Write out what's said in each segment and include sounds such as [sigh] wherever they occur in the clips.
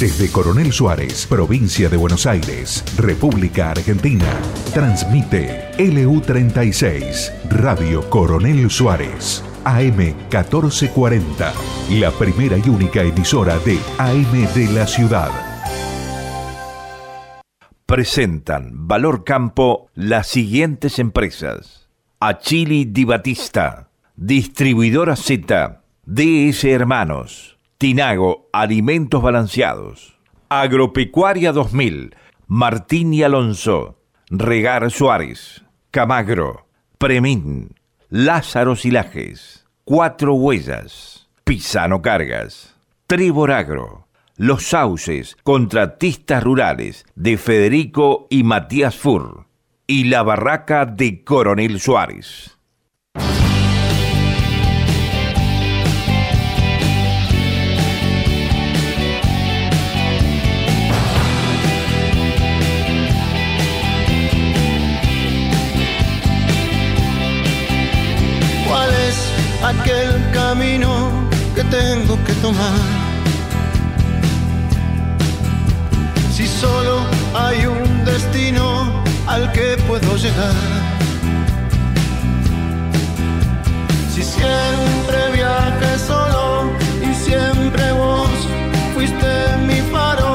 Desde Coronel Suárez, provincia de Buenos Aires, República Argentina, transmite LU36, Radio Coronel Suárez, AM 1440, la primera y única emisora de AM de la ciudad. Presentan Valor Campo las siguientes empresas. Achili Di Batista, Distribuidora Z, DS Hermanos, Tinago Alimentos Balanceados, Agropecuaria 2000, Martín y Alonso, Regar Suárez, Camagro, Premín, Lázaro Silajes, Cuatro Huellas, Pisano Cargas, Tribor Agro, Los Sauces, Contratistas Rurales de Federico y Matías Fur. Y la Barraca de Coronel Suárez. Si siempre viaje solo y siempre vos fuiste mi faro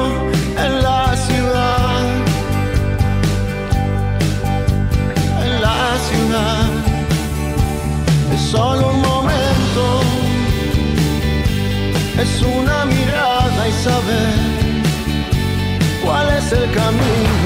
en la ciudad. En la ciudad es solo un momento, es una mirada y saber cuál es el camino.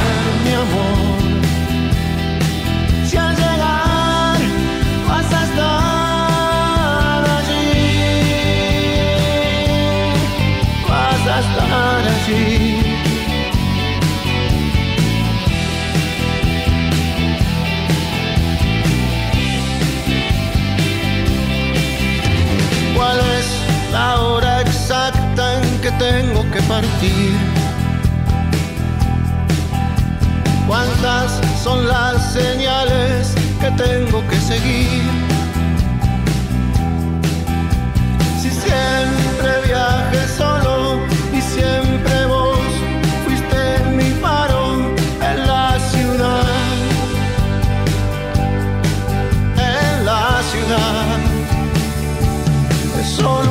partir? ¿Cuántas son las señales que tengo que seguir? Si siempre viaje solo y siempre vos fuiste mi faro en la ciudad, en la ciudad. Solo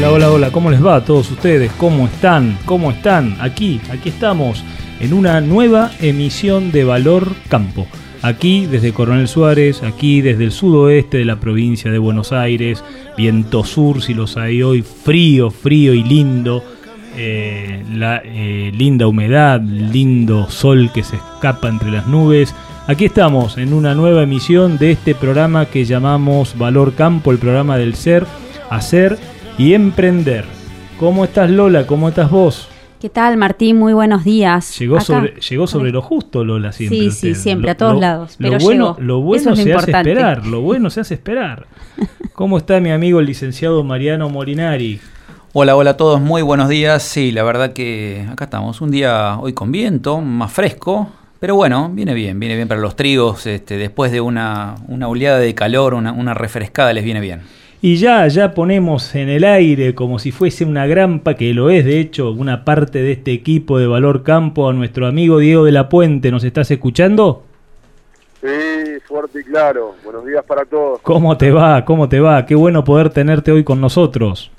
Hola, hola, hola, ¿cómo les va a todos ustedes? ¿Cómo están? ¿Cómo están? Aquí, aquí estamos en una nueva emisión de Valor Campo. Aquí desde Coronel Suárez, aquí desde el sudoeste de la provincia de Buenos Aires, viento sur si los hay hoy, frío, frío y lindo, eh, la eh, linda humedad, lindo sol que se escapa entre las nubes. Aquí estamos en una nueva emisión de este programa que llamamos Valor Campo, el programa del ser, hacer y emprender. ¿Cómo estás Lola? ¿Cómo estás vos? ¿Qué tal, Martín? Muy buenos días. Llegó Acá. sobre, llegó sobre lo justo, Lola, siempre. Sí, usted. sí, siempre, Lo- a todos lo- lados, Lo pero bueno, llegó. lo bueno Eso es lo se hace esperar, lo [laughs] bueno se hace esperar. ¿Cómo está mi amigo el licenciado Mariano Molinari? Hola, hola a todos, muy buenos días. Sí, la verdad que acá estamos, un día hoy con viento, más fresco, pero bueno, viene bien, viene bien para los trigos, este, después de una, una oleada de calor, una, una refrescada, les viene bien. Y ya, ya ponemos en el aire como si fuese una grampa, que lo es de hecho, una parte de este equipo de Valor Campo a nuestro amigo Diego de la Puente. ¿Nos estás escuchando? Sí, fuerte y claro. Buenos días para todos. ¿Cómo te va? ¿Cómo te va? Qué bueno poder tenerte hoy con nosotros.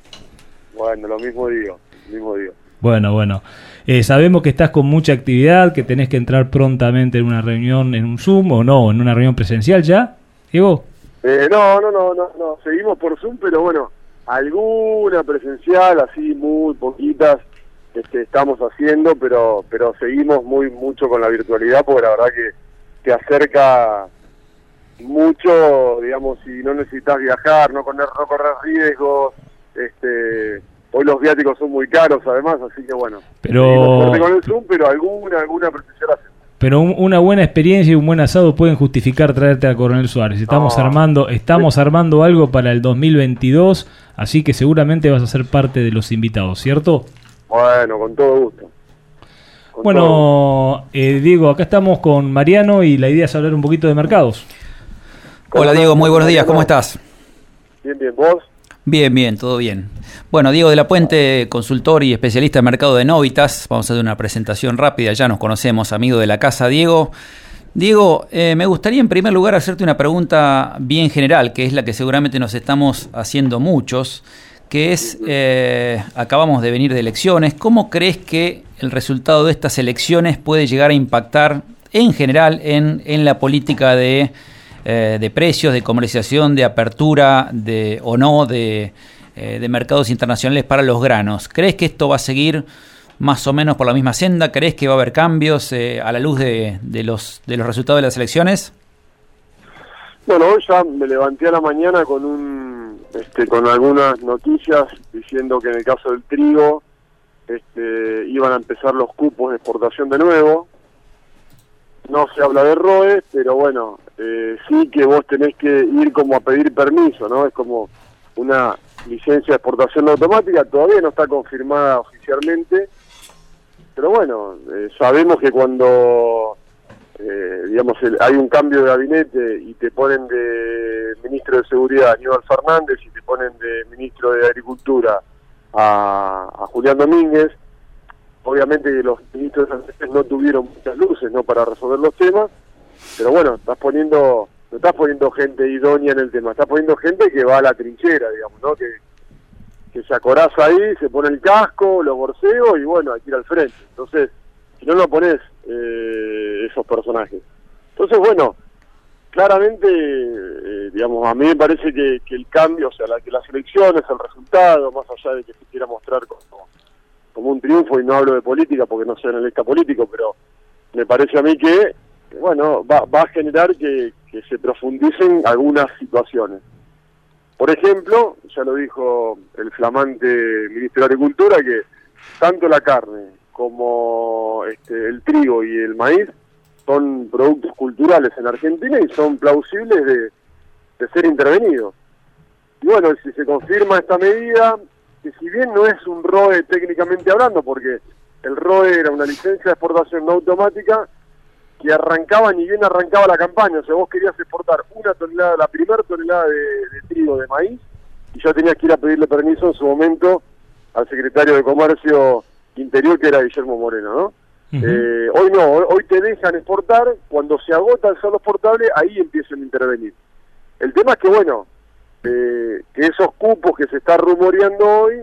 Bueno, lo mismo digo, lo mismo digo. Bueno, bueno. Eh, sabemos que estás con mucha actividad, que tenés que entrar prontamente en una reunión, en un Zoom o no, en una reunión presencial ya, Diego. Eh, no, no, no, no, no, seguimos por Zoom, pero bueno, alguna presencial, así muy poquitas, este, estamos haciendo, pero pero seguimos muy mucho con la virtualidad, porque la verdad que te acerca mucho, digamos, si no necesitas viajar, no correr, no correr riesgos, este, hoy los viáticos son muy caros además, así que bueno, pero con el Zoom, pero alguna, alguna presencial hacemos. Pero una buena experiencia y un buen asado pueden justificar traerte a Coronel Suárez. Estamos armando, estamos armando algo para el 2022, así que seguramente vas a ser parte de los invitados, ¿cierto? Bueno, con todo gusto. bueno, eh, Diego, acá estamos con Mariano y la idea es hablar un poquito de mercados. Hola Diego, muy buenos días, ¿cómo estás? Bien, bien, ¿vos? Bien, bien, todo bien. Bueno, Diego de la Puente, consultor y especialista en mercado de Novitas. Vamos a hacer una presentación rápida, ya nos conocemos, amigo de la casa, Diego. Diego, eh, me gustaría en primer lugar hacerte una pregunta bien general, que es la que seguramente nos estamos haciendo muchos, que es, eh, acabamos de venir de elecciones, ¿cómo crees que el resultado de estas elecciones puede llegar a impactar en general en, en la política de eh, de precios, de comercialización, de apertura de, o no de, eh, de, mercados internacionales para los granos. ¿Crees que esto va a seguir más o menos por la misma senda? ¿Crees que va a haber cambios eh, a la luz de, de, los, de los resultados de las elecciones? Bueno, hoy ya me levanté a la mañana con un este, con algunas noticias diciendo que en el caso del trigo este, iban a empezar los cupos de exportación de nuevo. No se habla de ROE, pero bueno, eh, sí que vos tenés que ir como a pedir permiso, ¿no? Es como una licencia de exportación automática, todavía no está confirmada oficialmente, pero bueno, eh, sabemos que cuando, eh, digamos, hay un cambio de gabinete y te ponen de ministro de Seguridad a Aníbal Fernández y te ponen de ministro de Agricultura a, a Julián Domínguez, obviamente los ministros no tuvieron muchas luces, ¿no?, para resolver los temas, pero bueno, estás poniendo, no estás poniendo gente idónea en el tema, estás poniendo gente que va a la trinchera, digamos, ¿no? Que, que se acoraza ahí, se pone el casco, los borseos y bueno, hay que ir al frente. Entonces, si no lo pones eh, esos personajes. Entonces, bueno, claramente, eh, digamos, a mí me parece que, que, el cambio, o sea, la, que las elecciones, el resultado, más allá de que se quiera mostrar como, como un triunfo, y no hablo de política porque no soy analista político, pero me parece a mí que bueno, va, va a generar que, se profundicen algunas situaciones. Por ejemplo, ya lo dijo el flamante ministro de Agricultura, que tanto la carne como este, el trigo y el maíz son productos culturales en Argentina y son plausibles de, de ser intervenidos. Y bueno, si se confirma esta medida, que si bien no es un ROE técnicamente hablando, porque el ROE era una licencia de exportación no automática, que arrancaba ni bien arrancaba la campaña. O sea, vos querías exportar una tonelada, la primera tonelada de, trigo, de maíz, y ya tenías que ir a pedirle permiso en su momento al secretario de Comercio Interior, que era Guillermo Moreno, ¿no? eh, hoy no, hoy te dejan exportar, cuando se agota el saldo exportable, ahí empiezan a intervenir. El tema es que, bueno, eh, que esos cupos que se está rumoreando hoy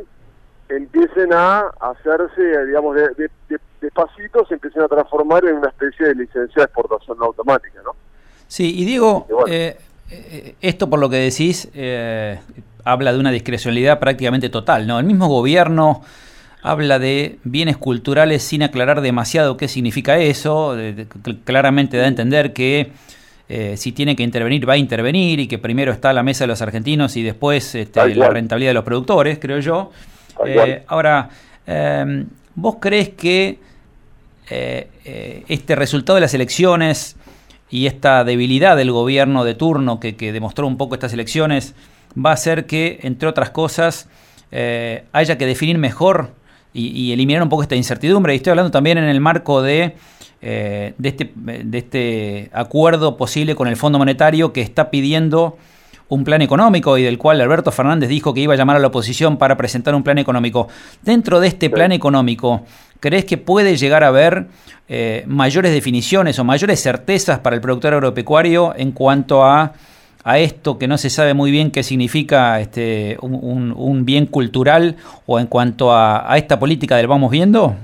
empiecen a hacerse, digamos, de, despacito se empiecen a transformar en una especie de licencia de exportación automática, ¿no? Sí, y Diego, eh, eh, esto por lo que decís eh, habla de una discrecionalidad prácticamente total, ¿no? El mismo gobierno habla de bienes culturales sin aclarar demasiado qué significa eso, claramente da a entender que si tiene que intervenir va a intervenir y que primero está la mesa de los argentinos y después este, la rentabilidad de los productores, creo yo. ahora, ¿vos crees que eh, eh, este resultado de las elecciones y esta debilidad del gobierno de turno que, demostró un poco estas elecciones va a hacer que, entre otras cosas, eh, haya que definir mejor y, eliminar un poco esta incertidumbre. Y estoy hablando también en el marco de, de, este, de este acuerdo posible con el Fondo Monetario que está pidiendo un plan económico y del cual Alberto Fernández dijo que iba a llamar a la oposición para presentar un plan económico. Dentro de este plan económico, ¿crees que puede llegar a haber eh, mayores definiciones o mayores certezas para el productor agropecuario en cuanto a, a esto que no se sabe muy bien qué significa este, un, bien cultural o en cuanto a, a esta política del vamos viendo?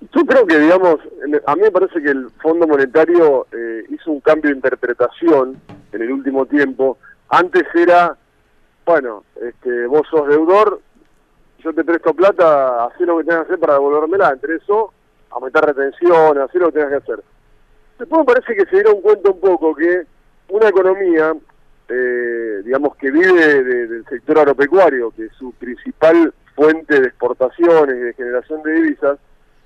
Yo creo que, digamos, a mí me parece que el Fondo Monetario eh, hizo un cambio de interpretación en el último tiempo. Antes era, bueno, este, vos sos deudor, yo te presto plata, haz lo que tengas que hacer para devolvérmela. Entre eso, aumentar retención, hacer lo que tengas que hacer. Después me parece que se dieron cuenta un poco que una economía, eh, digamos, que vive del sector agropecuario, que es su principal fuente de exportaciones y de generación de divisas,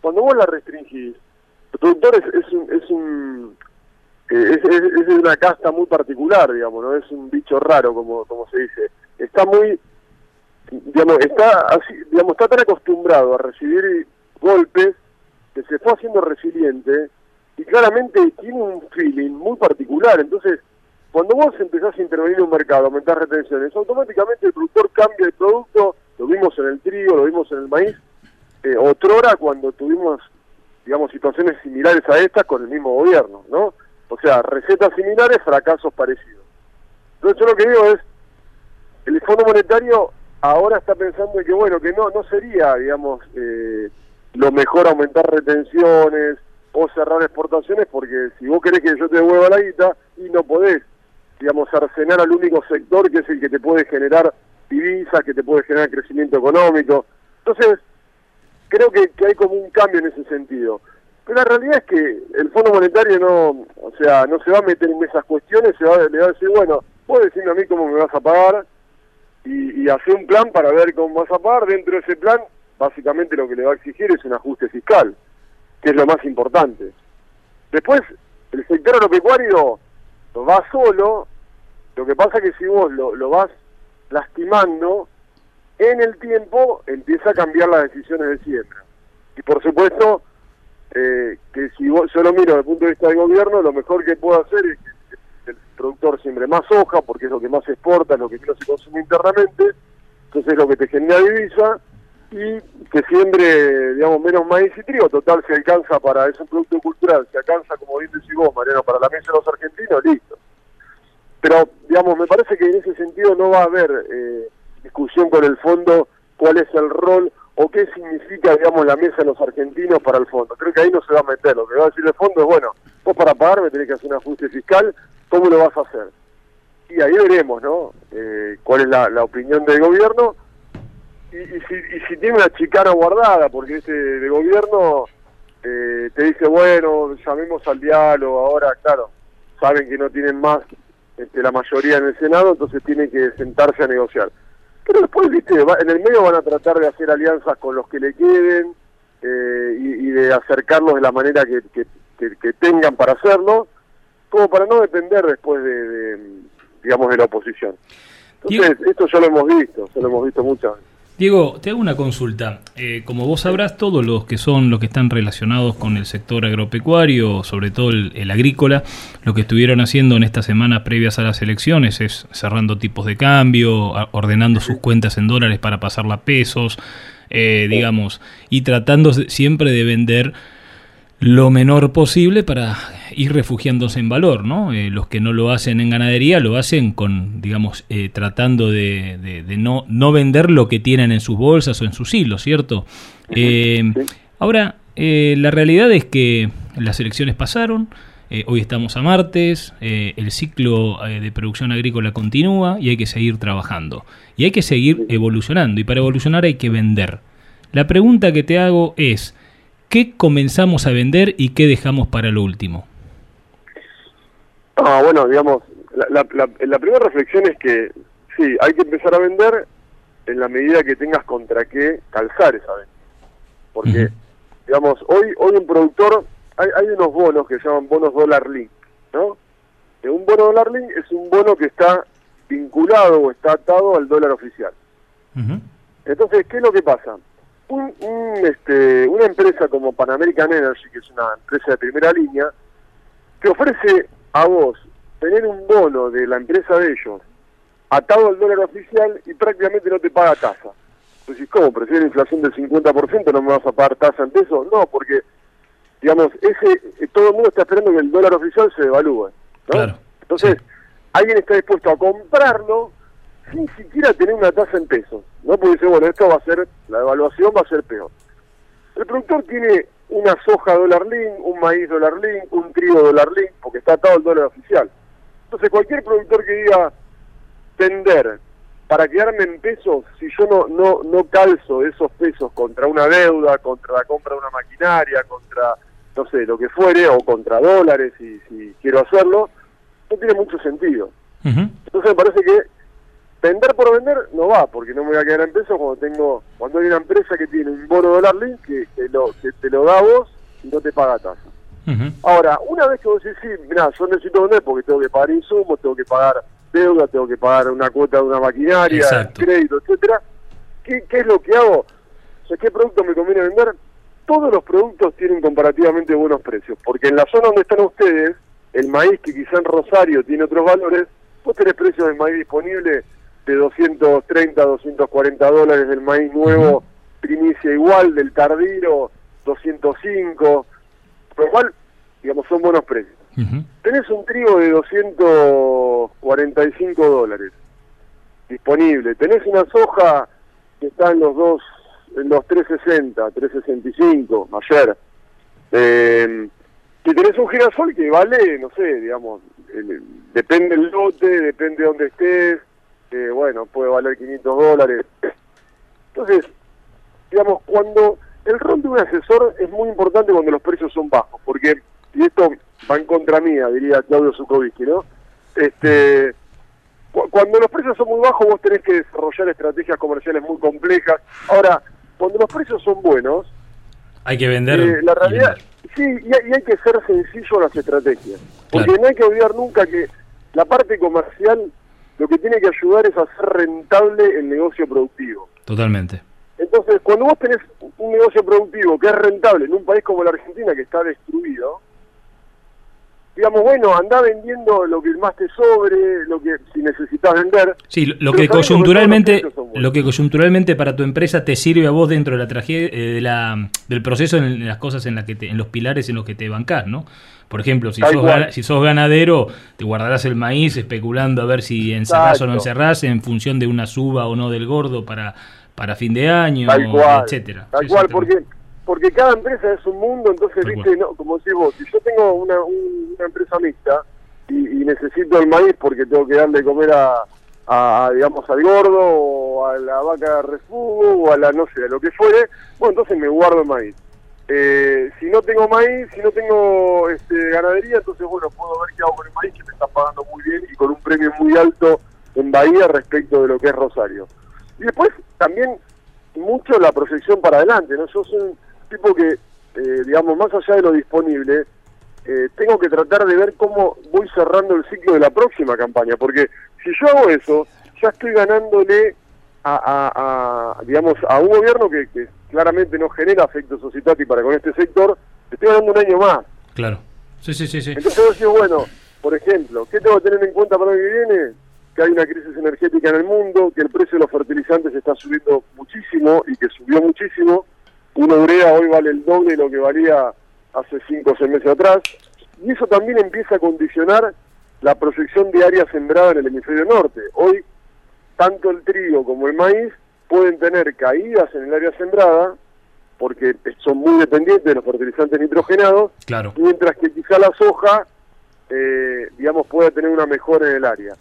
cuando vos la restringís, el productor es, un... Es un eh, es, una casta muy particular, digamos, no es un bicho raro, como, como se dice. Está muy, digamos, está así, digamos, está tan acostumbrado a recibir golpes que se fue haciendo resiliente y claramente tiene un feeling muy particular. Entonces, cuando vos empezás a intervenir en un mercado, aumentar retenciones, automáticamente el productor cambia el producto, lo vimos en el trigo, lo vimos en el maíz, eh, otrora cuando tuvimos, digamos, situaciones similares a estas con el mismo gobierno, ¿no? O sea, recetas similares, fracasos parecidos. Entonces yo lo que digo es, el Fondo Monetario ahora está pensando en que, bueno, que no, no sería, digamos, eh, lo mejor aumentar retenciones o cerrar exportaciones, porque si vos querés que yo te devuelva la guita, y no podés, digamos, arsenar al único sector que es el que te puede generar divisas, que te puede generar crecimiento económico. Entonces, creo que, hay como un cambio en ese sentido. Pero la realidad es que el Fondo Monetario no, o sea, no se va a meter en esas cuestiones, se va, le va a decir, bueno, vos decirme a mí cómo me vas a pagar y, y hacer un plan para ver cómo vas a pagar. Dentro de ese plan, básicamente lo que le va a exigir es un ajuste fiscal, que es lo más importante. Después, el sector agropecuario va solo, lo que pasa es que si vos lo, lo vas lastimando, en el tiempo empieza a cambiar las decisiones de siembra. Y por supuesto, eh, que si yo lo miro desde el punto de vista del gobierno, lo mejor que puedo hacer es que el productor siembre más hoja, porque es lo que más exporta, es lo que menos se consume internamente, entonces es lo que te genera divisa, y que siembre, digamos, menos maíz y trigo, total, se alcanza para, es un producto cultural, se alcanza, como bien decís vos, Mariano, para la mesa de los argentinos, listo. Pero, digamos, me parece que en ese sentido no va a haber... Eh, discusión con el fondo cuál es el rol o qué significa, digamos, la mesa de los argentinos para el fondo. Creo que ahí no se va a meter. Lo que va a decir el fondo es, bueno, vos para pagarme tenés que hacer un ajuste fiscal, ¿cómo lo vas a hacer? Y ahí veremos, ¿no? Eh, cuál es la, opinión del gobierno y, si, y si tiene una chicana guardada, porque este de gobierno eh, te dice, bueno, llamemos al diálogo, ahora, claro, saben que no tienen más este, la mayoría en el Senado, entonces tienen que sentarse a negociar. Pero después, viste, en el medio van a tratar de hacer alianzas con los que le queden eh, y, de acercarlos de la manera que, que, tengan para hacerlo, como para no depender después de, digamos, de la oposición. Entonces, esto ya lo hemos visto, ya lo hemos visto muchas veces. Diego, te hago una consulta. Eh, como vos sabrás, todos los que son los que están relacionados con el sector agropecuario, sobre todo el, agrícola, lo que estuvieron haciendo en estas semanas previas a las elecciones es cerrando tipos de cambio, ordenando sus cuentas en dólares para pasarla a pesos, eh, digamos, y tratando siempre de vender lo menor posible para ir refugiándose en valor, ¿no? Eh, los que no lo hacen en ganadería lo hacen con, digamos, eh, tratando de, no, no vender lo que tienen en sus bolsas o en sus hilos, ¿cierto? Eh, ahora, la realidad es que las elecciones pasaron, hoy estamos a martes, el ciclo de producción agrícola continúa y hay que seguir trabajando. Y hay que seguir evolucionando, y para evolucionar hay que vender. La pregunta que te hago es, ¿Qué comenzamos a vender y qué dejamos para lo último? Ah, bueno, digamos, la, primera reflexión es que sí, hay que empezar a vender en la medida que tengas contra qué calzar esa venta. Porque, digamos, hoy hoy un productor, hay, hay unos bonos que se llaman bonos dólar link, ¿no? Un bono dólar link es un bono que está vinculado o está atado al dólar oficial. Entonces, ¿qué es lo que pasa? Este, una empresa como Pan American Energy, que es una empresa de primera línea, te ofrece a vos tener un bono de la empresa de ellos atado al dólar oficial y prácticamente no te paga tasa. Entonces, ¿cómo? ¿Prefiere inflación del 50%? ¿No me vas a pagar tasa ante eso? No, porque, digamos, ese eh, todo el mundo está esperando que el dólar oficial se devalúe. Entonces, alguien está dispuesto a comprarlo sin siquiera tener una tasa en pesos. ¿no? Porque dice, bueno, esto va a ser, la evaluación va a ser peor. El productor tiene una soja dólar link, un maíz dólar link, un trigo dólar link, porque está atado el dólar oficial. Entonces cualquier productor que diga vender para quedarme en pesos, si yo no, no, no calzo esos pesos contra una deuda, contra la compra de una maquinaria, contra, no sé, lo que fuere, o contra dólares, si, si quiero hacerlo, no tiene mucho sentido. Entonces me parece que vender por vender no va, porque no me voy a quedar en pesos cuando tengo, cuando hay una empresa que tiene un bono dólar link que, lo, que te lo da a vos y no te paga tasa. Ahora, una vez que vos decís, sí, mira, yo necesito vender porque tengo que pagar insumos, tengo que pagar deuda, tengo que pagar una cuota de una maquinaria, crédito, etcétera. ¿Qué, ¿Qué es lo que hago? O sea, ¿qué producto me conviene vender? Todos los productos tienen comparativamente buenos precios, porque en la zona donde están ustedes, el maíz que quizá en Rosario tiene otros valores, vos tenés precios del maíz disponible de 230, 240 dólares del maíz nuevo, primicia igual, del tardiro 205, lo cual, digamos, son buenos precios. Tenés un trigo de 245 dólares disponible. Tenés una soja que está en los dos, en los 360, 365 ayer. Eh, que tenés un girasol que vale, no sé, digamos, depende del lote, depende de dónde estés, eh, bueno, puede valer 500 dólares. Entonces, digamos, cuando el rol de un asesor es muy importante cuando los precios son bajos, porque, y esto va en contra mía, diría Claudio Zukovicki, ¿no? Este, cuando los precios son muy bajos vos tenés que desarrollar estrategias comerciales muy complejas. Ahora, cuando los precios son buenos... Hay que vender. Eh, la realidad, sí, y hay, que ser sencillo en las estrategias. Porque no hay que olvidar nunca que la parte comercial lo que tiene que ayudar es a hacer rentable el negocio productivo. Totalmente. Entonces, cuando vos tenés un negocio productivo que es rentable en un país como la Argentina que está destruido, digamos, bueno, anda vendiendo lo que más te sobre, lo que si necesitas vender. Sí, lo que coyunturalmente lo que coyunturalmente para tu empresa te sirve a vos dentro de la tragedia eh, de la, del proceso en las cosas en las que en los pilares en los que te bancás, ¿no? Por ejemplo, si sos, si sos ganadero, te guardarás el maíz especulando a ver si encerrás o no encerrás en función de una suba o no del gordo para para fin de año, etcétera. Tal cual, porque porque cada empresa es un mundo, entonces, viste, no, como decís vos, si yo tengo una, una empresa mixta y, necesito el maíz porque tengo que darle de comer a, digamos, al gordo o a la vaca de refugo o a la, no sé, a lo que fuere, bueno, entonces me guardo el maíz. Eh, si no tengo maíz, si no tengo este, ganadería, entonces, bueno, puedo ver qué hago con el maíz que me está pagando muy bien y con un premio muy alto en Bahía respecto de lo que es Rosario. Y después también mucho la proyección para adelante, ¿no? Yo soy tipo que, eh, digamos, más allá de lo disponible, eh, tengo que tratar de ver cómo voy cerrando el ciclo de la próxima campaña, porque si yo hago eso, ya estoy ganándole a, digamos, a un gobierno que, claramente no genera efecto societati para con este sector, estoy ganando un año más. Claro. Sí, sí, sí, sí. Entonces yo bueno, por ejemplo, ¿qué tengo que tener en cuenta para el que viene? Que hay una crisis energética en el mundo, que el precio de los fertilizantes está subiendo muchísimo y que subió muchísimo, una urea hoy vale el doble de lo que valía hace 5 o 6 meses atrás, y eso también empieza a condicionar la proyección de área sembrada en el hemisferio norte. Hoy, tanto el trigo como el maíz pueden tener caídas en el área sembrada, porque son muy dependientes de los fertilizantes nitrogenados, claro. mientras que quizá la soja, eh, digamos, pueda tener una mejora en el área.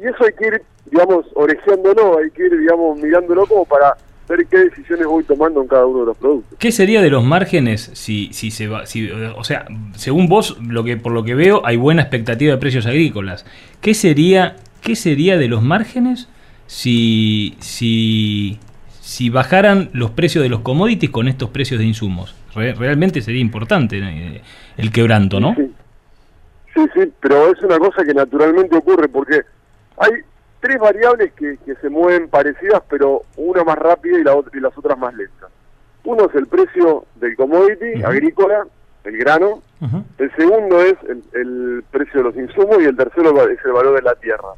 Y eso hay que ir, digamos, orejeándolo, hay que ir, digamos, mirándolo como para ver qué decisiones voy tomando en cada uno de los productos. ¿Qué sería de los márgenes si, si se va, si, o sea, según vos, lo que por lo que veo, hay buena expectativa de precios agrícolas. ¿Qué sería, qué sería de los márgenes si, si, si bajaran los precios de los commodities con estos precios de insumos? realmente sería importante eh, el quebranto, ¿no? Sí. sí, sí, pero es una cosa que naturalmente ocurre porque hay tres variables que, que, se mueven parecidas, pero una más rápida y, la otra, y las otras más lentas. Uno es el precio del commodity agrícola, el grano. El segundo es el, precio de los insumos y el tercero es el valor de la tierra.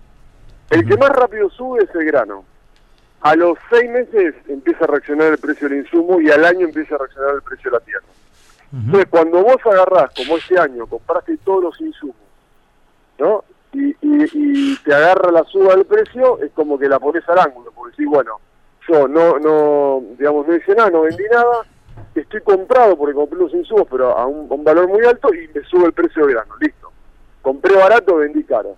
El que más rápido sube es el grano. A los seis meses empieza a reaccionar el precio del insumo y al año empieza a reaccionar el precio de la tierra. Entonces, cuando vos agarrás, como este año, compraste todos los insumos, ¿no? Y, y, te agarra la suba del precio, es como que la pones al ángulo, porque decís, bueno, yo no, no, digamos, no hice nada, no vendí nada, estoy comprado porque compré los insumos, pero a un, a un valor muy alto y me sube el precio del grano, listo. Compré barato, vendí caro.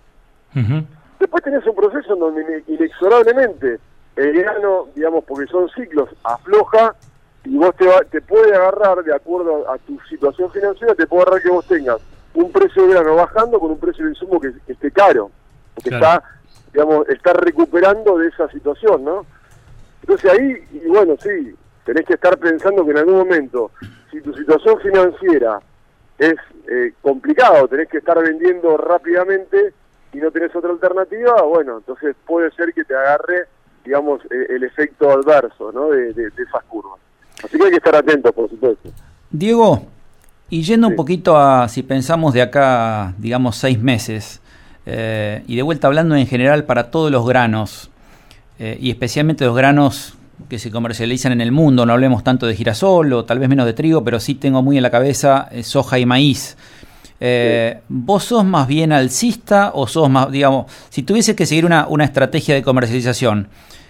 Después tenés un proceso en donde ine- inexorablemente el grano, digamos, porque son ciclos, afloja y vos te, va- te puede agarrar, de acuerdo a tu situación financiera, te puede agarrar que vos tengas un precio de grano bajando con un precio de insumo que, que esté caro, porque Claro. está, digamos, está recuperando de esa situación, ¿no? Entonces ahí, y bueno, sí, tenés que estar pensando que en algún momento, si tu situación financiera es eh, complicado, tenés que estar vendiendo rápidamente y no tenés otra alternativa, bueno, entonces puede ser que te agarre, digamos, eh, el efecto adverso, ¿no? De, de- de esas curvas. Así que hay que estar atentos, por supuesto. Diego, y yendo un poquito a, si pensamos de acá, digamos, seis meses, eh, y de vuelta hablando en general para todos los granos, eh, y especialmente los granos que se comercializan en el mundo, no hablemos tanto de girasol o tal vez menos de trigo, pero sí tengo muy en la cabeza eh, soja y maíz. Eh, ¿Vos sos más bien alcista o sos más, digamos, si tuviese que seguir una, una estrategia de comercialización,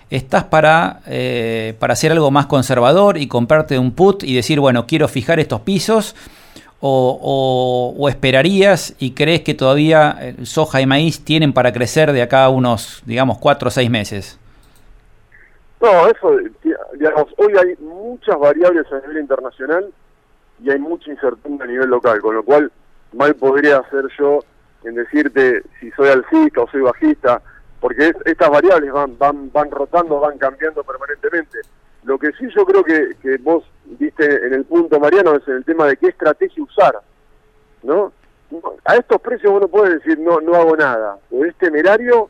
¿estás para, eh, para hacer algo más conservador y comprarte un put y decir, bueno, quiero fijar estos pisos? ¿O, esperarías y crees que todavía eh, soja y maíz tienen para crecer de acá a unos, digamos, cuatro o seis meses? No, eso, digamos, hoy hay muchas variables a nivel internacional y hay mucha incertidumbre a nivel local, con lo cual mal podría hacer yo en decirte si soy alcista o soy bajista, porque es- estas variables van, van, van rotando, van cambiando permanentemente. Lo que sí yo creo que, que vos viste en el punto, Mariano, es en el tema de qué estrategia usar, ¿no? A estos precios vos no podés decir no, no hago nada, o es temerario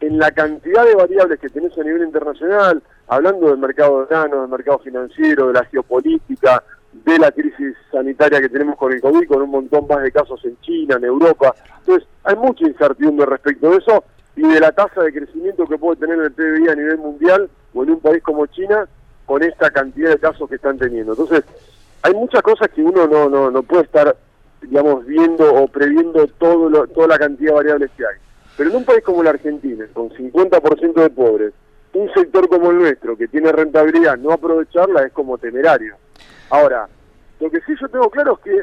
en la cantidad de variables que tenés a nivel internacional, hablando del mercado de grano, del mercado financiero, de la geopolítica, de la crisis sanitaria que tenemos con el COVID, con un montón más de casos en China, en Europa. Entonces, hay mucha incertidumbre respecto de eso y de la tasa de crecimiento que puede tener el PBI a nivel mundial o en un país como China con esta cantidad de casos que están teniendo. Entonces, hay muchas cosas que uno no, no, no puede estar, digamos, viendo o previendo todo lo- toda la cantidad de variables que hay. Pero en un país como la Argentina, con 50% de pobres, un sector como el nuestro, que tiene rentabilidad, no aprovecharla es como temerario. Ahora, lo que sí yo tengo claro es que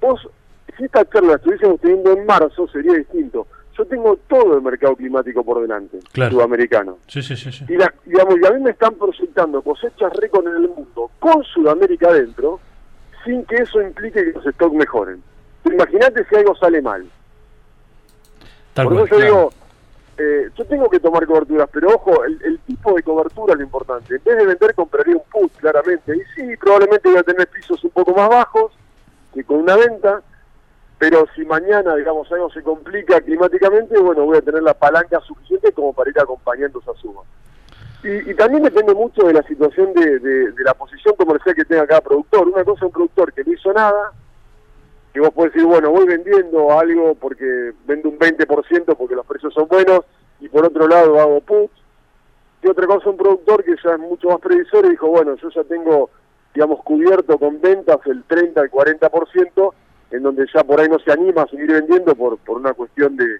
vos, si esta charla la estuviésemos teniendo en marzo, sería distinto. Yo tengo todo el mercado climático por delante, Claro. sudamericano. Sí, sí, sí. sí. Y, la- digamos, y a mí me están proyectando cosechas récord en el mundo, con Sudamérica adentro, sin que eso implique que los stocks mejoren. Imagínate si algo sale mal. Tal Por cual, eso yo claro. digo, eh, yo tengo que tomar coberturas, pero ojo, el, el tipo de cobertura es lo importante. En vez de vender, compraría un put, claramente. Y sí, probablemente voy a tener pisos un poco más bajos que con una venta, pero si mañana, digamos, algo se complica climáticamente, bueno, voy a tener la palanca suficiente como para ir acompañando esa suba. Y, y también depende mucho de la situación de, de- la posición comercial que tenga cada productor. Una cosa un productor que no hizo nada, que vos podés decir, bueno, voy vendiendo algo porque vendo un 20% porque los precios son buenos, y por otro lado hago put. Y otra cosa, un productor que ya es mucho más previsor y dijo, bueno, yo ya tengo, digamos, cubierto con ventas el 30 al 40%, en donde ya por ahí no se anima a seguir vendiendo por, por una cuestión de,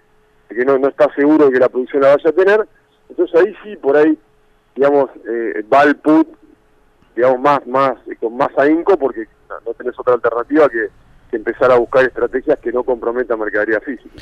que no, no está seguro de que la producción la vaya a tener. Entonces ahí sí, por ahí, digamos, eh, va el put, digamos, más, más, eh, con más ahínco porque no, no tenés otra alternativa que, que empezar a buscar estrategias que no comprometan mercadería física.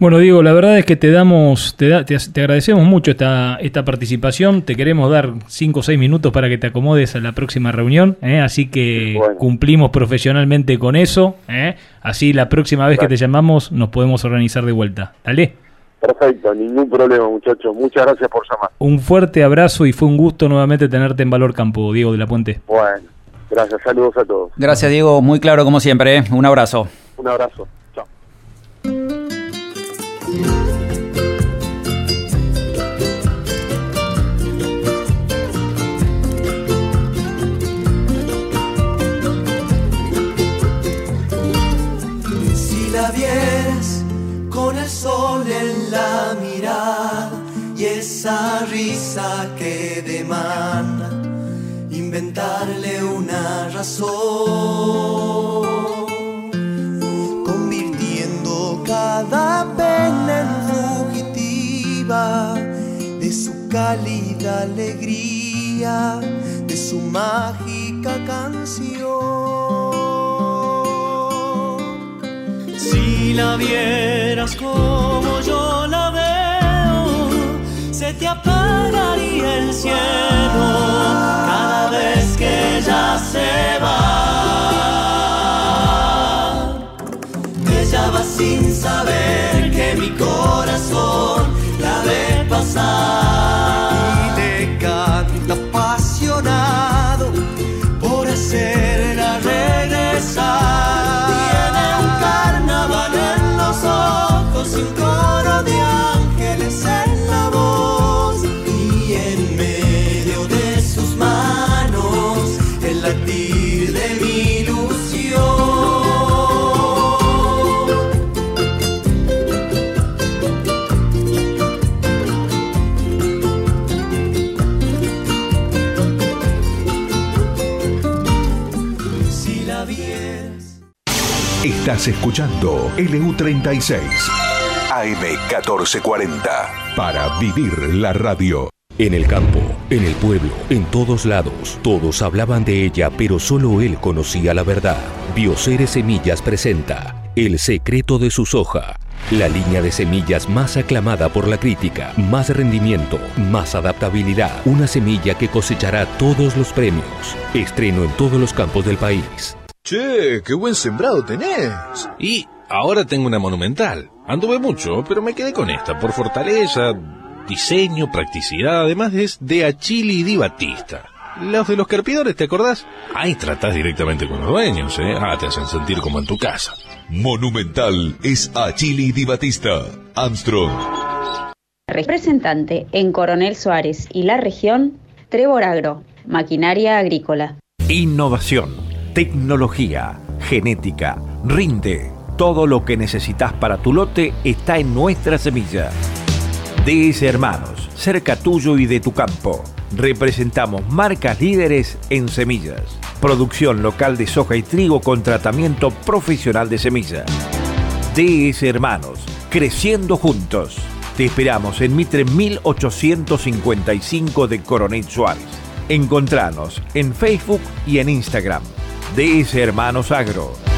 Bueno, Diego, la verdad es que te damos, te, da- te, te agradecemos mucho esta, esta participación. Te queremos dar 5 o 6 minutos para que te acomodes a la próxima reunión. ¿eh? Así que Bueno. cumplimos profesionalmente con eso. ¿eh? Así la próxima vez que te llamamos nos podemos organizar de vuelta. Dale. Perfecto, ningún problema, muchachos. Muchas gracias por llamar. Un fuerte abrazo y fue un gusto nuevamente tenerte en Valor Campo, Diego de la Puente. Bueno, gracias, saludos a todos. Gracias, Diego. Muy claro como siempre. ¿eh? Un abrazo. Un abrazo. Si la vieras con el sol en la mirada y esa risa que demanda inventarle una razón, cada pena en fugitiva de su cálida alegría, de su mágica canción. Si la vieras como yo la veo, se te apagaría el cielo cada vez que ella se va saber que mi corazón la ve pasar Estás escuchando LU36 AM1440 para vivir la radio. En el campo, en el pueblo, en todos lados, todos hablaban de ella, pero solo él conocía la verdad. Bioceres Semillas presenta El secreto de su soja. La línea de semillas más aclamada por la crítica, más rendimiento, más adaptabilidad, una semilla que cosechará todos los premios. Estreno en todos los campos del país. Che, qué buen sembrado tenés. Y ahora tengo una monumental. Anduve mucho, pero me quedé con esta por fortaleza, diseño, practicidad, además es de Achili Di Batista. Los de los carpidores, ¿te acordás? Ahí tratás directamente con los dueños, ¿eh? Ah, te hacen sentir como en tu casa. Monumental es Achili Di Batista. Armstrong. Representante en Coronel Suárez y la región, Trevor Agro, maquinaria agrícola. Innovación, tecnología, genética, rinde. Todo lo que necesitas para tu lote está en nuestra semilla. DS Hermanos, cerca tuyo y de tu campo. Representamos marcas líderes en semillas. Producción local de soja y trigo con tratamiento profesional de semilla. DS Hermanos, creciendo juntos. Te esperamos en Mitre 1855 de Coronel Suárez. Encontranos en Facebook y en Instagram. DS Hermanos Agro.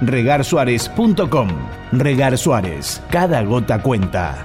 regarsuárez.com. Regar Suárez, cada gota cuenta.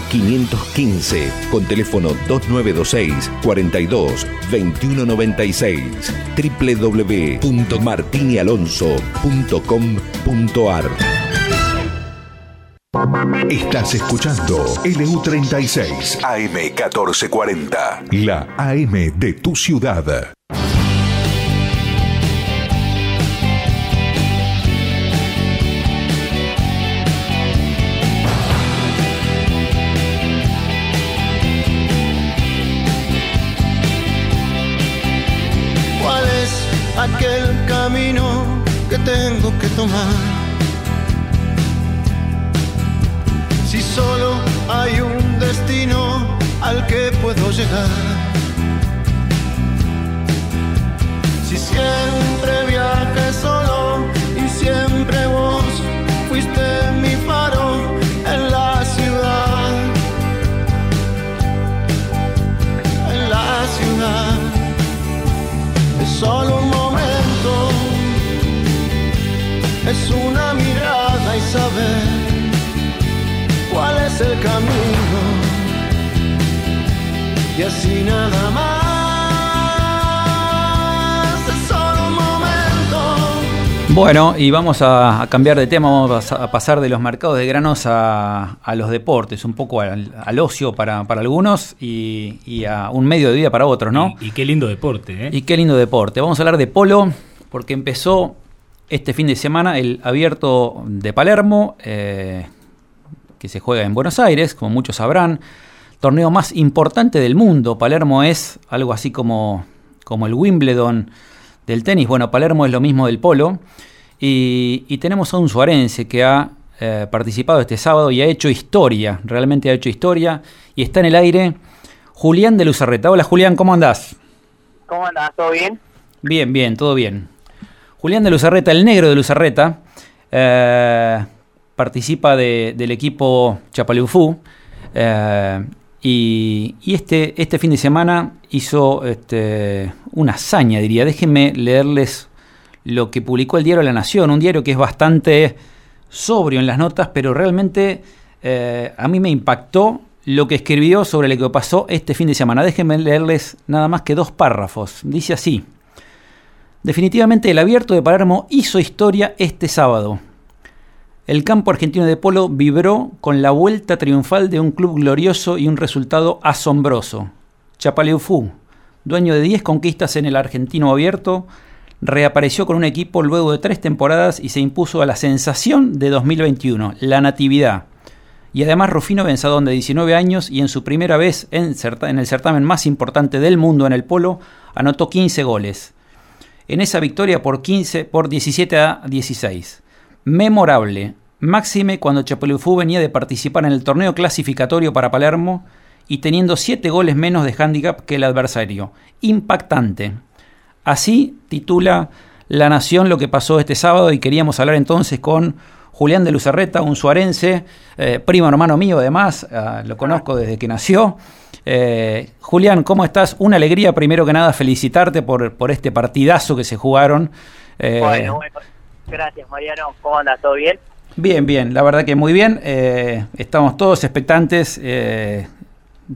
515 con teléfono 2926 42 2196 www.martinialonso.com.ar Estás escuchando LU36 AM1440, la AM de tu ciudad. Si solo hay un destino al que puedo llegar. Si siempre viajé solo y siempre vos fuiste mi faro en la ciudad. En la ciudad es solo una mirada y saber cuál es el camino y así nada más. Es solo un momento. Bueno, y vamos a, a cambiar de tema, vamos a, a pasar de los mercados de granos a, a los deportes, un poco al, al ocio para, para algunos y, y a un medio de vida para otros, ¿no? Y, y qué lindo deporte, ¿eh? Y qué lindo deporte. Vamos a hablar de polo, porque empezó este fin de semana el abierto de Palermo, eh, que se juega en Buenos Aires, como muchos sabrán. Torneo más importante del mundo. Palermo es algo así como, como el Wimbledon del tenis. Bueno, Palermo es lo mismo del polo. Y, y tenemos a un suarense que ha eh, participado este sábado y ha hecho historia. Realmente ha hecho historia. Y está en el aire Julián de Luzarreta. Hola Julián, ¿cómo andás? ¿Cómo andás? ¿Todo bien? Bien, bien, todo bien. Julián de Luzarreta, el negro de Luzarreta, eh, participa de- del equipo Chapaleufú eh, y, este, este fin de semana hizo este, una hazaña, diría. Déjenme leerles lo que publicó el diario La Nación, un diario que es bastante sobrio en las notas, pero realmente eh, a mí me impactó lo que escribió sobre lo que pasó este fin de semana. Déjenme leerles nada más que dos párrafos. Dice así. Definitivamente el abierto de Palermo hizo historia este sábado. El campo argentino de polo vibró con la vuelta triunfal de un club glorioso y un resultado asombroso. Chapaleufú, dueño de 10 conquistas en el argentino abierto, reapareció con un equipo luego de tres temporadas y se impuso a la sensación de 2021, la Natividad. Y además Rufino Benzadón de 19 años y en su primera vez en, en el certamen más importante del mundo en el polo, anotó 15 goles en esa victoria por 15 por 17 a 16. Memorable, máxime cuando Chapelufú venía de participar en el torneo clasificatorio para Palermo y teniendo 7 goles menos de handicap que el adversario. Impactante. Así titula La Nación lo que pasó este sábado y queríamos hablar entonces con Julián de Lucerreta, un suarense, eh, primo hermano mío además, ah, lo conozco desde que nació. Eh, Julián, ¿cómo estás? Una alegría, primero que nada, felicitarte por, por este partidazo que se jugaron. Eh, Bueno, bueno. Gracias, Mariano. ¿Cómo andas? ¿Todo bien? Bien, bien, la verdad que muy bien. Estamos todos expectantes.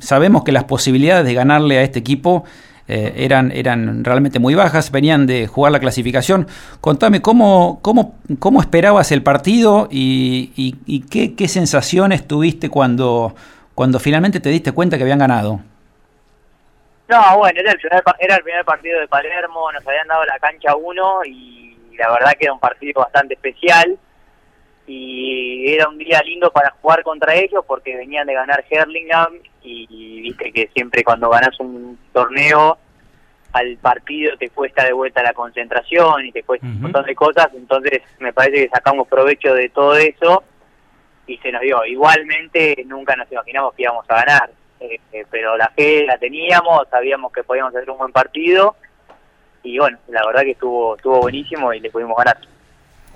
sabemos que las posibilidades de ganarle a este equipo eh, eran, eran realmente muy bajas, venían de jugar la clasificación. Contame cómo, cómo, cómo esperabas el partido y, y- qué, qué sensaciones tuviste cuando, cuando finalmente te diste cuenta que habían ganado. No, bueno, era el, primer, era el primer partido de Palermo, nos habían dado la cancha 1 y la verdad que era un partido bastante especial y era un día lindo para jugar contra ellos porque venían de ganar Herlingham y, viste que siempre cuando ganas un torneo al partido te cuesta de vuelta la concentración y te cuesta un montón de cosas, entonces me parece que sacamos provecho de todo eso y se nos dio. Igualmente nunca nos imaginamos que íbamos a ganar, eh, eh, pero la fe la teníamos, sabíamos que podíamos hacer un buen partido y bueno, la verdad que estuvo estuvo buenísimo y le pudimos ganar.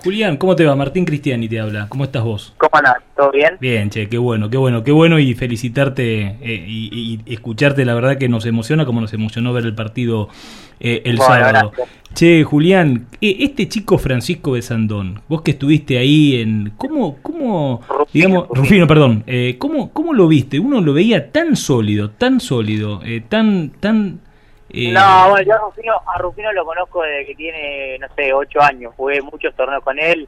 Julián, ¿cómo te va? Martín Cristiani te habla. ¿Cómo estás vos? ¿Cómo andás? ¿Todo bien? Bien, che, qué bueno, qué bueno, qué bueno y felicitarte eh, y, y escucharte, la verdad que nos emociona como nos emocionó ver el partido eh, el Bueno, sábado. gracias. Che, Julián, eh, este chico Francisco Besandón, vos que estuviste ahí en... ¿Cómo, cómo digamos, Rufino, perdón, eh, ¿cómo, ¿cómo lo viste? Uno lo veía tan sólido, tan sólido, tan, tan... No, bueno, yo a Rufino, a Rufino lo conozco desde que tiene, no sé, ocho años. Jugué muchos torneos con él.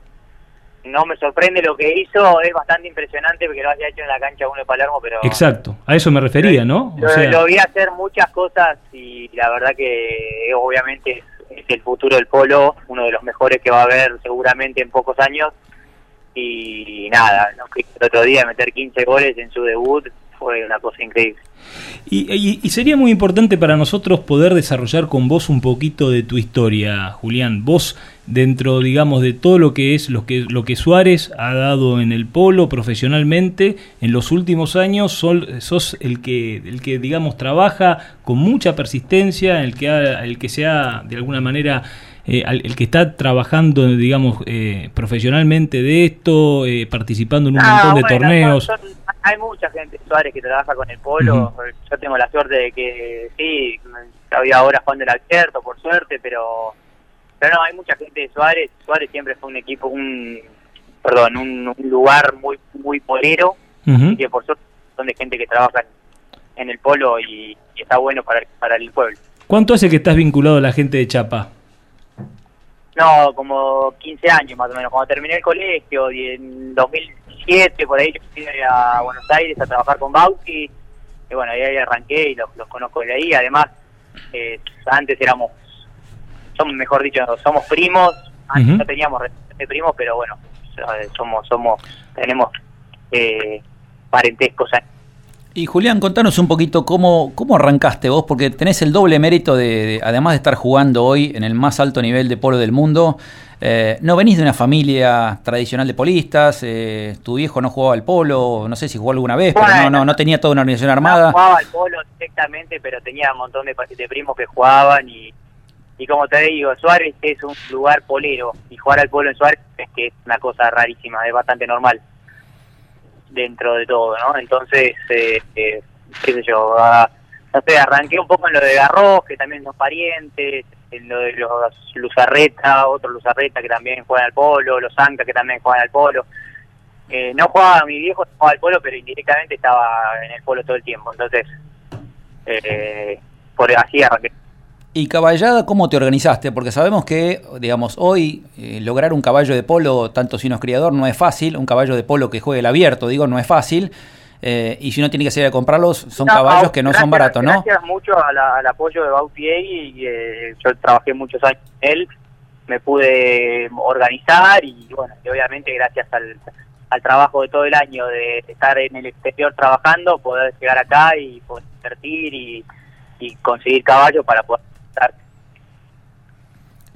No me sorprende lo que hizo. Es bastante impresionante porque lo haya hecho en la cancha uno de Palermo, pero Exacto, a eso me refería, ¿no? lo, lo vi hacer muchas cosas y la verdad que eh, obviamente es, el futuro del polo, uno de los mejores que va a haber seguramente en pocos años. Y nada, no, que el otro día meter 15 goles en su debut fue una cosa increíble. Y, sería muy importante para nosotros poder desarrollar con vos un poquito de tu historia, Julián. Vos, dentro, digamos, de todo lo que es lo que, lo que Suárez ha dado en el polo profesionalmente en los últimos años, sos el que, el que, digamos, trabaja con mucha persistencia, el que, ha- el que se ha, de alguna manera, eh, al- el que está trabajando, digamos, eh, profesionalmente de esto, eh, participando en un Ah, montón de torneos. hay mucha gente, Suárez, que trabaja con el polo. Yo tengo la suerte de que, sí, había ahora jugando el abierto, por suerte, pero pero no, hay mucha gente de Suárez. Suárez siempre fue un equipo, un perdón, un, un lugar muy muy polero. Así que por suerte son de gente que trabaja en, en el polo y, y está bueno para, para el pueblo. ¿Cuánto hace que estás vinculado a la gente de Chapa? No, como 15 años más o menos. Cuando terminé el colegio y en 2007 por ahí yo fui a Buenos Aires a trabajar con Bauti. Y bueno, ahí, ahí arranqué y los, los conozco de ahí. Además, eh, antes éramos, somos mejor dicho, somos primos. Antes no teníamos de primos, pero bueno, eh, somos, somos, tenemos eh, parentescos ahí. Y Julián, contanos un poquito cómo, cómo arrancaste vos, porque tenés el doble mérito de, de- además de estar jugando hoy en el más alto nivel de polo del mundo, eh, no venís de una familia tradicional de polistas, eh, tu viejo no jugaba al polo, no sé si jugó alguna vez, pero no, no, no tenía toda una organización No armada. jugaba al polo directamente, pero tenía un montón de, de primos que jugaban y, y como te digo, Suárez es un lugar polero y jugar al polo en Suárez es que es una cosa rarísima, es bastante normal dentro de todo, ¿no? Entonces, eh, eh, qué sé yo, ah, no sé, arranqué un poco en lo de Garros, que también son parientes, en lo de los Luzarreta, otros Luzarreta que también juegan al polo, los Anca que también juegan al polo. Eh, no jugaba mi viejo, no jugaba al polo, pero indirectamente estaba en el polo todo el tiempo. Entonces, eh, por así arranqué. ¿Y caballada cómo te organizaste? Porque sabemos que, digamos, hoy eh, lograr un caballo de polo, tanto si uno es criador, no es fácil. Un caballo de polo que juegue el abierto, digo, no es fácil. Eh, y si uno tiene que salir a comprarlos, son No, caballos que no son baratos, ¿no? Gracias mucho a la- al apoyo de Bauti y eh, yo trabajé muchos años con él, me pude organizar y bueno, y obviamente gracias al, al trabajo de todo el año de estar en el exterior trabajando, poder llegar acá y poder invertir y, y conseguir caballos para poder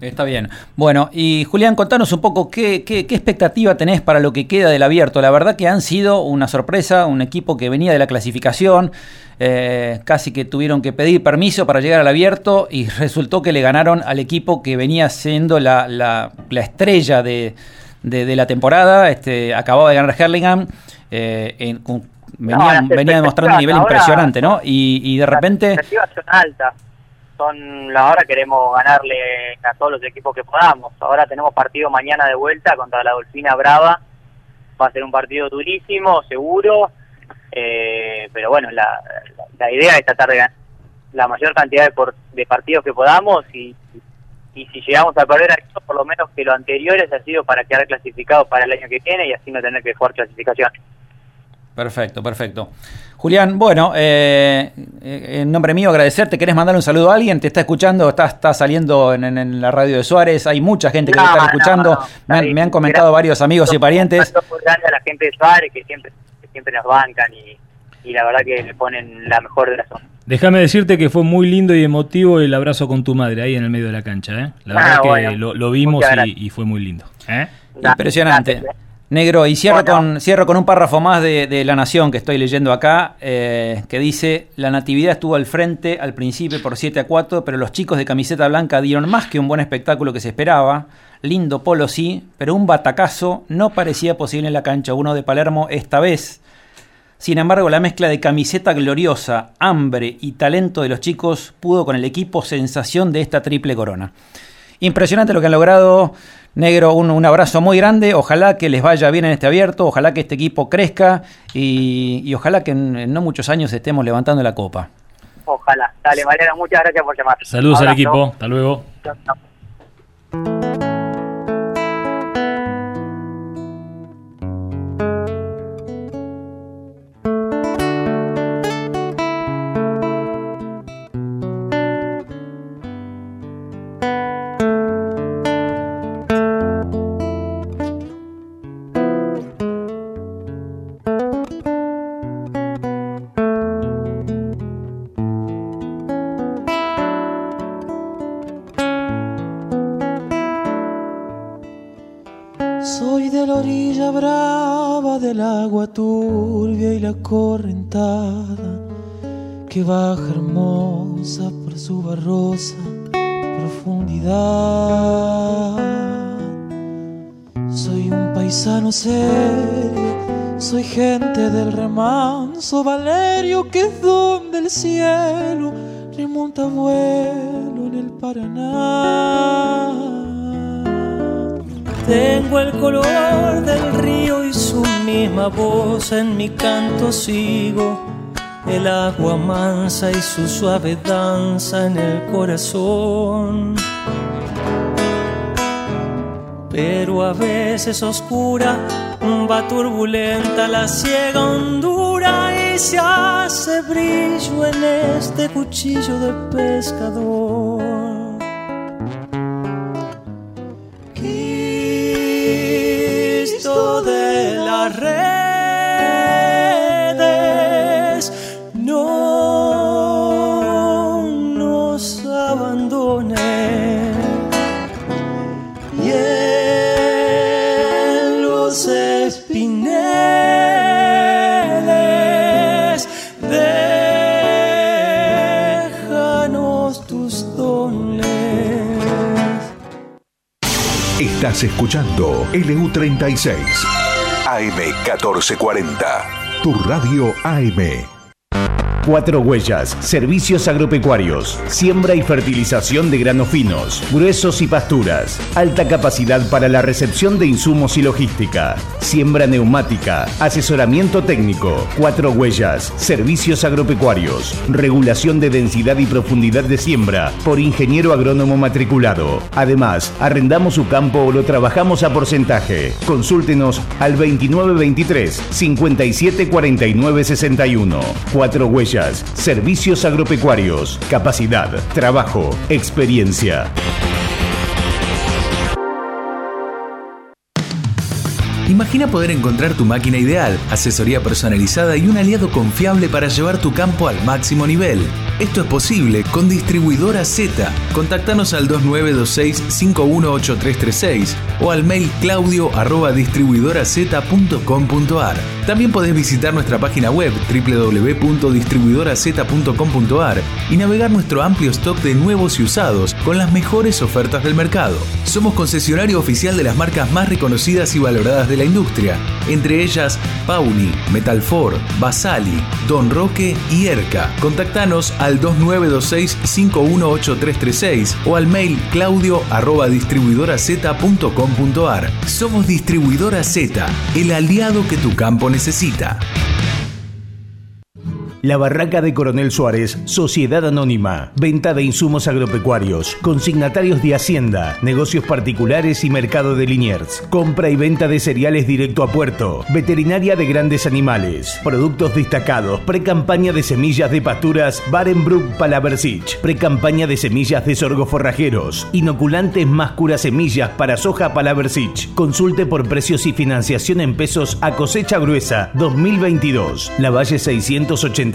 Está bien. Bueno, y Julián, contanos un poco qué, qué, qué expectativa tenés para lo que queda del abierto. La verdad que han sido una sorpresa, un equipo que venía de la clasificación, eh, casi que tuvieron que pedir permiso para llegar al abierto y resultó que le ganaron al equipo que venía siendo la, la, la estrella de, de, de la temporada. Este, acababa de ganar Herlingham. eh, en- venía, demostrando un nivel ahora- impresionante, ¿no? Y, y de repente... Las expectativas son altas. Son, ahora queremos ganarle a todos los equipos que podamos. Ahora tenemos partido mañana de vuelta contra la Dolfina Brava. Va a ser un partido durísimo, seguro. Eh, pero bueno, la, la, la idea es tratar de ganar la mayor cantidad de, por- de partidos que podamos y, y si llegamos a perder por lo menos que lo anteriores ha sido para quedar clasificados para el año que viene y así no tener que jugar clasificación. Perfecto, perfecto. Julián, bueno, eh, eh, en nombre mío agradecerte. ¿Querés mandarle un saludo a alguien? ¿Te está escuchando? ¿Está, está saliendo en, en- en la radio de Suárez? Hay mucha gente que No, te está no, escuchando. no, me, han, me han comentado varios amigos y parientes. Un grande a la gente de Suárez que siempre, que siempre nos bancan y, y la verdad que le ponen la mejor de las ondas. Déjame decirte que fue muy lindo y emotivo el abrazo con tu madre ahí en el medio de la cancha. ¿eh? La Ah, verdad que lo, lo vimos y fue muy lindo. ¿eh? Impresionante. Negro, y cierro, con, cierro con un párrafo más de, de La Nación que estoy leyendo acá, eh, que dice, la Natividad estuvo al frente al principio por 7 a 4, pero los chicos de camiseta blanca dieron más que un buen espectáculo que se esperaba. Lindo polo sí, pero un batacazo no parecía posible en la cancha. Uno de Palermo esta vez. Sin embargo, la mezcla de camiseta gloriosa, hambre y talento de los chicos pudo con el equipo sensación de esta triple corona. Impresionante lo que han logrado. Negro, un, un abrazo muy grande. Ojalá que les vaya bien en este abierto. Ojalá que este equipo crezca. Y, y ojalá que en, en no muchos años estemos levantando la copa. Ojalá. Dale, Mariano, muchas gracias por llamar. Saludos al equipo. Hasta luego. Chao, chao. Remanso Valerio que es donde el cielo remonta vuelo en el Paraná. Tengo el color del río y su misma voz en mi canto sigo. El agua mansa y su suave danza en el corazón. Pero a veces oscura va turbulenta la ciega hondura y se hace brillo en este cuchillo de pescador. Escuchando LU36 AM1440. Tu radio AM. Cuatro Huellas, servicios agropecuarios, siembra y fertilización de granos finos, gruesos y pasturas, alta capacidad para la recepción de insumos y logística, siembra neumática, asesoramiento técnico, Cuatro Huellas, servicios agropecuarios, regulación de densidad y profundidad de siembra por ingeniero agrónomo matriculado. Además, arrendamos su campo o lo trabajamos a porcentaje. Consúltenos al 2923 5749 61. Cuatro Huellas, servicios agropecuarios, capacidad, trabajo, experiencia. Imagina poder encontrar tu máquina ideal, asesoría personalizada y un aliado confiable para llevar tu campo al máximo nivel. Esto es posible con Distribuidora Z. Contactanos al 2926-518336 o al mail claudio. También podés visitar nuestra página web www.distribuidoraz.com.ar y navegar nuestro amplio stock de nuevos y usados con las mejores ofertas del mercado. Somos concesionario oficial de las marcas más reconocidas y valoradas de la industria, entre ellas Pauli, Metalfor, Basali, Don Roque y Erca. Contactanos al 2926-518336 o al mail claudio arroba. Somos Distribuidora Z, el aliado que tu campo necesita. La Barraca de Coronel Suárez, Sociedad Anónima, venta de insumos agropecuarios, consignatarios de Hacienda, negocios particulares y mercado de Liniers, compra y venta de cereales directo a puerto, veterinaria de grandes animales, productos destacados, pre-campaña de semillas de pasturas Barenbrook Palaversich, pre-campaña de semillas de sorgo forrajeros, inoculantes más cura semillas para soja Palaversich. Consulte por precios y financiación en pesos a cosecha gruesa 2022. La Valle 680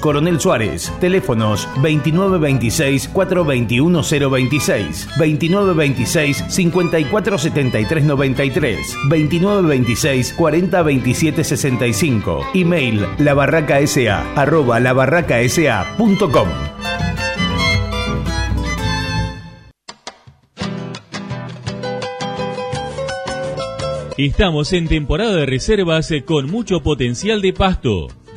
Coronel Suárez. Teléfonos 2926-421-026, 2926-547393, 2926-402765. Email labarracasa arroba labarracasa.com. Estamos en temporada de reservas con mucho potencial de pasto.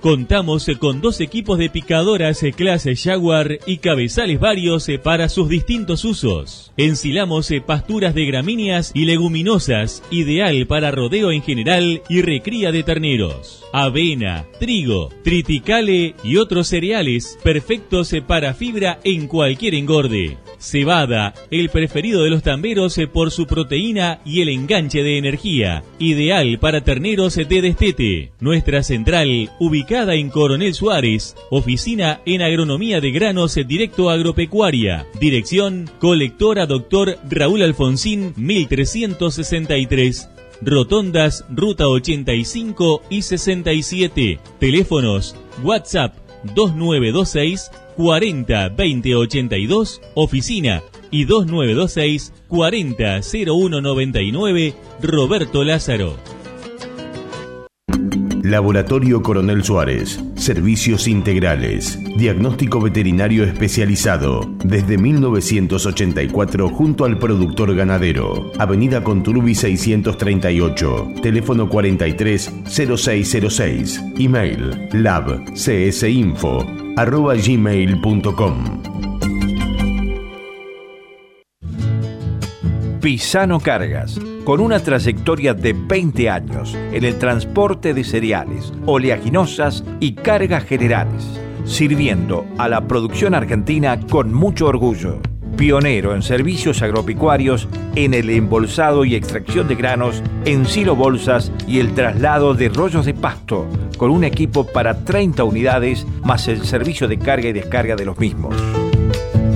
Contamos con dos equipos de picadoras clase Jaguar y cabezales varios para sus distintos usos. Ensilamos pasturas de gramíneas y leguminosas, ideal para rodeo en general y recría de terneros. Avena, trigo, triticale y otros cereales perfectos para fibra en cualquier engorde. Cebada, el preferido de los tamberos por su proteína y el enganche de energía, ideal para terneros de destete. Nuestra central, ubicada en Coronel Suárez, oficina en agronomía de granos directo agropecuaria. Dirección, colectora doctor Raúl Alfonsín, 1363. Rotondas, Ruta 85 y 67. Teléfonos, WhatsApp 2926 40 20 82, oficina y 2926 40 01 99, Roberto Lázaro. Laboratorio Coronel Suárez. Servicios integrales. Diagnóstico veterinario especializado. Desde 1984 junto al productor ganadero. Avenida Conturbi 638. Teléfono 43 0606. Email labcsinfo. Pisano Cargas, con una trayectoria de 20 años en el transporte de cereales, oleaginosas y cargas generales, sirviendo a la producción argentina con mucho orgullo. Pionero en servicios agropecuarios, en el embolsado y extracción de granos, en silo bolsas y el traslado de rollos de pasto, con un equipo para 30 unidades más el servicio de carga y descarga de los mismos.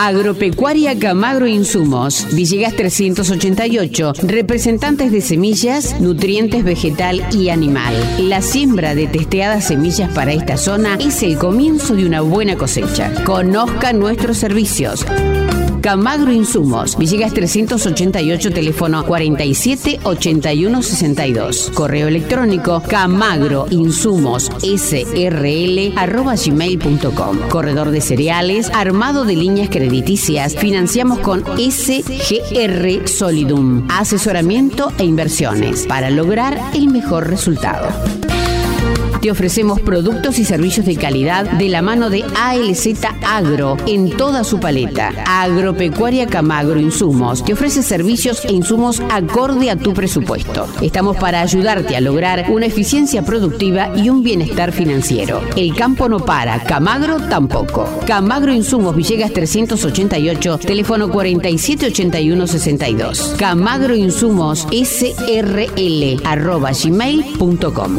Agropecuaria Camagro Insumos, Villegas 388, representantes de semillas, nutrientes vegetal y animal. La siembra de testeadas semillas para esta zona es el comienzo de una buena cosecha. Conozca nuestros servicios. Camagro Insumos, Villegas 388, teléfono 47 81 62. Correo electrónico camagro insumos srl arroba gmail.com. Corredor de cereales, armado de líneas crediticias, financiamos con SGR Solidum. Asesoramiento e inversiones para lograr el mejor resultado. Te ofrecemos productos y servicios de calidad de la mano de ALZ Agro en toda su paleta. Agropecuaria Camagro Insumos te ofrece servicios e insumos acorde a tu presupuesto. Estamos para ayudarte a lograr una eficiencia productiva y un bienestar financiero. El campo no para, Camagro tampoco. Camagro Insumos Villegas 388, teléfono 478162. Camagro Insumos SRL arroba gmail.com.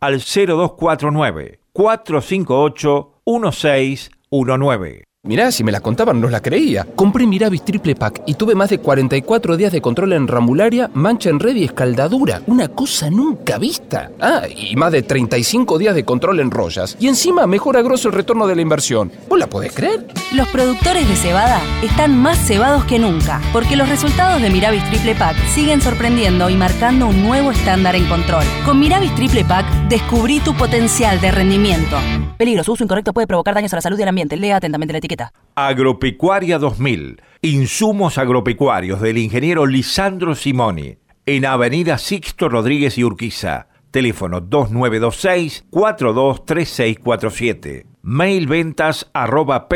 al 0249 458 1619. Mirá, si me la contaban no la creía. Compré Miravis Triple Pack y tuve más de 44 días de control en ramularia, mancha en red y escaldadura. Una cosa nunca vista. Ah, y más de 35 días de control en rollas. Y encima mejora grosso el retorno de la inversión. ¿Vos la podés creer? Los productores de cebada están más cebados que nunca, porque los resultados de Miravis Triple Pack siguen sorprendiendo y marcando un nuevo estándar en control. Con Miravis Triple Pack descubrí tu potencial de rendimiento. Peligro, su uso incorrecto puede provocar daños a la salud y al ambiente. Lea atentamente la etiqueta. Agropecuaria 2000. Insumos agropecuarios del ingeniero Lisandro Simoni. En Avenida Sixto Rodríguez y Urquiza. Teléfono 2926-423647. Mail ventas arroba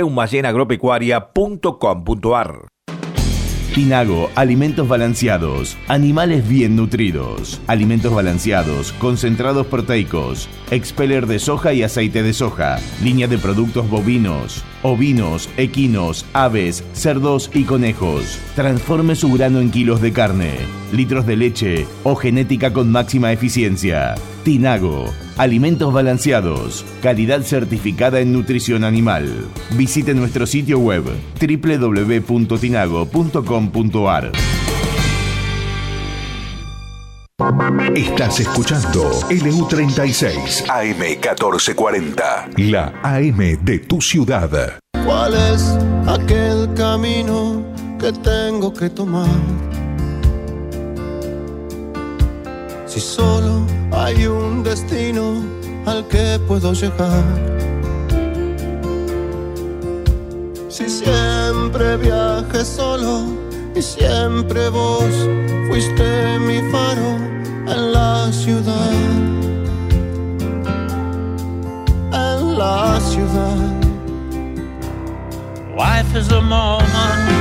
Tinago, alimentos balanceados, animales bien nutridos, alimentos balanceados, concentrados proteicos, expeller de soja y aceite de soja, línea de productos bovinos, ovinos, equinos, aves, cerdos y conejos. Transforme su grano en kilos de carne, litros de leche o genética con máxima eficiencia. Tinago, alimentos balanceados, calidad certificada en nutrición animal. Visite nuestro sitio web www.tinago.com.ar. Estás escuchando LU36 AM1440, la AM de tu ciudad. ¿Cuál es aquel camino que tengo que tomar? Si solo hay un destino al que puedo llegar. Si siempre viaje solo y siempre vos fuiste mi faro en la ciudad. En la ciudad. Life is a moment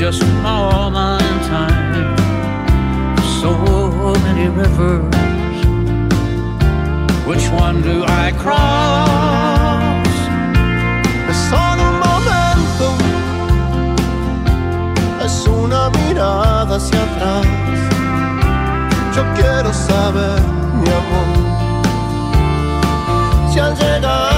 just a moment in time. Many rivers. Which one do I cross? Solo un momento, es una mirada hacia atrás. Yo quiero saber, mi amor, si al llegar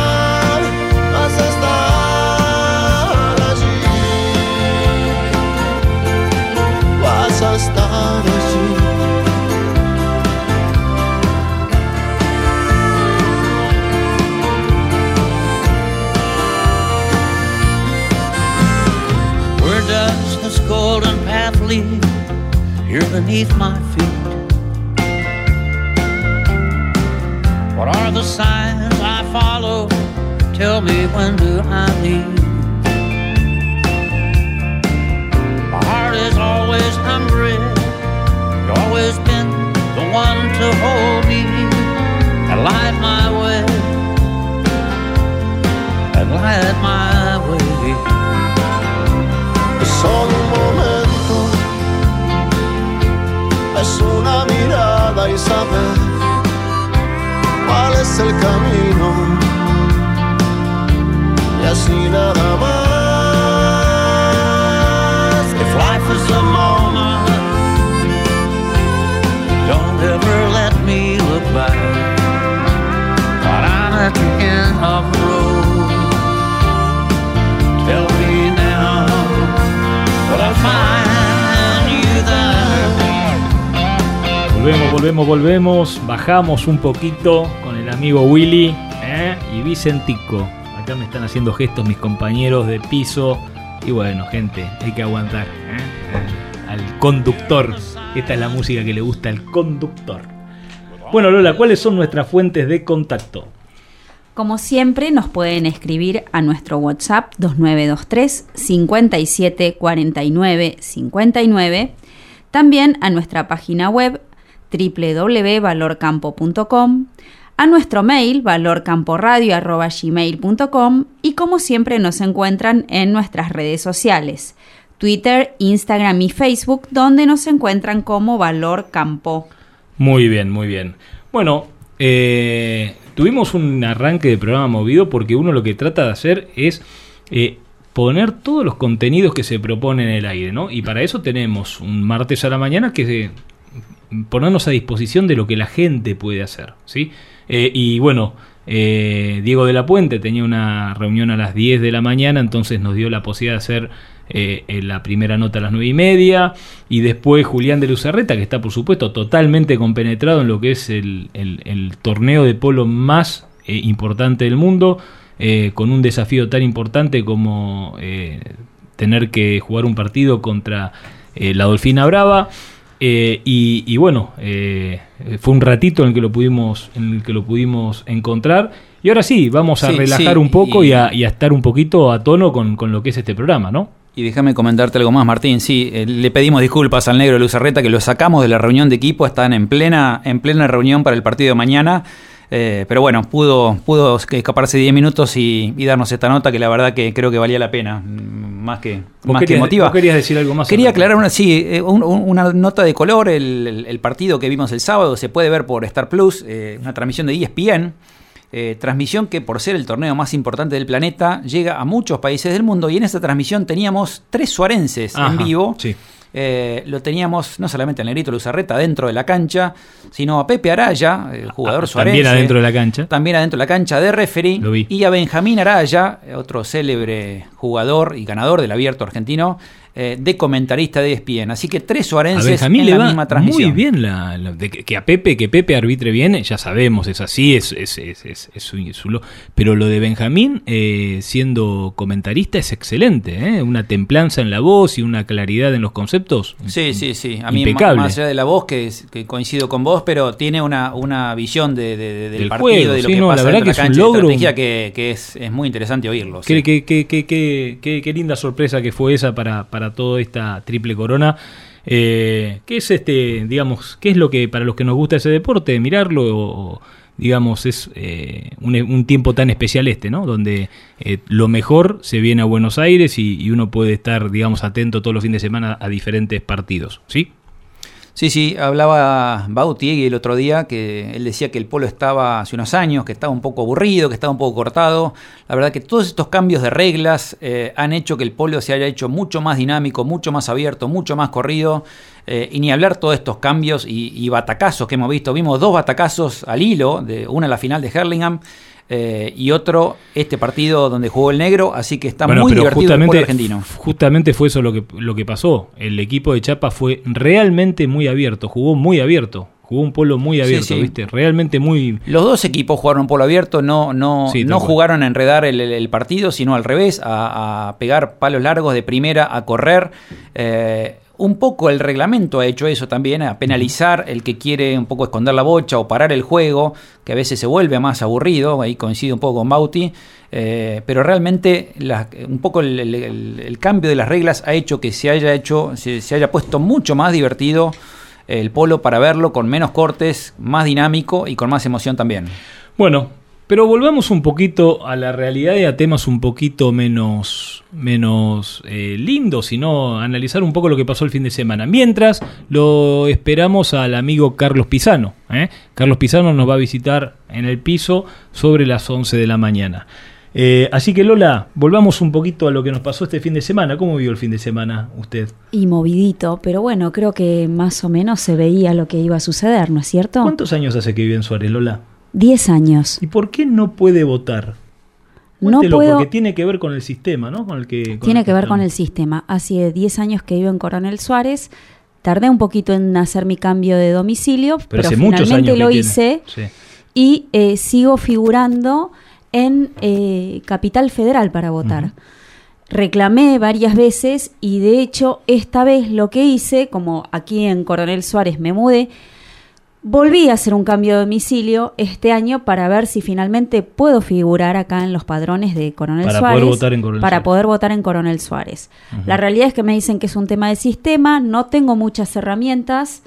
lead? Here beneath my feet. What are the signs I follow? Tell me when do I leave? My heart is always hungry. You've always been the one to hold me and light my way. And light my es una mirada y saber cuál es el camino. Y así nada más. If life is a moment, don't ever let me look back. But I'm at the end Volvemos, volvemos, volvemos. Bajamos un poquito con el amigo Willy ¿eh? y Vicentico. Acá me están haciendo gestos mis compañeros de piso. Y bueno, gente, hay que aguantar ¿eh? al, conductor. Esta es la música que le gusta al conductor. Bueno, Lola, ¿cuáles son nuestras fuentes de contacto? Como siempre, nos pueden escribir a nuestro WhatsApp 2923 57 49 59. También a nuestra página web www.valorcampo.com, a nuestro mail valorcamporadio.gmail.com y como siempre nos encuentran en nuestras redes sociales, Twitter, Instagram y Facebook, donde nos encuentran como Valor Campo. Muy bien, muy bien. Bueno, eh, tuvimos un arranque de programa movido porque uno lo que trata de hacer es eh, poner todos los contenidos que se proponen en el aire, ¿no? Y para eso tenemos un martes a la mañana que ponernos a disposición de lo que la gente puede hacer, ¿sí? Eh, y bueno, eh, Diego de la Puente tenía una reunión a las 10 de la mañana, entonces nos dio la posibilidad de hacer eh, la primera nota a las 9 y media, y después Julián de Luzarreta, que está por supuesto totalmente compenetrado en lo que es el, el- el torneo de polo más eh, importante del mundo, eh, con un desafío tan importante como eh, tener que jugar un partido contra eh, la Dolfina Brava. Eh, y, y bueno, eh, fue un ratito en el que lo pudimos, en el que lo pudimos encontrar. Y ahora sí, vamos a Sí, relajar sí, un poco y, y- a, y a estar un poquito a tono con, con lo que es este programa, ¿no? Y déjame comentarte algo más, Martín. Sí, eh, le pedimos disculpas al negro de Luzarreta que lo sacamos de la reunión de equipo. Están en plena, en plena reunión para el partido de mañana. Eh, pero bueno, pudo, pudo escaparse 10 minutos y, y darnos esta nota que la verdad que creo que valía la pena. mm, Más que, ¿Vos más que querías- emotiva. vos querías decir algo más? Quería aclarar una, sí, eh, un- un- una nota de color. El, el- el partido que vimos el sábado se puede ver por Star Plus, eh, una transmisión de ESPN. eh, transmisión que por ser el torneo más importante del planeta llega a muchos países del mundo y en esta transmisión teníamos tres suarenses en vivo. sí. Eh, lo teníamos no solamente al Negrito Luzarreta dentro de la cancha, sino a Pepe Araya, el jugador Ah, suarense. también adentro de la cancha. También adentro de la cancha de referee. Y a Benjamín Araya, otro célebre jugador y ganador del abierto argentino, eh, de comentarista de ESPN. Así que tres Benjamín en la misma transmisión. muy bien la, la- de que, a Pepe que Pepe arbitre bien ya sabemos es así es, es, es, es- pero lo de Benjamín eh, siendo comentarista es excelente ¿eh? una templanza en la voz y una claridad en los conceptos Sí, sí, sí. A mí, impecable más allá de la voz, que, coincido con vos, pero tiene una, una visión de, de- de- del, Del partido, juego, de lo sí, que no, la pasa verdad dentro de que es un cancha, de logro. estrategia que, que es, muy interesante oírlo. Qué, sí. qué- qué- qué- qué- qué- qué linda sorpresa que fue esa para, para toda esta triple corona. Eh, ¿Qué es este, digamos, qué es lo que para los que nos gusta ese deporte, mirarlo o, digamos, es eh, un, un tiempo tan especial este, ¿no? Donde eh, lo mejor se viene a Buenos Aires y, y uno puede estar, digamos, atento todos los fines de semana a diferentes partidos, ¿sí? Sí, sí, hablaba Bautiegui el otro día que él decía que el polo estaba hace unos años, que estaba un poco aburrido, que estaba un poco cortado. La verdad que todos estos cambios de reglas eh, han hecho que el polo se haya hecho mucho más dinámico, mucho más abierto, mucho más corrido. Eh, y ni hablar todos estos cambios y, y batacazos que hemos visto. Vimos dos batacazos al hilo, de una en la final de Herlingham eh, y otro este partido donde jugó el negro, así que está Bueno, muy pero divertido el justamente, argentino. justamente fue eso lo que, lo que pasó. El equipo de Chapa fue realmente muy abierto, jugó muy abierto, jugó un polo muy abierto, sí. ¿viste? Realmente muy... Los dos equipos jugaron polo abierto, no, no, Sí, no jugaron a enredar el, el- el partido, sino al revés, a, a pegar palos largos de primera, a correr. Eh, un poco el reglamento ha hecho eso también, a penalizar el que quiere un poco esconder la bocha o parar el juego, que a veces se vuelve más aburrido, ahí coincide un poco con Bauti, eh, pero realmente un poco el, cambio de las reglas ha hecho que se haya hecho, se haya puesto mucho más divertido el polo para verlo con menos cortes, más dinámico y con más emoción también. Bueno, pero volvamos un poquito a la realidad y a temas un poquito menos, menos eh, lindos, sino analizar un poco lo que pasó el fin de semana. Mientras lo esperamos al amigo Carlos Pisano. ¿eh? Carlos Pisano nos va a visitar en el piso sobre las 11 de la mañana. Eh, así que Lola, volvamos un poquito a lo que nos pasó este fin de semana. ¿Cómo vio el fin de semana usted? Y movidito, pero bueno, creo que más o menos se veía lo que iba a suceder, ¿no es cierto? ¿Cuántos años hace que vive en Suárez, Lola? Diez años. ¿Y por qué no puede votar? No puedo- porque tiene que ver con el sistema, ¿no? Con el que, con Tiene el que ver con el sistema. Hace 10 años que vivo en Coronel Suárez. Tardé un poquito en hacer mi cambio de domicilio, pero, hace muchos finalmente lo hice Sí. y eh, sigo figurando en eh, Capital Federal para votar. Reclamé varias veces y de hecho esta vez lo que hice, como aquí en Coronel Suárez me mudé, volví a hacer un cambio de domicilio este año para ver si finalmente puedo figurar acá en los padrones de Coronel Para Suárez. poder votar en Coronel para Suárez. poder votar en Coronel Suárez. La realidad es que me dicen que es un tema de sistema, no tengo muchas herramientas.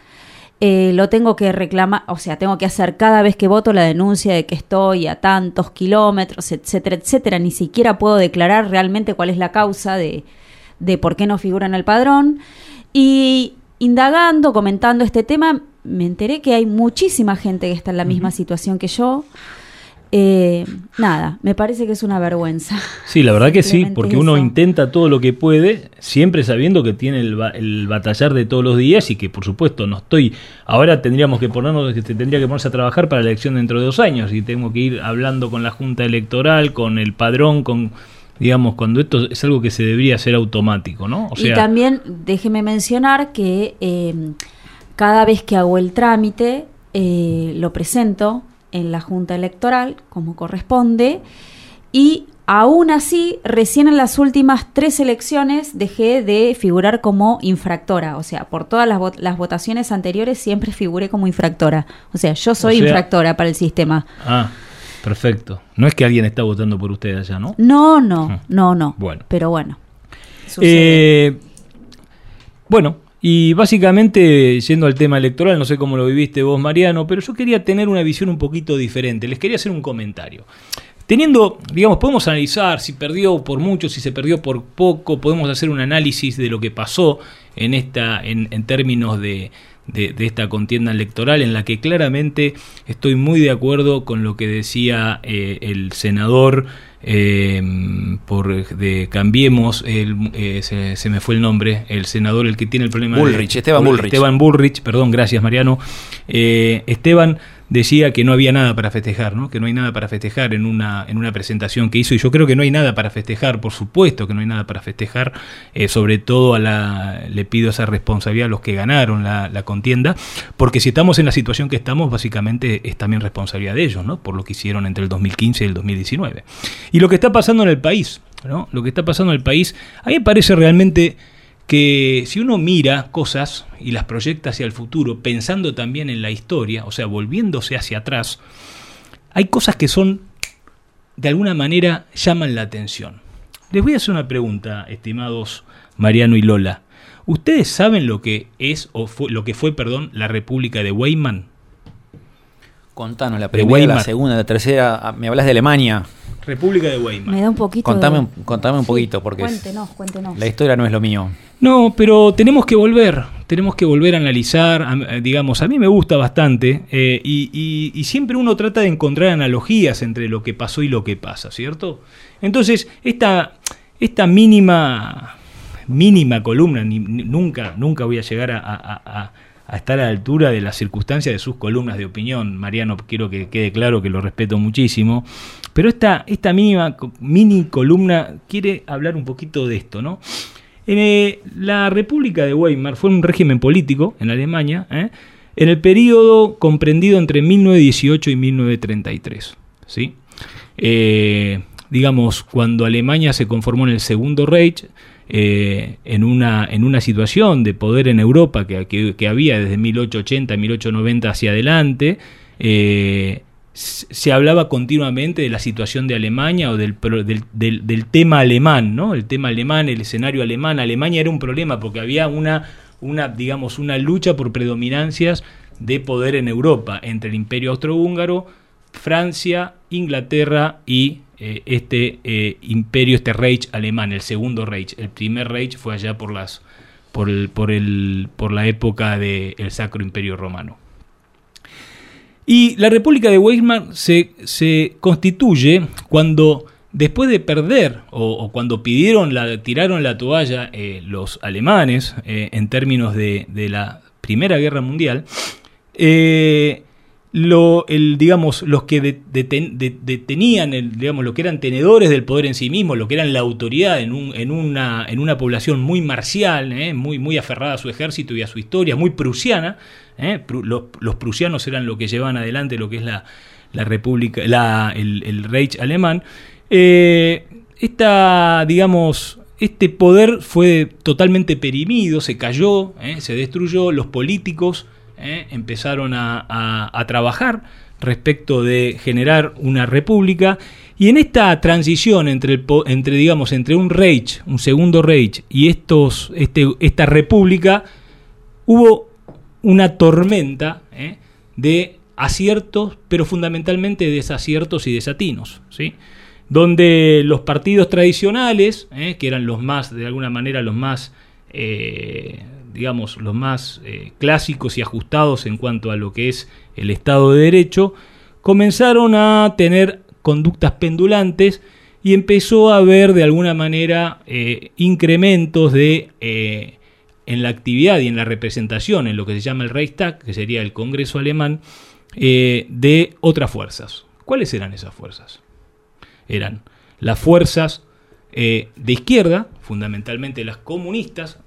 eh, lo tengo que reclamar, o sea, tengo que hacer cada vez que voto la denuncia de que estoy a tantos kilómetros, etcétera, etcétera. Ni siquiera puedo declarar realmente cuál es la causa de, de por qué no figura en el padrón. Y indagando, comentando este tema, me enteré que hay muchísima gente que está en la misma situación que yo. Eh, nada, me parece que es una vergüenza. Sí, la verdad que sí, porque uno intenta todo lo que puede, siempre sabiendo que tiene el, el batallar de todos los días y que, por supuesto, no estoy. Ahora tendríamos que ponernos, que se tendría que ponerse a trabajar para la elección dentro de dos años y tengo que ir hablando con la Junta Electoral, con el padrón, con. Digamos, cuando esto es algo que se debería hacer automático, ¿no? O y también déjeme mencionar que eh, cada vez que hago el trámite eh, lo presento en la Junta Electoral como corresponde y aún así recién en las últimas tres elecciones dejé de figurar como infractora, o sea, por todas las, vot- las votaciones anteriores siempre figuré como infractora, o sea, yo soy O sea- infractora para el sistema. Ah, perfecto. No es que alguien está votando por usted allá, ¿no? No, no, no, no, Bueno. pero bueno. Eh, bueno, y básicamente, yendo al tema electoral, no sé cómo lo viviste vos, Mariano, pero yo quería tener una visión un poquito diferente. Les quería hacer un comentario. Teniendo, digamos, podemos analizar si perdió por mucho, si se perdió por poco, podemos hacer un análisis de lo que pasó en esta, en, términos de, de- de esta contienda electoral, en la que claramente estoy muy de acuerdo con lo que decía eh, el senador eh, por de Cambiemos, el, eh, se, se me fue el nombre, el senador, el que tiene el problema Bullrich, de, Esteban Bullrich. Esteban Bullrich, perdón, gracias Mariano. Eh, Esteban decía que no había nada para festejar, ¿no? que no hay nada para festejar en una, en una presentación que hizo, y yo creo que no hay nada para festejar, por supuesto que no hay nada para festejar, eh, sobre todo a la, le pido esa responsabilidad a los que ganaron la, la contienda, porque si estamos en la situación que estamos, básicamente es también responsabilidad de ellos, ¿no? por lo que hicieron entre el 2015 y el 2019. Y lo que está pasando en el país, ¿no? lo que está pasando en el país, a mí me parece realmente que si uno mira cosas y las proyecta hacia el futuro, pensando también en la historia, o sea, volviéndose hacia atrás, hay cosas que son, de alguna manera, llaman la atención. Les voy a hacer una pregunta, estimados Mariano y Lola. ¿Ustedes saben lo que es, o fue, lo que fue, perdón, la República de Weimar? Contanos la primera, la segunda, la tercera. Ah, Me hablas de Alemania. República de Weimar. Me da un poquito Contame, de- contame un poquito, porque Cuéntenos, cuéntenos. la historia no es lo mío. No, pero tenemos que volver, tenemos que volver a analizar, eh, digamos, a mí me gusta bastante eh, y, siempre uno trata de encontrar analogías entre lo que pasó y lo que pasa, ¿cierto? Entonces, esta, esta mínima, mínima columna, nunca, nunca voy a llegar a, a- estar a la altura de las circunstancias de sus columnas de opinión, Mariano, quiero que quede claro que lo respeto muchísimo, pero esta, esta mínima, mini columna quiere hablar un poquito de esto, ¿no? Eh, la República de Weimar fue un régimen político en Alemania ¿eh? en el periodo comprendido entre 1918 y 1933. ¿sí? Eh, digamos, cuando Alemania se conformó en el Segundo Reich, eh, en, una, en una situación de poder en Europa que, que- había desde 1880, 1890 hacia adelante, se hablaba continuamente de la situación de Alemania o del, del- del tema alemán, ¿no? El tema alemán, el escenario alemán. Alemania era un problema porque había una, una, digamos, una lucha por predominancias de poder en Europa entre el Imperio Austrohúngaro, Francia, Inglaterra y eh, este eh, imperio, este Reich alemán, el segundo Reich. El primer Reich fue allá por las por el, por el, por la época del Sacro Imperio Romano. Y la República de Weimar se, se constituye cuando, después de perder, o, cuando pidieron la, tiraron la toalla eh, los alemanes eh, en términos de, de la Primera Guerra Mundial, eh, lo, el, digamos, los que de- deten- de- detenían, digamos, lo que eran tenedores del poder en sí mismo, lo que eran la autoridad en, un- en, una, en una población muy marcial, eh, muy, muy aferrada a su ejército y a su historia, muy prusiana, eh, los, los prusianos eran lo que llevaban adelante lo que es la, la república, la, el, el Reich alemán, eh, esta, digamos, este poder fue totalmente perimido, se cayó, se destruyó, los políticos eh, empezaron a, a- trabajar respecto de generar una república. Y en esta transición entre, el, entre digamos entre un Reich, un segundo Reich y estos, este, esta república hubo una tormenta eh, de aciertos, pero fundamentalmente desaciertos y desatinos, ¿sí? donde los partidos tradicionales, eh, que eran los más, de alguna manera, los más, digamos, los más eh, clásicos y ajustados en cuanto a lo que es el Estado de Derecho, comenzaron a tener conductas pendulantes y empezó a haber de alguna manera eh, incrementos de eh, en la actividad y en la representación en lo que se llama el Reichstag, que sería el Congreso alemán, de otras fuerzas. ¿Cuáles eran esas fuerzas? Eran las fuerzas de izquierda, fundamentalmente las comunistas,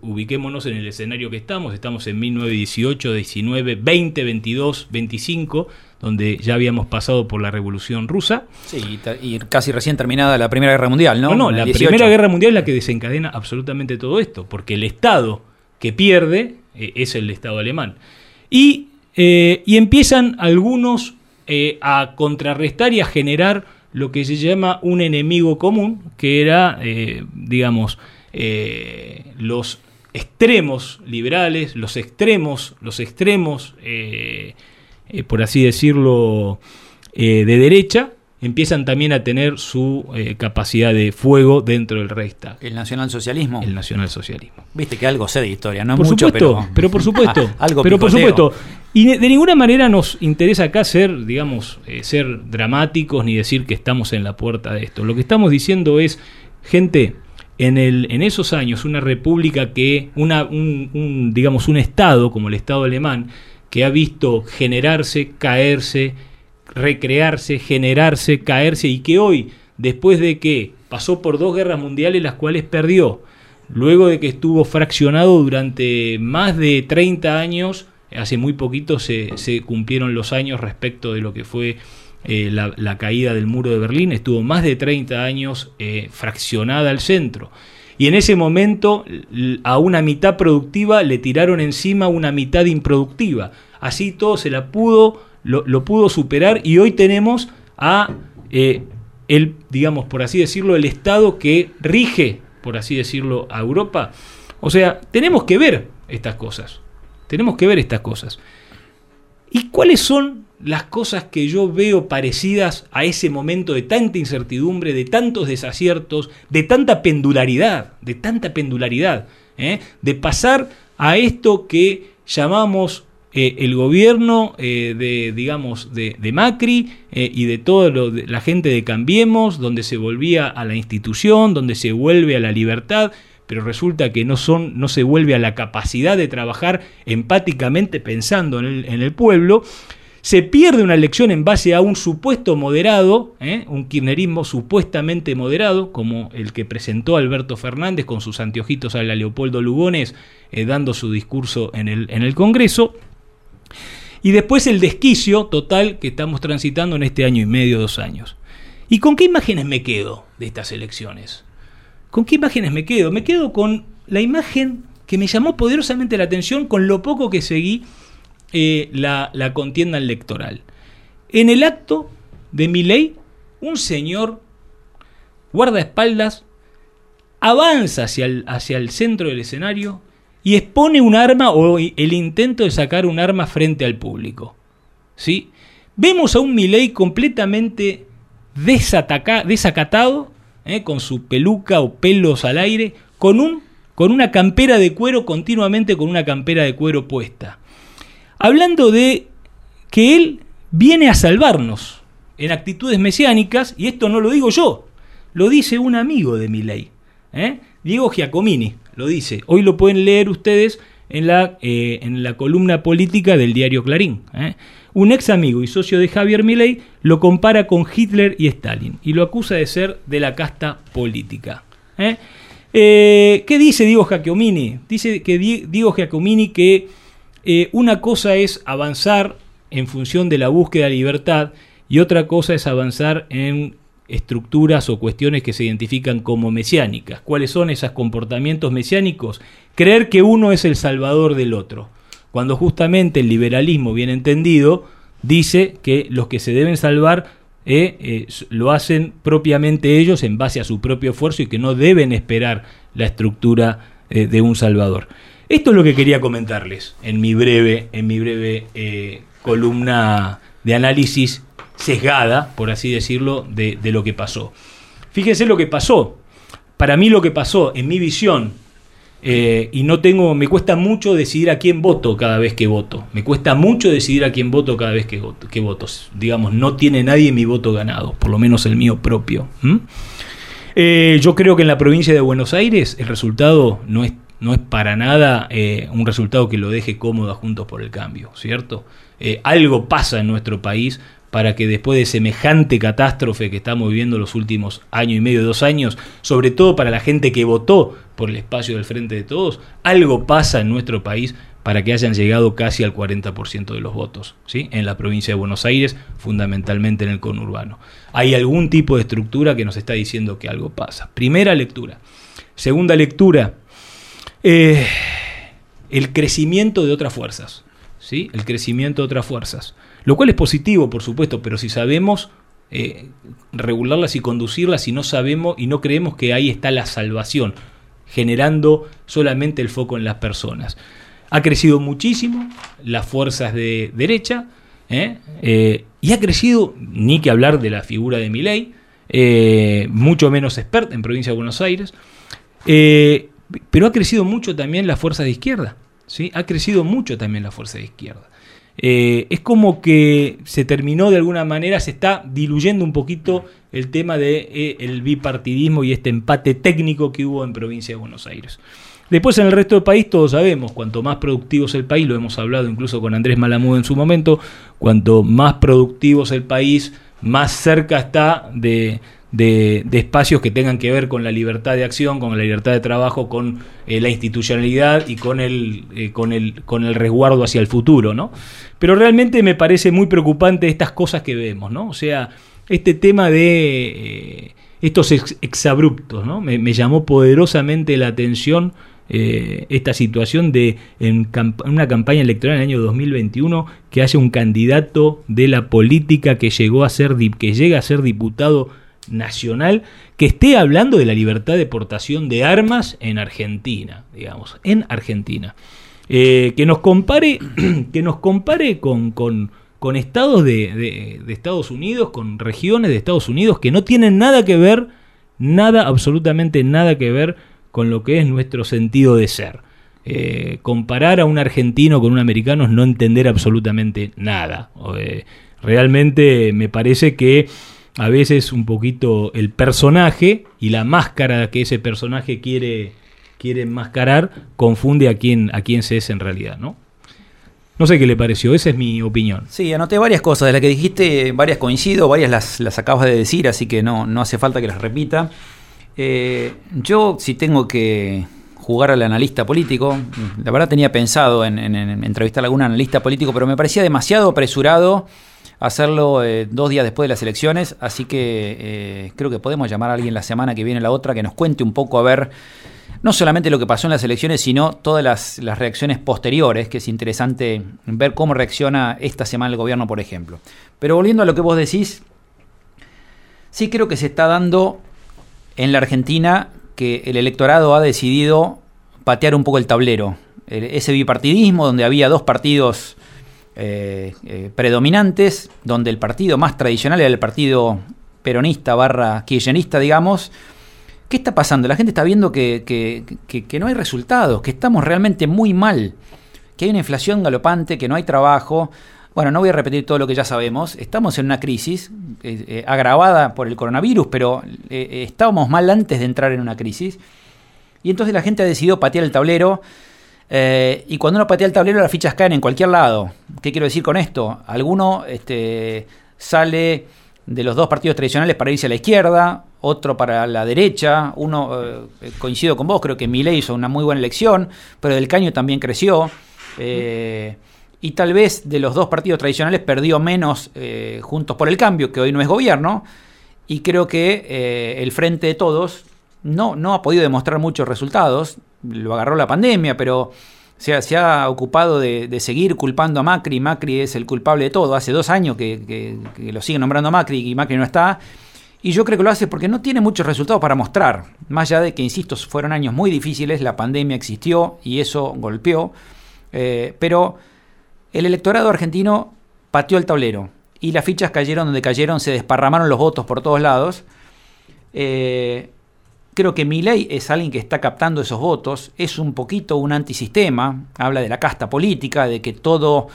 ubiquémonos en el escenario que estamos, estamos en 1918, 19, 20, 22, 25, donde ya habíamos pasado por la Revolución Rusa. Sí, y, casi recién terminada la Primera Guerra Mundial, ¿no? No, no, la 18. Primera Guerra Mundial es la que desencadena absolutamente todo esto, porque el Estado que pierde eh, es el Estado alemán. Y, eh, y empiezan algunos eh, a contrarrestar y a generar lo que se llama un enemigo común, que era, digamos, eh, los extremos liberales, los extremos, los extremos, eh, eh, por así decirlo, de derecha, empiezan también a tener su eh, capacidad de fuego dentro del Reichstag. El nacionalsocialismo. El nacionalsocialismo. Viste que algo sé de historia, no por mucho, supuesto, pero... por [laughs] supuesto, [laughs] algo pero por supuesto. Y de de ninguna manera nos interesa acá ser, digamos, eh, ser dramáticos ni decir que estamos en la puerta de esto. Lo que estamos diciendo es, gente, en, el, en esos años, una república que, una, un, digamos, un Estado como el Estado alemán, que ha visto generarse, caerse, recrearse, generarse, caerse y que hoy, después de que pasó por dos guerras mundiales las cuales perdió, luego de que estuvo fraccionado durante más de 30 años, hace muy poquito se, se cumplieron los años respecto de lo que fue eh, la, caída del muro de Berlín, estuvo más de 30 años eh, fraccionada al centro. Y en ese momento a una mitad productiva le tiraron encima una mitad improductiva. Así todo se la pudo, lo, lo pudo superar y hoy tenemos a eh, el, digamos, por así decirlo, el Estado que rige, por así decirlo, a Europa. O sea, tenemos que ver estas cosas. Tenemos que ver estas cosas. ¿Y cuáles son las cosas que yo veo parecidas a ese momento de tanta incertidumbre, de tantos desaciertos, de tanta pendularidad, de tanta pendularidad, ¿eh? de pasar a esto que llamamos eh, el gobierno eh, de, digamos, de, de Macri eh, y de toda la gente de Cambiemos, donde se volvía a la institución, donde se vuelve a la libertad, pero resulta que no, son, no se vuelve a la capacidad de trabajar empáticamente pensando en el, pueblo, se pierde una elección en base a un supuesto moderado, ¿eh? un kirchnerismo supuestamente moderado, como el que presentó Alberto Fernández con sus anteojitos a la Leopoldo Lugones eh, dando su discurso en el, en el Congreso. Y después el desquicio total que estamos transitando en este año y medio, dos años. ¿Y con qué imágenes me quedo de estas elecciones? ¿Con qué imágenes me quedo? Me quedo con la imagen que me llamó poderosamente la atención con lo poco que seguí eh, la, contienda electoral. En el acto de mi ley, un señor guardaespaldas avanza hacia el, hacia el centro del escenario y expone un arma o el intento de sacar un arma frente al público. ¿Sí? Vemos a un Milei completamente desacatado, ¿eh? con su peluca o pelos al aire, con, un, con una campera de cuero, continuamente con una campera de cuero puesta hablando de que Él viene a salvarnos en actitudes mesiánicas, y esto no lo digo yo, lo dice un amigo de mi ley, ¿eh? Diego Giacomini, lo dice. Hoy lo pueden leer ustedes en la, eh, en la columna política del diario Clarín. ¿eh? Un ex amigo y socio de Javier Milei lo compara con Hitler y Stalin y lo acusa de ser de la casta política. ¿eh? ¿Qué dice Diego Giacomini? Dice que Diego Giacomini que una cosa es avanzar en función de la búsqueda de libertad y otra cosa es avanzar en estructuras o cuestiones que se identifican como mesiánicas. ¿Cuáles son esos comportamientos mesiánicos? Creer que uno es el salvador del otro, cuando justamente el liberalismo bien entendido dice que los que se deben salvar eh, eh, lo hacen propiamente ellos en base a su propio esfuerzo y que no deben esperar la estructura de un salvador. Esto es lo que quería comentarles en mi breve, en mi breve eh, columna de análisis sesgada, por así decirlo, de, lo que pasó. Fíjense lo que pasó. Para mí lo que pasó, en mi visión, eh, y no tengo, me cuesta mucho decidir a quién voto cada vez que voto. Me cuesta mucho decidir a quién voto cada vez que voto. Digamos, no tiene nadie mi voto ganado, por lo menos el mío propio. Eh, yo creo que en la provincia de Buenos Aires el resultado no es no es para nada eh, un resultado que lo deje cómodo a Juntos por el Cambio, ¿cierto? Algo pasa en nuestro país para que después de semejante catástrofe que estamos viviendo los últimos año y medio, dos años, sobre todo para la gente que votó por el espacio del Frente de Todos, algo pasa en nuestro país para que hayan llegado casi al 40% de los votos, ¿sí? en la provincia de Buenos Aires, fundamentalmente en el conurbano. Hay algún tipo de estructura que nos está diciendo que algo pasa. Primera lectura. Segunda lectura, eh, el crecimiento de otras fuerzas, ¿sí? El crecimiento de otras fuerzas. Lo cual es positivo, por supuesto, pero si sabemos eh, regularlas y conducirlas y no sabemos y no creemos que ahí está la salvación, generando solamente el foco en las personas. Ha crecido muchísimo las fuerzas de derecha ¿eh? y ha crecido, ni que hablar de la figura de Milei, mucho menos experta en provincia de Buenos Aires. Pero ha crecido mucho también la fuerza de izquierda. ¿sí? Ha crecido mucho también la fuerza de izquierda. Eh, es como que se terminó de alguna manera, se está diluyendo un poquito el tema del de, eh, bipartidismo y este empate técnico que hubo en provincia de Buenos Aires. Después en el resto del país todos sabemos, cuanto más productivo es el país, lo hemos hablado incluso con Andrés Malamud en su momento, cuanto más productivo es el país, más cerca está de, de, espacios que tengan que ver con la libertad de acción, con la libertad de trabajo, con eh, la institucionalidad y con el, eh, con, el, con el resguardo hacia el futuro, ¿no? Pero realmente me parece muy preocupante estas cosas que vemos, ¿no? O sea, este tema de eh, estos exabruptos, ¿no? Me, llamó poderosamente la atención esta situación de en, una campaña electoral en el año 2021 que haya un candidato de la política que llegó a ser que llega a ser diputado nacional que esté hablando de la libertad de portación de armas en Argentina, digamos, en Argentina. eh, que nos compare, [clears throat] que nos compare con, con, estados de, Estados Unidos, con regiones de Estados Unidos que no tienen nada que ver, nada, absolutamente nada que ver con lo que es nuestro sentido de ser. Eh, comparar a un argentino con un americano es no entender absolutamente nada. Eh, realmente me parece que a veces un poquito el personaje y la máscara que ese personaje quiere, quiere enmascarar confunde a quién, a quién se es en realidad, ¿no? No sé qué le pareció, esa es mi opinión. Sí, anoté varias cosas. De las que dijiste, varias coincido, varias las, las acabas de decir, así que no, no hace falta que las repita. Eh, yo, si tengo que jugar al analista político, la verdad tenía pensado en, en- en entrevistar a algún analista político, pero me parecía demasiado apresurado hacerlo eh, dos días después de las elecciones, así que eh, creo que podemos llamar a alguien la semana que viene, la otra, que nos cuente un poco a ver no solamente lo que pasó en las elecciones, sino todas las, reacciones posteriores, que es interesante ver cómo reacciona esta semana el gobierno, por ejemplo. Pero volviendo a lo que vos decís, sí creo que se está dando en la Argentina que el electorado ha decidido patear un poco el tablero. Ese bipartidismo donde había dos partidos eh, eh, predominantes, donde el partido más tradicional era el partido peronista barra kirchnerista, digamos, ¿Qué está pasando? La gente está viendo que, no hay resultados, que estamos realmente muy mal, que hay una inflación galopante, que no hay trabajo. Bueno, no voy a repetir todo lo que ya sabemos. Estamos en una crisis eh, agravada por el coronavirus, pero estábamos mal antes de entrar en una crisis. Y entonces la gente ha decidido patear el tablero. Eh, y cuando uno patea el tablero, las fichas caen en cualquier lado. ¿Qué quiero decir con esto? Alguno este, sale de los dos partidos tradicionales para irse a la izquierda, otro para la derecha. Uno, eh, coincido con vos, creo que Milei hizo una muy buena elección, pero Del Caño también creció. eh, y tal vez de los dos partidos tradicionales perdió menos Juntos por el Cambio, que hoy no es gobierno. Y creo que el Frente de Todos no, no ha podido demostrar muchos resultados. Lo agarró la pandemia, pero se ha, ocupado de, seguir culpando a Macri. Macri es el culpable de todo. Hace dos años que, lo sigue nombrando a Macri y Macri no está. Y yo creo que lo hace porque no tiene muchos resultados para mostrar. Más allá de que, insisto, fueron años muy difíciles, la pandemia existió y eso golpeó. Eh, pero el electorado argentino pateó el tablero y las fichas cayeron donde cayeron, se desparramaron los votos por todos lados. Eh, creo que Milei es alguien que está captando esos votos, es un poquito un antisistema, habla de la casta política, de que todo,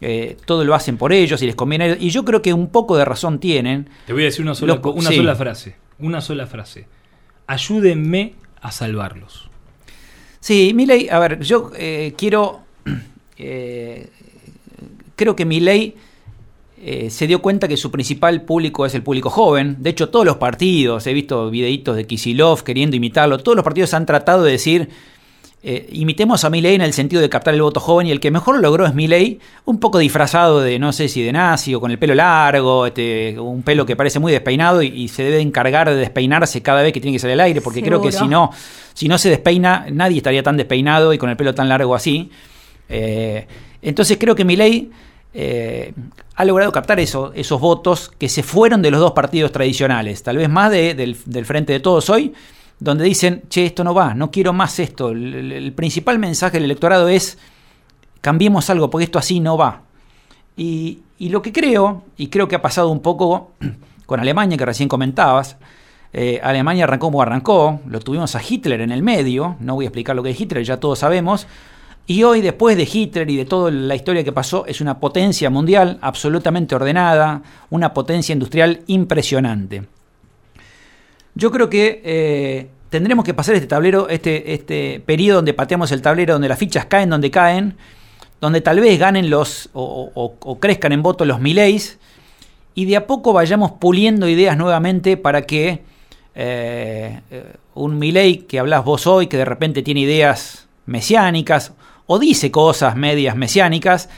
eh, todo lo hacen por ellos y les conviene a ellos, y yo creo que un poco de razón tienen. Te voy a decir una sola, Los- co- una sí. sola frase. Una sola frase. Ayúdenme a salvarlos. Sí, Milei, a ver, yo eh, quiero. [clears throat] eh, creo que Milei eh, se dio cuenta que su principal público es el público joven. De hecho, todos los partidos, he visto videitos de Kisilov queriendo imitarlo, todos los partidos han tratado de decir. eh, imitemos a Milei en el sentido de captar el voto joven y el que mejor lo logró es Milei, un poco disfrazado de no sé si de nazi o con el pelo largo, este, un pelo que parece muy despeinado y, y se debe encargar de despeinarse cada vez que tiene que salir al aire, porque creo que si no, si no se despeina, nadie estaría tan despeinado y con el pelo tan largo así. Eh, entonces creo que Milei eh, ha logrado captar eso, esos votos que se fueron de los dos partidos tradicionales, tal vez más de- del, Frente de Todos hoy, donde dicen, che, esto no va, no quiero más esto. El, principal mensaje del electorado es, cambiemos algo, porque esto así no va. Y, y lo que creo, y creo que ha pasado un poco [clears throat] con Alemania, que recién comentabas, eh, Alemania arrancó como arrancó, lo tuvimos a Hitler en el medio, no voy a explicar lo que es Hitler, ya todos sabemos, y hoy después de Hitler y de toda la historia que pasó, es una potencia mundial absolutamente ordenada, una potencia industrial impresionante. Yo creo que eh, tendremos que pasar este tablero, este, este periodo donde pateamos el tablero, donde las fichas caen donde caen, donde tal vez ganen los o, o- crezcan en voto los mileis y de a poco vayamos puliendo ideas nuevamente para que eh, eh, un Milei que hablas vos hoy, que de repente tiene ideas mesiánicas o dice cosas medias mesiánicas,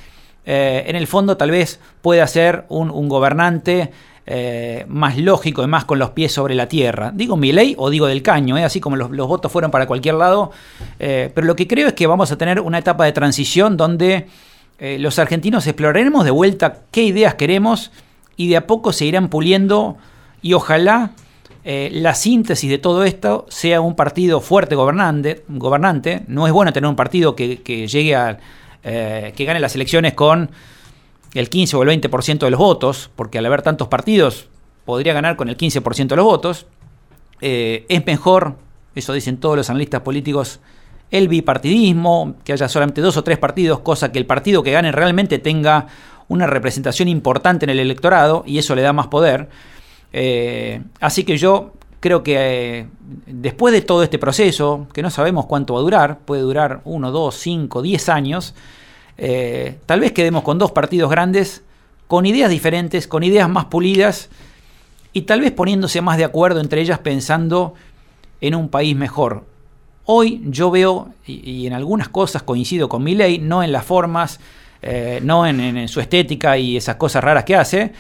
eh, en el fondo tal vez pueda ser un, gobernante eh, más lógico y más con los pies sobre la tierra. Digo Milei o digo del caño, eh, así como los, los votos fueron para cualquier lado, pero lo que creo es que vamos a tener una etapa de transición donde los argentinos exploraremos de vuelta qué ideas queremos y de a poco se irán puliendo y ojalá eh, la síntesis de todo esto sea un partido fuerte gobernante. gobernante. No es bueno tener un partido que, llegue a. eh, que gane las elecciones con el 15 o el 20% de los votos, porque al haber tantos partidos podría ganar con el 15% de los votos. Eh, es mejor, eso dicen todos los analistas políticos, el bipartidismo, que haya solamente dos o tres partidos, cosa que el partido que gane realmente tenga una representación importante en el electorado y eso le da más poder. Eh, así que yo creo que eh, después de todo este proceso, que no sabemos cuánto va a durar, puede durar uno, dos, cinco, diez años, eh, tal vez quedemos con dos partidos grandes, con ideas diferentes, con ideas más pulidas y tal vez poniéndose más de acuerdo entre ellas pensando en un país mejor. Hoy yo veo, y, en algunas cosas coincido con mi ley, no en las formas, no en su estética y esas cosas raras que hace,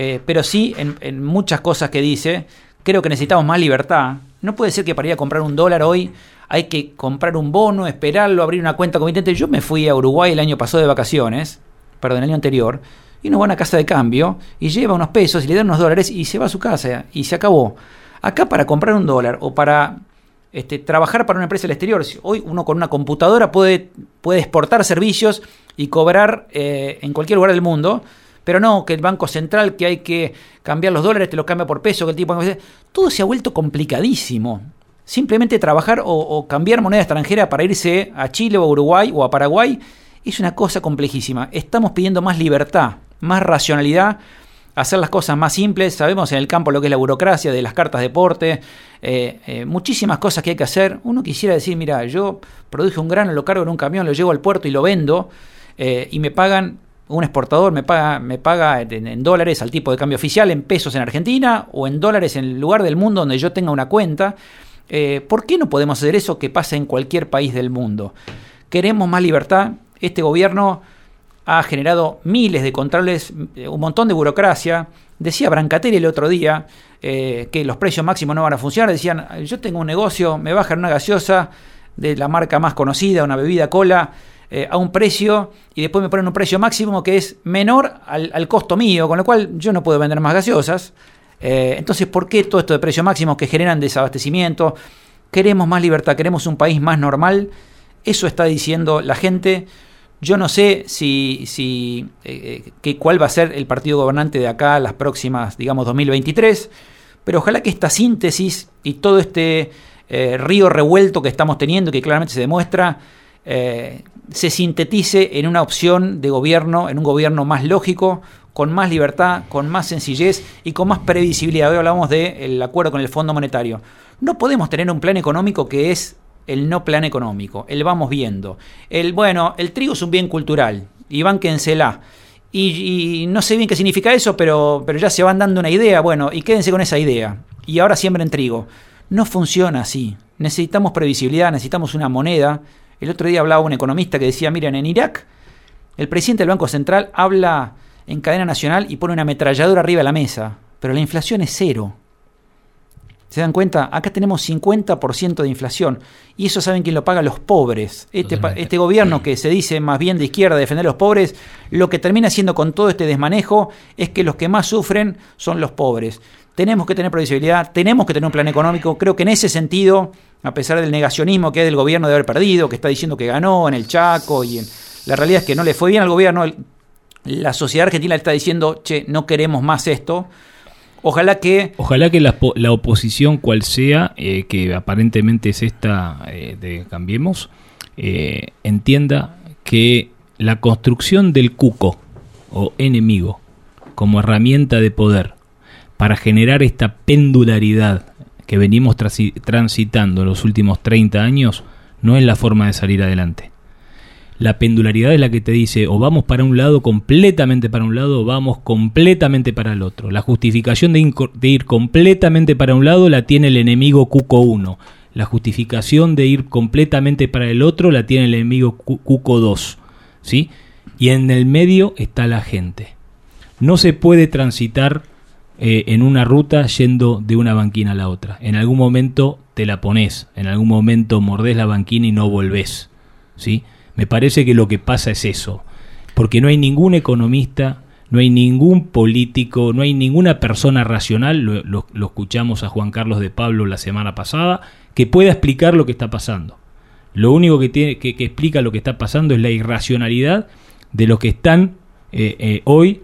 eh, pero sí en, en muchas cosas que dice. Creo que necesitamos más libertad. No puede ser que para ir a comprar un dólar hoy hay que comprar un bono, esperarlo, abrir una cuenta comitente. Yo me fui a Uruguay el año pasado de vacaciones, perdón, el año anterior, y uno va a una casa de cambio y lleva unos pesos y le dan unos dólares y se va a su casa y se acabó. Acá para comprar un dólar o para este, trabajar para una empresa del exterior, hoy uno con una computadora puede, puede exportar servicios y cobrar eh, en cualquier lugar del mundo, pero no que el Banco Central, que hay que cambiar los dólares, te lo cambia por peso, que el tipo... Todo se ha vuelto complicadísimo. Simplemente trabajar o, cambiar moneda extranjera para irse a Chile o a Uruguay o a Paraguay es una cosa complejísima. Estamos pidiendo más libertad, más racionalidad, hacer las cosas más simples. Sabemos en el campo lo que es la burocracia de las cartas de porte, eh, eh, muchísimas cosas que hay que hacer. Uno quisiera decir, mira, yo produje un grano, lo cargo en un camión, lo llevo al puerto y lo vendo eh, y me pagan, un exportador me paga, me paga en, dólares al tipo de cambio oficial, en pesos en Argentina o en dólares en el lugar del mundo donde yo tenga una cuenta. Eh, ¿Por qué no podemos hacer eso que pasa en cualquier país del mundo? Queremos más libertad. Este gobierno ha generado miles de controles, eh, un montón de burocracia. Decía Brancatelli el otro día eh, que los precios máximos no van a funcionar. Decían, yo tengo un negocio, me bajan una gaseosa de la marca más conocida, una bebida cola, eh, a un precio y después me ponen un precio máximo que es menor al, al costo mío, con lo cual yo no puedo vender más gaseosas. Eh, entonces, ¿por qué todo esto de precios máximos que generan desabastecimiento? Queremos más libertad, queremos un país más normal. Eso está diciendo la gente. Yo no sé si, si eh, que cuál va a ser el partido gobernante de acá las próximas, digamos, 2023, pero ojalá que esta síntesis y todo este eh, río revuelto que estamos teniendo, que claramente se demuestra, eh, se sintetice en una opción de gobierno, en un gobierno más lógico, con más libertad, con más sencillez y con más previsibilidad. Hoy hablamos del acuerdo con el Fondo Monetario. No podemos tener un plan económico que es el no plan económico, el vamos viendo. El, bueno, el trigo es un bien cultural, y bánquensela. Y, y no sé bien qué significa eso, pero, pero ya se van dando una idea, bueno, y quédense con esa idea. Y ahora siembren trigo. No funciona así. Necesitamos previsibilidad, necesitamos una moneda. El otro día hablaba un economista que decía, miren, en Irak, el presidente del Banco Central habla en cadena nacional y pone una ametralladora arriba de la mesa, pero la inflación es cero. ¿Se dan cuenta? Acá tenemos 50% de inflación. Y eso saben quién lo paga los pobres. Este, este gobierno que se dice más bien de izquierda defender a los pobres, lo que termina haciendo con todo este desmanejo es que los que más sufren son los pobres. Tenemos que tener previsibilidad, tenemos que tener un plan económico. Creo que en ese sentido, a pesar del negacionismo que es del gobierno de haber perdido, que está diciendo que ganó en el Chaco y en, la realidad es que no le fue bien al gobierno, la sociedad argentina le está diciendo, che, no queremos más esto. Ojalá que Ojalá que la oposición, cual sea, eh, que aparentemente es esta eh, de Cambiemos, eh, entienda que la construcción del cuco o enemigo como herramienta de poder para generar esta pendularidad que venimos transitando en los últimos 30 años no es la forma de salir adelante. La pendularidad es la que te dice o vamos para un lado completamente para un lado o vamos completamente para el otro. La justificación de, ir completamente para un lado la tiene el enemigo Cuco 1. La justificación de ir completamente para el otro la tiene el enemigo Cu- Cuco 2. ¿sí? Y en el medio está la gente. No se puede transitar eh, en una ruta yendo de una banquina a la otra. En algún momento te la pones, en algún momento mordés la banquina y no volvés. ¿sí? Me parece que lo que pasa es eso, porque no hay ningún economista, no hay ningún político, no hay ninguna persona racional, lo, escuchamos a Juan Carlos de Pablo la semana pasada, que pueda explicar lo que está pasando. Lo único que, tiene, que, explica lo que está pasando es la irracionalidad de los que están eh, eh, hoy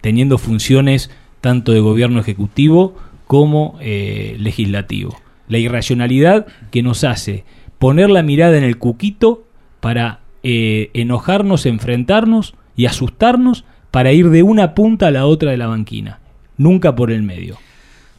teniendo funciones tanto de gobierno ejecutivo como eh, legislativo. La irracionalidad que nos hace poner la mirada en el cuquito para eh, enojarnos, enfrentarnos y asustarnos para ir de una punta a la otra de la banquina, nunca por el medio.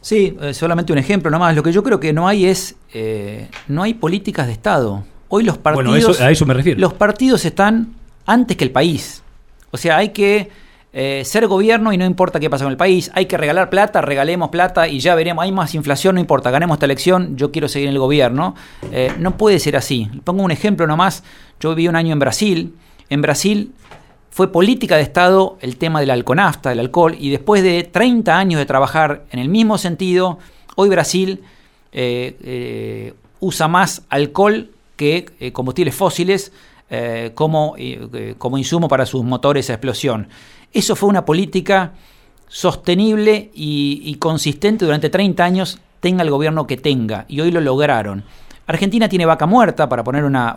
Sí, eh, solamente un ejemplo nomás. Lo que yo creo que no hay es, eh, no hay políticas de Estado. Hoy los partidos, Bueno, eso- a eso me refiero. Los partidos están antes que el país. O sea, hay que eh, ser gobierno y no importa qué pasa con el país. Hay que regalar plata, regalemos plata y ya veremos. Hay más inflación, no importa. Ganemos esta elección, yo quiero seguir en el gobierno. Eh, no puede ser así. Pongo un ejemplo nomás. Yo viví un año en Brasil. En Brasil fue política de Estado el tema del alconafta, del alcohol, y después de 30 años de trabajar en el mismo sentido, hoy Brasil eh, usa más alcohol que combustibles fósiles como, como insumo para sus motores a explosión. Eso fue una política sostenible y, consistente durante 30 años, tenga el gobierno que tenga, y hoy lo lograron. Argentina tiene vaca muerta, para poner una,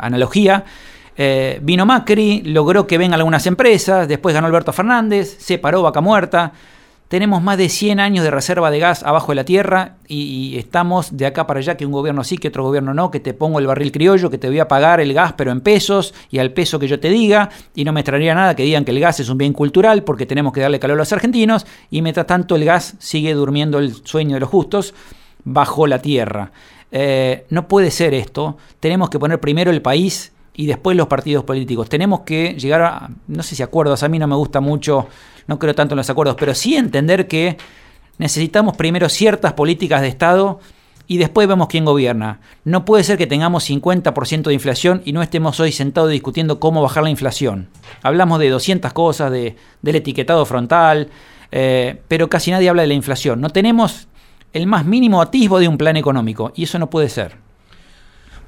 analogía. Eh, vino Macri, logró que vengan algunas empresas, después ganó Alberto Fernández, se paró vaca muerta. Tenemos más de 100 años de reserva de gas abajo de la tierra y, estamos de acá para allá que un gobierno sí, que otro gobierno no, que te pongo el barril criollo, que te voy a pagar el gas pero en pesos y al peso que yo te diga. Y no me extrañaría nada que digan que el gas es un bien cultural porque tenemos que darle calor a los argentinos. Y mientras tanto el gas sigue durmiendo el sueño de los justos bajo la tierra. Eh, no puede ser esto, tenemos que poner primero el país y después los partidos políticos. Tenemos que llegar a, no sé si acuerdos, a mí no me gusta mucho, no creo tanto en los acuerdos, pero sí entender que necesitamos primero ciertas políticas de Estado y después vemos quién gobierna. No puede ser que tengamos 50% de inflación y no estemos hoy sentados discutiendo cómo bajar la inflación. Hablamos de 200 cosas, de, del etiquetado frontal, eh, pero casi nadie habla de la inflación. No tenemos el más mínimo atisbo de un plan económico y eso no puede ser.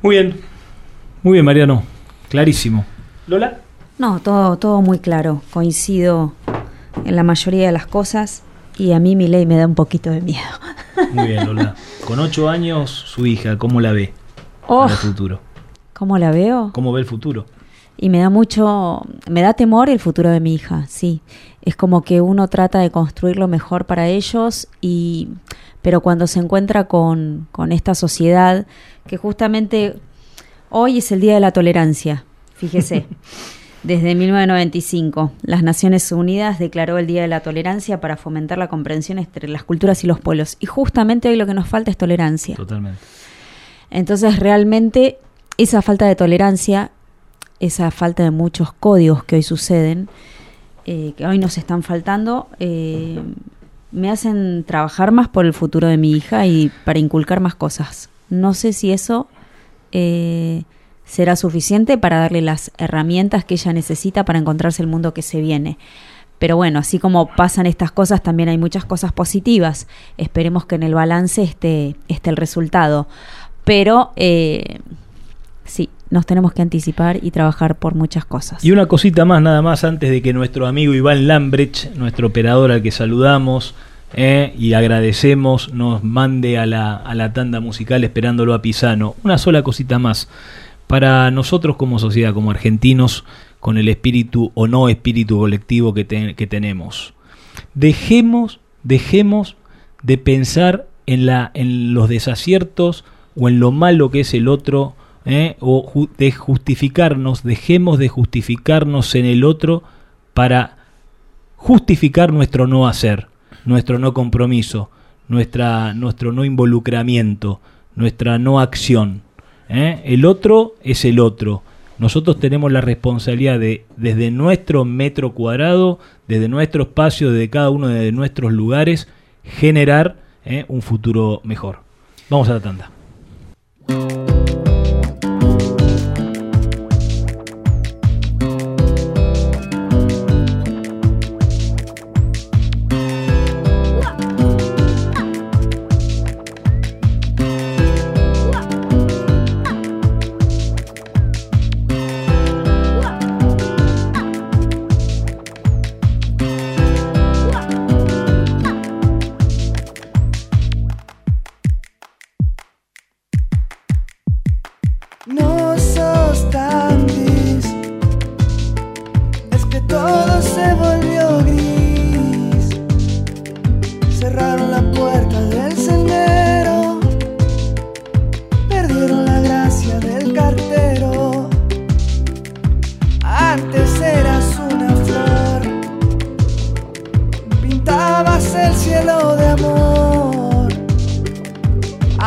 Muy bien, muy bien Mariano, clarísimo. Lola. No, todo, todo muy claro. Coincido en la mayoría de las cosas y a mí mi ley me da un poquito de miedo. Muy bien, Lola. Con ocho años, su hija, ¿cómo la ve? Oh. El futuro. ¿Cómo la veo? ¿Cómo ve el futuro? Y me da mucho, me da temor el futuro de mi hija, sí. Es como que uno trata de construir lo mejor para ellos y pero cuando se encuentra con, con esta sociedad que justamente hoy es el Día de la Tolerancia, fíjese. [laughs] Desde 1995, las Naciones Unidas declaró el Día de la Tolerancia para fomentar la comprensión entre las culturas y los pueblos. Y justamente hoy lo que nos falta es tolerancia. Totalmente. Entonces, realmente, esa falta de tolerancia, esa falta de muchos códigos que hoy suceden, eh, que hoy nos están faltando, eh, me hacen trabajar más por el futuro de mi hija y para inculcar más cosas. No sé si eso eh, será suficiente para darle las herramientas que ella necesita para encontrarse el mundo que se viene. Pero bueno, así como pasan estas cosas, también hay muchas cosas positivas. Esperemos que en el balance esté, esté el resultado. Pero eh, sí, nos tenemos que anticipar y trabajar por muchas cosas. Y una cosita más, nada más, antes de que nuestro amigo Iván Lambrecht, nuestro operador al que saludamos eh, y agradecemos, nos mande a la, a la tanda musical esperándolo a Pisano. Una sola cosita más. Para nosotros como sociedad, como argentinos, con el espíritu o no espíritu colectivo que, que tenemos, dejemos, dejemos de pensar en, la, en los desaciertos o en lo malo que es el otro, ¿eh? o de justificarnos, dejemos de justificarnos en el otro para justificar nuestro no hacer, nuestro no compromiso, nuestra, nuestro no involucramiento, nuestra no acción. ¿eh? El otro es el otro. Nosotros tenemos la responsabilidad de, desde nuestro metro cuadrado, desde nuestro espacio, desde cada uno de nuestros lugares, generar ¿eh? un futuro mejor. Vamos a la tanda.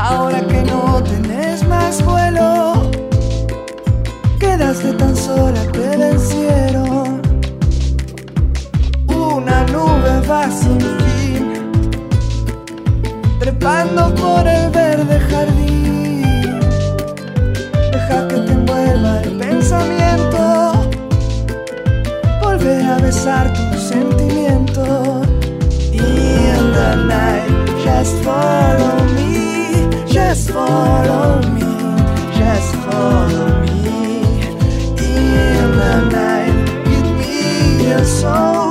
Ahora que no tenés más vuelo, quedaste tan sola, te vencieron. Una nube va sin fin, trepando por el verde jardín. Deja que te envuelva el pensamiento, volver a besar tus sentimientos. In the night, just follow me, just follow me, just follow me. In the night, give me your soul,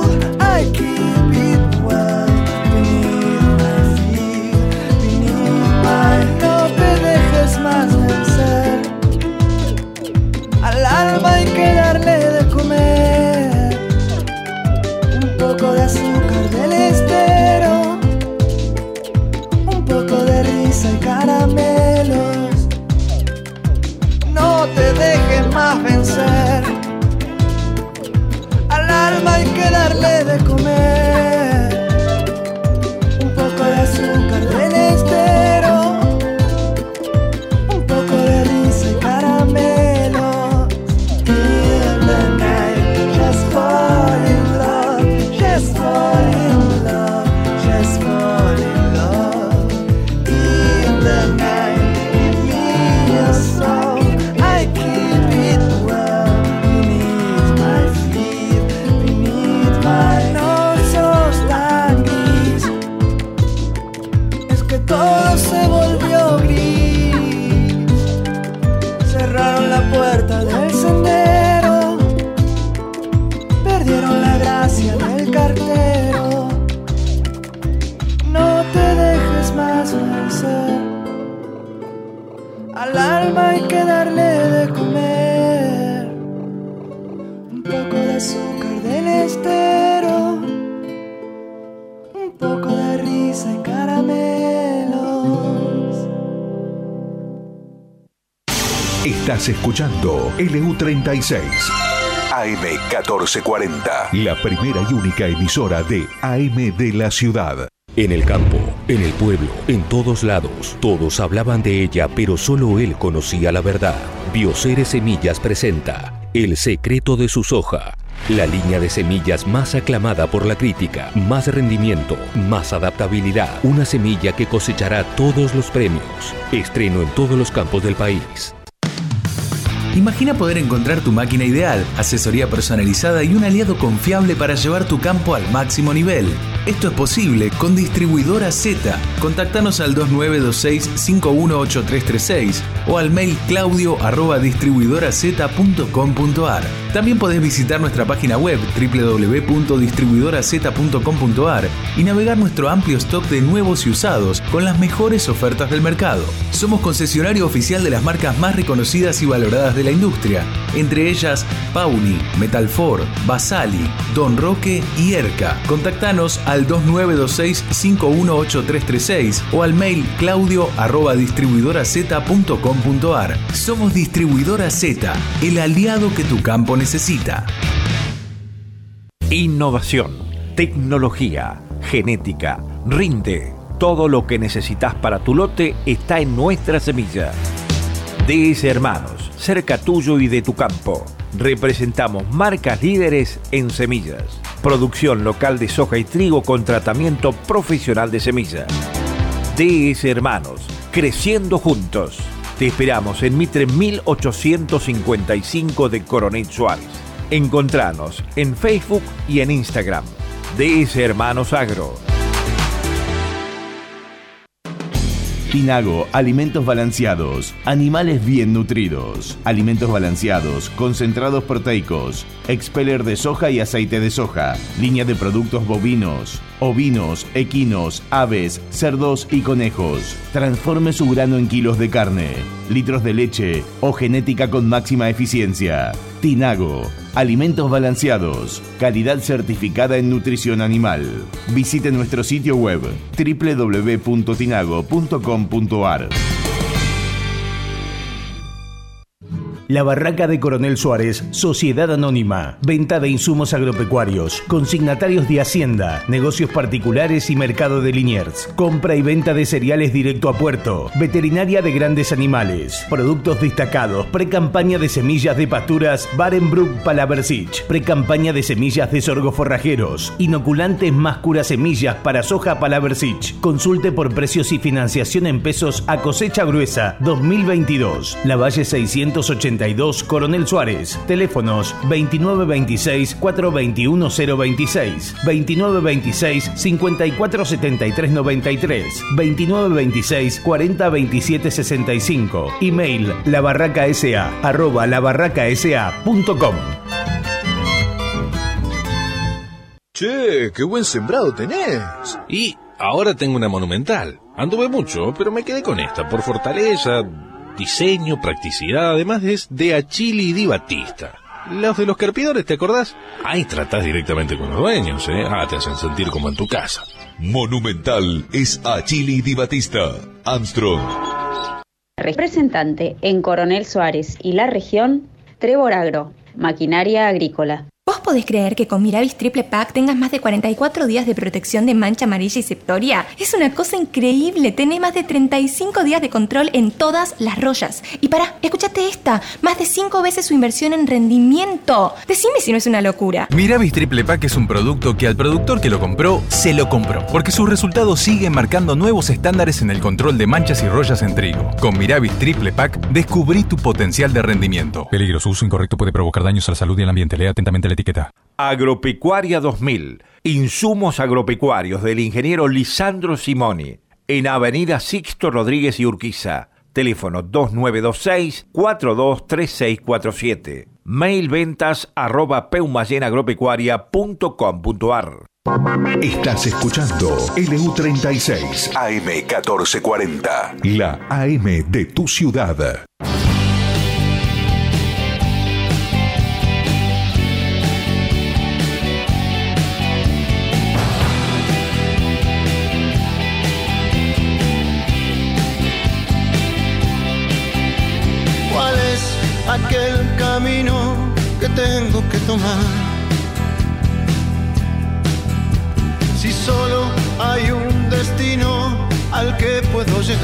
Estás escuchando LU36 AM1440, la primera y única emisora de AM de la ciudad. En el campo, en el pueblo, en todos lados, todos hablaban de ella, pero solo él conocía la verdad. Bioceres Semillas presenta El secreto de su soja. La línea de semillas más aclamada por la crítica, más rendimiento, más adaptabilidad, una semilla que cosechará todos los premios. Estreno en todos los campos del país. Imagina poder encontrar tu máquina ideal, asesoría personalizada y un aliado confiable para llevar tu campo al máximo nivel. Esto es posible con Distribuidora Z. Contactanos al 2926-518336 o al mail claudio. También podés visitar nuestra página web www.distribuidoraz.com.ar y navegar nuestro amplio stock de nuevos y usados con las mejores ofertas del mercado. Somos concesionario oficial de las marcas más reconocidas y valoradas de la industria, entre ellas Pauni, Metalfor, Basali, Don Roque y Erca. Contactanos al 2926-518336 o al mail claudio arroba distribuidoraz.com.ar. Somos Distribuidora Z, el aliado que tu campo necesita. Innovación, tecnología, genética, rinde. Todo lo que necesitas para tu lote está en nuestra semilla. DS Hermanos, cerca tuyo y de tu campo. Representamos marcas líderes en semillas. Producción local de soja y trigo con tratamiento profesional de semillas. DS Hermanos, creciendo juntos. Te esperamos en Mitre 1855 de Coronel Suárez. Encontranos en Facebook y en Instagram. DS Hermanos Agro. Tinago, alimentos balanceados, animales bien nutridos, alimentos balanceados, concentrados proteicos, expeller de soja y aceite de soja, línea de productos bovinos, ovinos, equinos, aves, cerdos y conejos. Transforme su grano en kilos de carne, litros de leche o genética con máxima eficiencia. Tinago, alimentos balanceados, calidad certificada en nutrición animal. Visite nuestro sitio web www.tinago.com.ar. La Barraca de Coronel Suárez, Sociedad Anónima. Venta de insumos agropecuarios, consignatarios de Hacienda, negocios particulares y mercado de Liniers. Compra y venta de cereales directo a puerto. Veterinaria de grandes animales. Productos destacados. Pre-campaña de semillas de pasturas Barenbrook Palaversich. Pre-campaña de semillas de sorgo forrajeros. Inoculantes más cura semillas para soja Palaversich. Consulte por precios y financiación en pesos a cosecha gruesa 2022. La Valle 682 Coronel Suárez. Teléfonos 2926 421 026 2926 5473 93 2926 40 27 65 Email labarracasa arroba labarracasa.com Che, qué buen sembrado tenés. Y ahora tengo una monumental. Anduve mucho, pero me quedé con esta por fortaleza, diseño, practicidad, además es de Achili Di Batista. Los de los carpidores, ¿te acordás? Ahí tratás directamente con los dueños, ¿eh? Ah, te hacen sentir como en tu casa. Monumental es Achili Di Batista. Armstrong. Representante en Coronel Suárez y la región, Trevor Agro, maquinaria agrícola. ¿Vos podés creer que con Miravis Triple Pack tengas más de 44 días de protección de mancha amarilla y septoria? Es una cosa increíble. Tenés más de 35 días de control en todas las rollas. Y para, escúchate esta. Más de 5 veces su inversión en rendimiento. Decime si no es una locura. Miravis Triple Pack es un producto que al productor que lo compró, se lo compró. Porque sus resultados siguen marcando nuevos estándares en el control de manchas y rollas en trigo. Con Miravis Triple Pack, descubrí tu potencial de rendimiento. Peligro, su uso incorrecto puede provocar daños a la salud y al ambiente. Lea atentamente la etiqueta. Agropecuaria 2000. Insumos agropecuarios del ingeniero Lisandro Simoni. En Avenida Sixto Rodríguez y Urquiza. Teléfono 2926-423647. Mail ventas arroba peumayenagropecuaria.com.ar. Estás escuchando LU36 AM 1440. La AM de tu ciudad.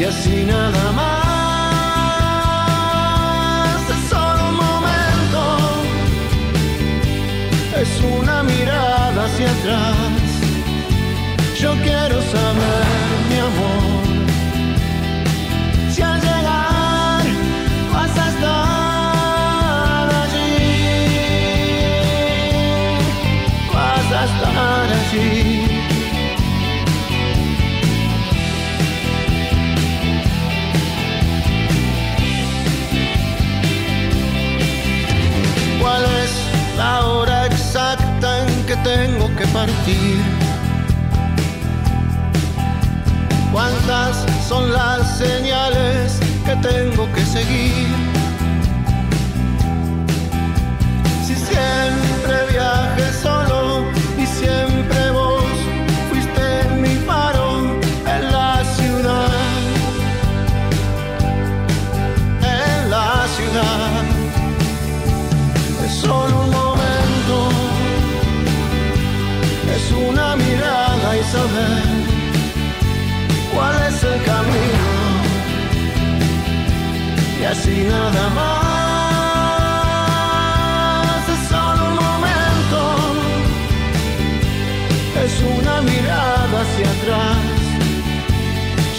Y así nada más, partir? ¿Cuántas son las señales que tengo que seguir? Si siempre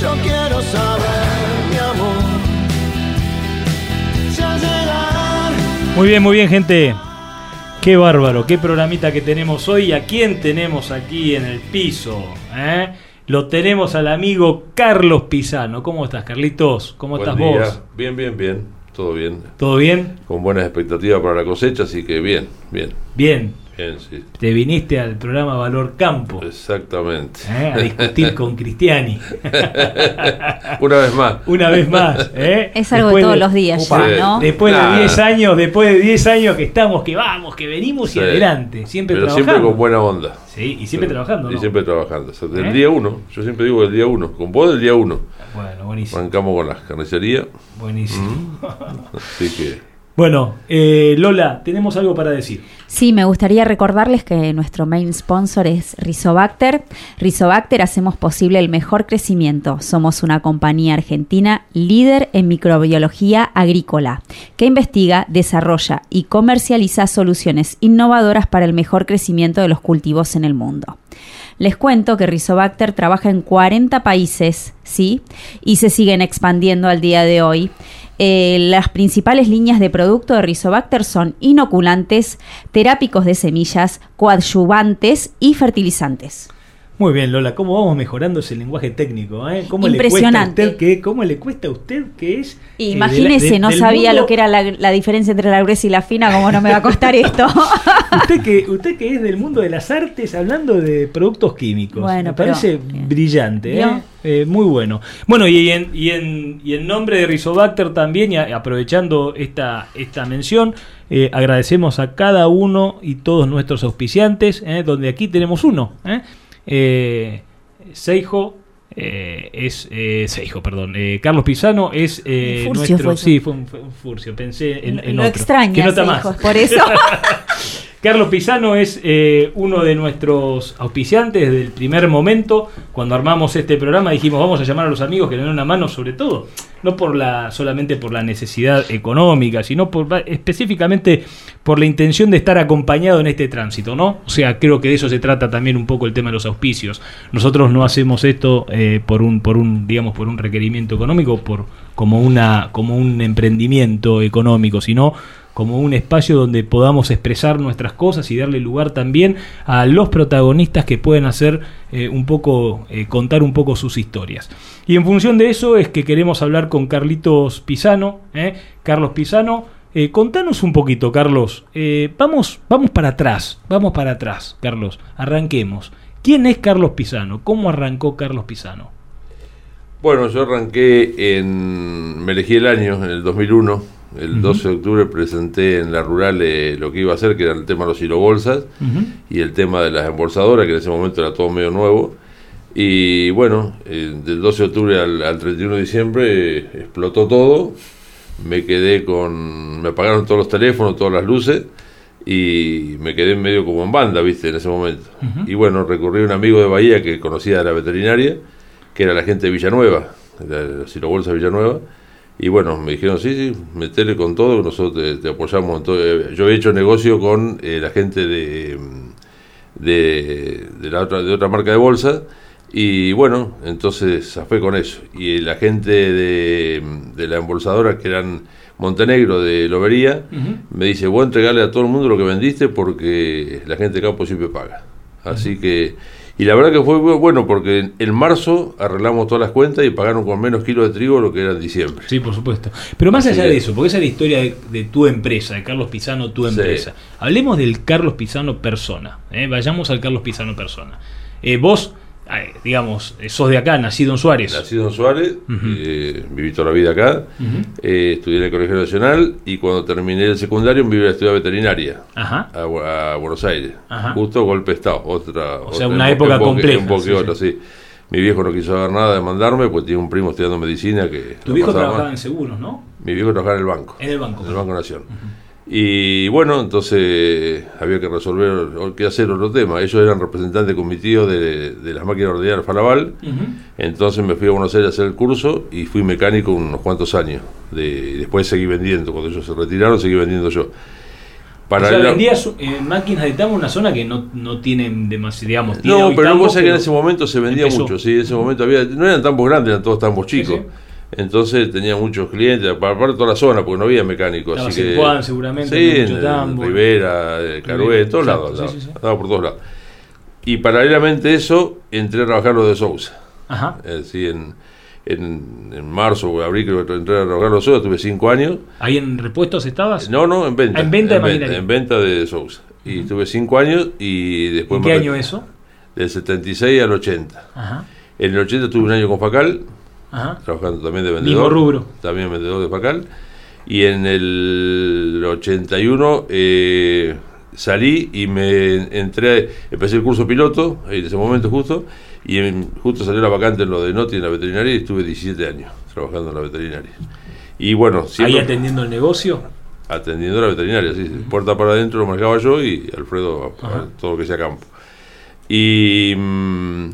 Yo quiero saber, mi amor, si al llegar Muy bien, muy bien, gente. Qué bárbaro, qué programita que tenemos hoy. ¿A quién tenemos aquí en el piso? eh? Lo tenemos al amigo Carlos Pisano. ¿Cómo estás, Carlitos? ¿Cómo Buen estás día. vos? Bien, bien, bien. todo bien. ¿Todo bien? Con buenas expectativas para la cosecha, así que bien, bien. Bien. Bien, sí. Te viniste al programa Valor Campo. Exactamente. ¿eh? A discutir [laughs] con Cristiani. [laughs] Una vez más. Una vez más. ¿eh? [laughs] Es algo de todos los días ya, ¿no? Después de 10 años, después de 10 años que estamos, que vamos, que venimos Sí. y adelante. Siempre Pero trabajando. siempre con buena onda. Sí, y siempre trabajando, Y siempre trabajando. O sea, del ¿Eh? día uno. Yo siempre digo del día uno. Con vos del día uno. Bueno, buenísimo. Arrancamos con las carnicerías. Buenísimo. Así que. Bueno, eh, Lola, tenemos algo para decir. Sí, me gustaría recordarles que nuestro main sponsor es Rizobacter. Rizobacter hacemos posible el mejor crecimiento. Somos una compañía argentina líder en microbiología agrícola que investiga, desarrolla y comercializa soluciones innovadoras para el mejor crecimiento de los cultivos en el mundo. Les cuento que Rizobacter trabaja en 40 países, ¿sí? Y se siguen expandiendo al día de hoy. Eh, las principales líneas de producto de Rizobacter son inoculantes, terápicos de semillas, coadyuvantes y fertilizantes. Muy bien, Lola, ¿cómo vamos mejorando ese lenguaje técnico? eh? ¿Cómo Impresionante. Le cuesta a usted que, ¿Cómo le cuesta a usted que es? eh, Imagínese, de la- de- no sabía mundo- lo que era la, la diferencia entre la gruesa y la fina, ¿cómo no me va a costar esto? [laughs] Usted que, usted que es del mundo de las artes hablando de productos químicos. Bueno, Me pero- parece brillante, ¿eh? Eh, muy bueno. Bueno, y en, y en, y en nombre de Rizobacter también, y a- aprovechando esta, esta mención, eh, agradecemos a cada uno y todos nuestros auspiciantes, ¿eh? donde aquí tenemos uno. ¿eh? Eh, Seijo. eh, es eh, Seijo, perdón. eh, Carlos Pisano es eh, Furcio nuestro. fue sí, fue un, fue un Furcio. Pensé en, en Lo otro. extraña, que no está Seijo, más. por eso. [laughs] Carlos Pisano es eh, uno de nuestros auspiciantes desde el primer momento. Cuando armamos este programa dijimos vamos a llamar a los amigos que nos den una mano, sobre todo, no por la, solamente por la necesidad económica, sino por, específicamente por la intención de estar acompañado en este tránsito, ¿no? O sea, creo que de eso se trata también un poco el tema de los auspicios. Nosotros no hacemos esto eh, por un, por un, digamos, por un requerimiento económico, por como una, como un emprendimiento económico, sino como un espacio donde podamos expresar nuestras cosas y darle lugar también a los protagonistas que pueden hacer eh, un poco, eh, contar un poco sus historias. Y en función de eso es que queremos hablar con Carlitos Pisano. ¿eh? Carlos Pisano, eh, contanos un poquito, Carlos. Vamos, vamos para atrás, vamos para atrás, Carlos. Arranquemos. ¿Quién es Carlos Pisano? ¿Cómo arrancó Carlos Pisano? Bueno, yo arranqué en. Me elegí el año, en el 2001. El Ujú. 12 de octubre presenté en la rural eh, lo que iba a hacer, que era el tema de los hilobolsas y el tema de las embolsadoras, que en ese momento era todo medio nuevo. Y bueno, eh, del 12 de octubre al, al 31 de diciembre eh, explotó todo. Me quedé con. Me apagaron todos los teléfonos, todas las luces. Y me quedé medio como en banda, viste, en ese momento. Y bueno, recurrí a un amigo de Bahía que conocía de la veterinaria, que era la gente de Villanueva, de la Silobolsa Villanueva. Y bueno, me dijeron, sí, sí, metele con todo, nosotros te, te apoyamos en todo. Eh, Yo he hecho negocio con eh, la gente de, mm, de, de la otra, de otra marca de bolsa. Y bueno, entonces zafé con eso. Y la gente de, de la embolsadora, que eran Montenegro de Lobería, me dice, voy a entregarle a todo el mundo lo que vendiste porque la gente de campo siempre paga. Así que, y la verdad que fue bueno porque en, marzo arreglamos todas las cuentas y pagaron con menos kilos de trigo lo que era en diciembre. Sí, por supuesto. Pero más Así allá de eso, porque esa es la historia de, de tu empresa, de Carlos Pisano, tu Sí. empresa. Hablemos del Carlos Pisano persona. ¿eh? Vayamos al Carlos Pisano persona. Eh, vos, digamos, eh, sos de acá, nacido en Suárez. Nacido en Suárez, eh, viví toda la vida acá, eh, estudié en el Colegio Nacional y cuando terminé el secundario me iba a estudiar veterinaria Ajá. a, Bu- a Buenos Aires. Ajá. Justo golpe de Estado, otra. O sea, una un época compleja, Un poco sí, otra, sí. Mi viejo no quiso saber nada de mandarme, pues tiene un primo estudiando medicina que. Tu viejo trabajaba en seguros, ¿no? Mi viejo trabajaba en el banco. En el banco. En el Banco Nación. Y bueno, entonces había que resolver qué hacer otro tema. Ellos eran representantes con mi tío de, de las máquinas ordinarias Falaval. Entonces me fui a Buenos Aires a hacer el curso y fui mecánico unos cuantos años. De, después seguí vendiendo. Cuando ellos se retiraron, seguí vendiendo yo. o sea, vendías eh, máquinas de tambo en una zona que no, no tienen demasiado, digamos, No, pero tambos, vos sabés que en ese momento se vendía empezó. mucho, sí, en ese momento había, no eran tambos grandes, eran todos tambos chicos. sí. Entonces tenía muchos clientes, aparte de toda la zona, porque no había mecánicos. Estabas así que, Juan, seguramente, Sí, mucho en, tambo. Rivera, eh, Carué, todos lados, sí, sí, andaba por todos lados. Y paralelamente a eso, entré a trabajar lo de Sousa. Ajá. Eh, sí, en, en, en marzo o abril creo que entré a trabajar los Sousa, tuve cinco años. ¿Ahí en repuestos estabas? No, no, en venta. Ah, en venta de venta, maquinaria. en venta de Sousa. Y tuve cinco años y después... ¿En qué año eso? Del 76 al 80. Ajá. En el 80 tuve un año con Facal, Ajá. trabajando también de Mismo vendedor. rubro. También vendedor de Facal. Y en el 81 eh, salí y me entré, empecé el curso piloto, en ese momento justo, y en- justo salió la vacante en lo de Noti en la veterinaria y estuve 17 años trabajando en la veterinaria. Y bueno, Ahí atendiendo el negocio. atendiendo la veterinaria, sí, puerta para adentro lo manejaba yo y Alfredo Ajá. todo lo que sea campo. Y mm,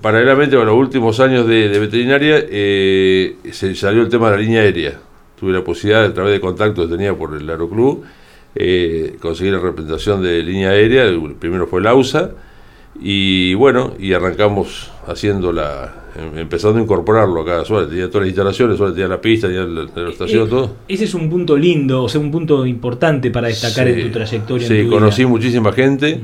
paralelamente a los últimos años de, de veterinaria eh, se salió el tema de la línea aérea. Tuve la posibilidad, a través de contactos que tenía por el Aeroclub, eh, conseguir la representación de línea aérea. El primero fue la USA. Y bueno, y arrancamos haciendo la. em- empezando a incorporarlo acá Suárez. Tenía todas las instalaciones, Suárez tenía la pista, tenía la, la estación, Eh, todo. Ese es un punto lindo, o sea, un punto importante para destacar en tu trayectoria. Sí, en tu vida. conocí muchísima gente,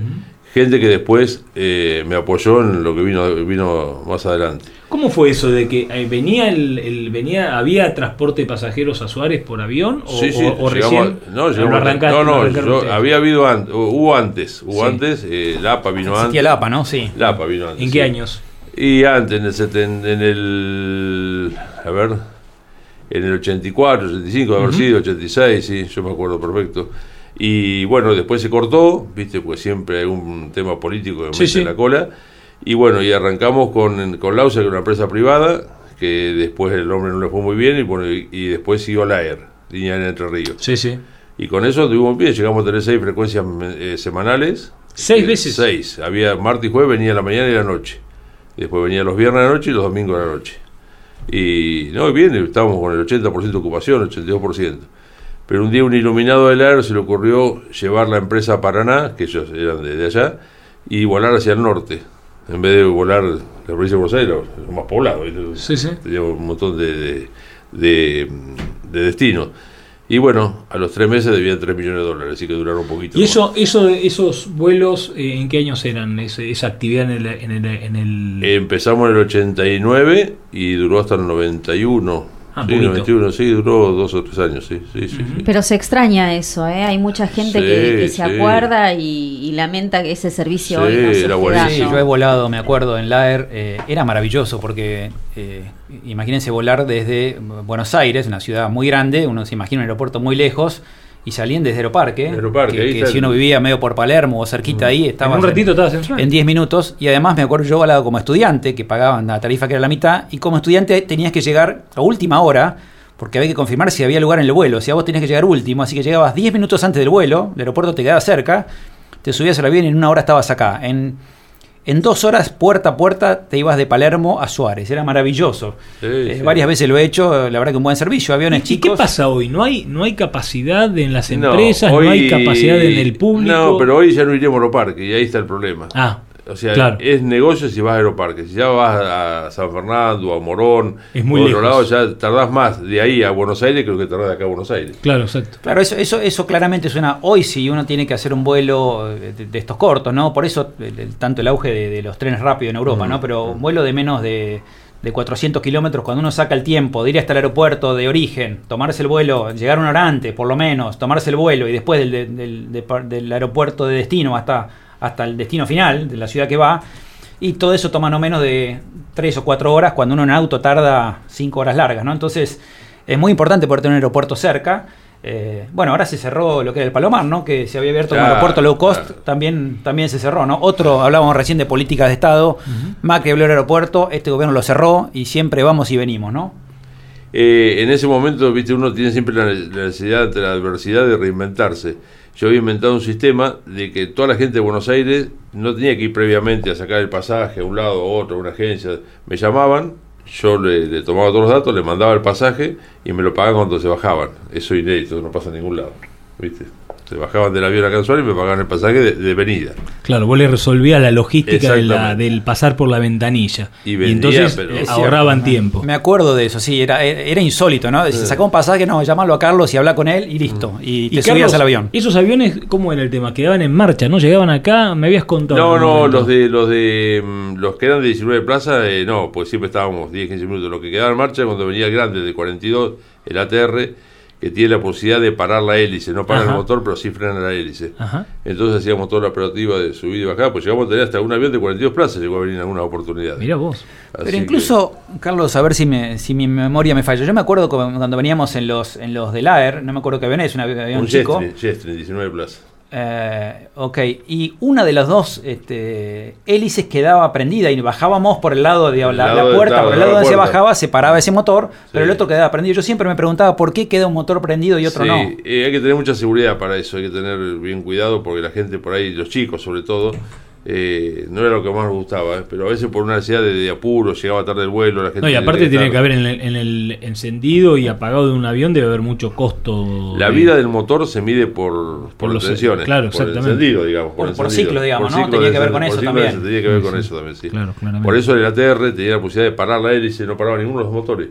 gente que después eh, me apoyó en lo que vino, vino más adelante. ¿Cómo fue eso de que eh, venía el, el- venía había transporte de pasajeros a Suárez por avión o, Sí, sí, o- o llegamos recién a- no, llegamos no, no, yo- había habido antes, hubo antes, hubo Sí. antes, eh, el APA vino Existía antes. el APA, ¿no? Sí. El APA vino antes. ¿En sí. qué años? Y antes, en el, seten- en el, a ver, en el 84, 85, de haber sido, 86, sí, yo me acuerdo perfecto. Y bueno, después se cortó, viste, pues siempre hay un tema político que Sí, mete sí. en la cola. Y bueno, y arrancamos con, con Lausa, que era una empresa privada, que después el hombre no le fue muy bien, y, bueno, y, y después siguió la AER, línea en Entre Ríos. Sí, sí. Y con eso tuvimos bien, llegamos a tener seis frecuencias eh, semanales. ¿Seis Eh, veces? Seis. Había martes y jueves, venía la mañana y la noche. Después venía los viernes a la noche y los domingos a la noche. Y no, bien, estábamos con el 80% de ocupación, 82%. Pero un día un iluminado del aire se le ocurrió llevar la empresa a Paraná, que ellos eran de, de allá, y volar hacia el norte. En vez de volar la provincia de Buenos Aires, lo, más poblado. Sí, sí. Teníamos un montón de, de, de, de destinos. Y bueno, a los tres meses debían 3 millones de dólares, así que duraron un poquito. ¿Y eso, eso, esos vuelos, eh, en qué años eran? Ese- esa actividad en el, en el, en el- Empezamos en el 89 y duró hasta el 91. Ah, sí, poquito. 91, sí, duró dos o tres años, sí, sí, sí. sí. Pero se extraña eso, ¿eh? Hay mucha gente Sí, que, que se sí. acuerda y, y lamenta que ese servicio hoy Sí, no se era buenísimo. Sí, yo he volado, me acuerdo, en Laer. eh, era maravilloso porque eh, imagínense volar desde Buenos Aires, una ciudad muy grande, uno se imagina un aeropuerto muy lejos, y salían desde Aeroparque. Aeroparque, que, que si uno vivía medio por Palermo o cerquita ahí, estaba un ratito estabas en Suárez. en 10 minutos. Y además me acuerdo yo volado como estudiante, que pagaban la tarifa que era la mitad, y como estudiante tenías que llegar a última hora. Porque había que confirmar si había lugar en el vuelo. O sea, vos tenías que llegar último, así que llegabas 10 minutos antes del vuelo, el aeropuerto te quedaba cerca, te subías al avión y en una hora estabas acá. En, en dos horas, puerta a puerta, te ibas de Palermo a Suárez. Era maravilloso. Eh, sí. Varias veces lo he hecho, la verdad que un buen servicio, aviones ¿Y chicos. qué pasa hoy? ¿No hay, no hay capacidad en las No, empresas? ¿No, hoy- hay capacidad en el público? No, pero hoy ya no iríamos a Aeroparque y ahí está el problema. Ah, O sea, claro. es negocio si vas a Aeroparque. Si ya vas a San Fernando, a Morón, Es muy o a otro lejos. lado, ya tardás más de ahí a Buenos Aires que lo que tardás de acá a Buenos Aires. Claro, exacto. Claro, eso, eso, eso claramente suena. Hoy si uno tiene que hacer un vuelo de, de estos cortos, ¿no? Por eso el- el- tanto el auge de, de los trenes rápidos en Europa, Mm, ¿no? Pero un vuelo de menos de, de 400 kilómetros, cuando uno saca el tiempo de ir hasta el aeropuerto de origen, tomarse el vuelo, llegar una hora antes, por lo menos, tomarse el vuelo y después del, del- del- del aeropuerto de destino hasta, hasta el destino final de la ciudad que va. Y todo eso toma no menos de 3 o 4 horas, cuando uno en auto tarda 5 horas largas, ¿no? Entonces, es muy importante poder tener un aeropuerto cerca. Eh, bueno, ahora se cerró lo que era el Palomar, ¿no? Que se había abierto un Claro, aeropuerto low cost, también, también se cerró, ¿no? Otro, hablábamos recién de políticas de Estado, Macri abrió el aeropuerto, este gobierno lo cerró y siempre vamos y venimos, ¿no? Eh, en ese momento, viste, uno tiene siempre la la necesidad ante la adversidad de reinventarse. Yo había inventado un sistema de que toda la gente de Buenos Aires no tenía que ir previamente a sacar el pasaje a un lado o otro, a una agencia. Me llamaban, yo le, le tomaba todos los datos, le mandaba el pasaje y me lo pagaban cuando se bajaban. Eso es inédito, no pasa en ningún lado. ¿Viste? Se bajaban del avión acá en Suárez y me pagaban el pasaje de, de venida. Claro, vos le resolvías la logística de la- del pasar por la ventanilla. Y entonces pero- eh, ahorraban cierto. tiempo. Me acuerdo de eso, sí, era, era insólito, ¿no? Se sacaba un pasaje, no, llamalo a Carlos y habla con él y listo. Y te Y subías Carlos, al avión. Esos aviones, ¿cómo era el tema? Quedaban en marcha, ¿no? Llegaban acá, me habías contado. No, no, los de los de mm, los que eran de 19 plaza, eh, no, pues siempre estábamos 10, 15 minutos. Lo que quedaba en marcha cuando venía el grande de 42, el ATR, que tiene la posibilidad de parar la hélice, no parar Ajá. el motor, pero sí frena la hélice. Ajá. Entonces hacíamos toda la operativa de subida y bajada, pues llegamos a tener hasta un avión de 42 plazas, llegó a venir en algunas oportunidades. Mira vos. Así Pero incluso, Carlos, a ver si, me, si mi memoria me falla. Yo me acuerdo cu- cuando veníamos en los en los del AER, no me acuerdo qué avión es, un avión un chico. Jetstream, Jetstream, 19 plazas. Eh, ok, y una de las dos este, hélices quedaba prendida y bajábamos por el lado de la, de- puerta, por el la lado donde se bajaba, se paraba ese motor, pero el otro quedaba prendido. Yo siempre me preguntaba por qué queda un motor prendido y otro Sí, no. eh, hay que tener mucha seguridad para eso, hay que tener bien cuidado porque la gente por ahí, los chicos sobre todo, eh, no era lo que más nos gustaba, eh, pero a veces por una necesidad de, de apuro, llegaba tarde el vuelo, la gente... No, y aparte tenía tiene que haber en el, en el encendido y apagado de un avión, debe haber mucho costo. La de- vida del motor se mide por, por, Por los- tensiones, claro, por el exactamente. encendido, digamos. Por- por encendido, ciclo, digamos, por ¿no? Tenía que ver con eso también. Tenía que ver con eso también, sí. Claro, claramente. Por eso el ATR tenía la posibilidad de parar la hélice, no paraba ninguno de los motores.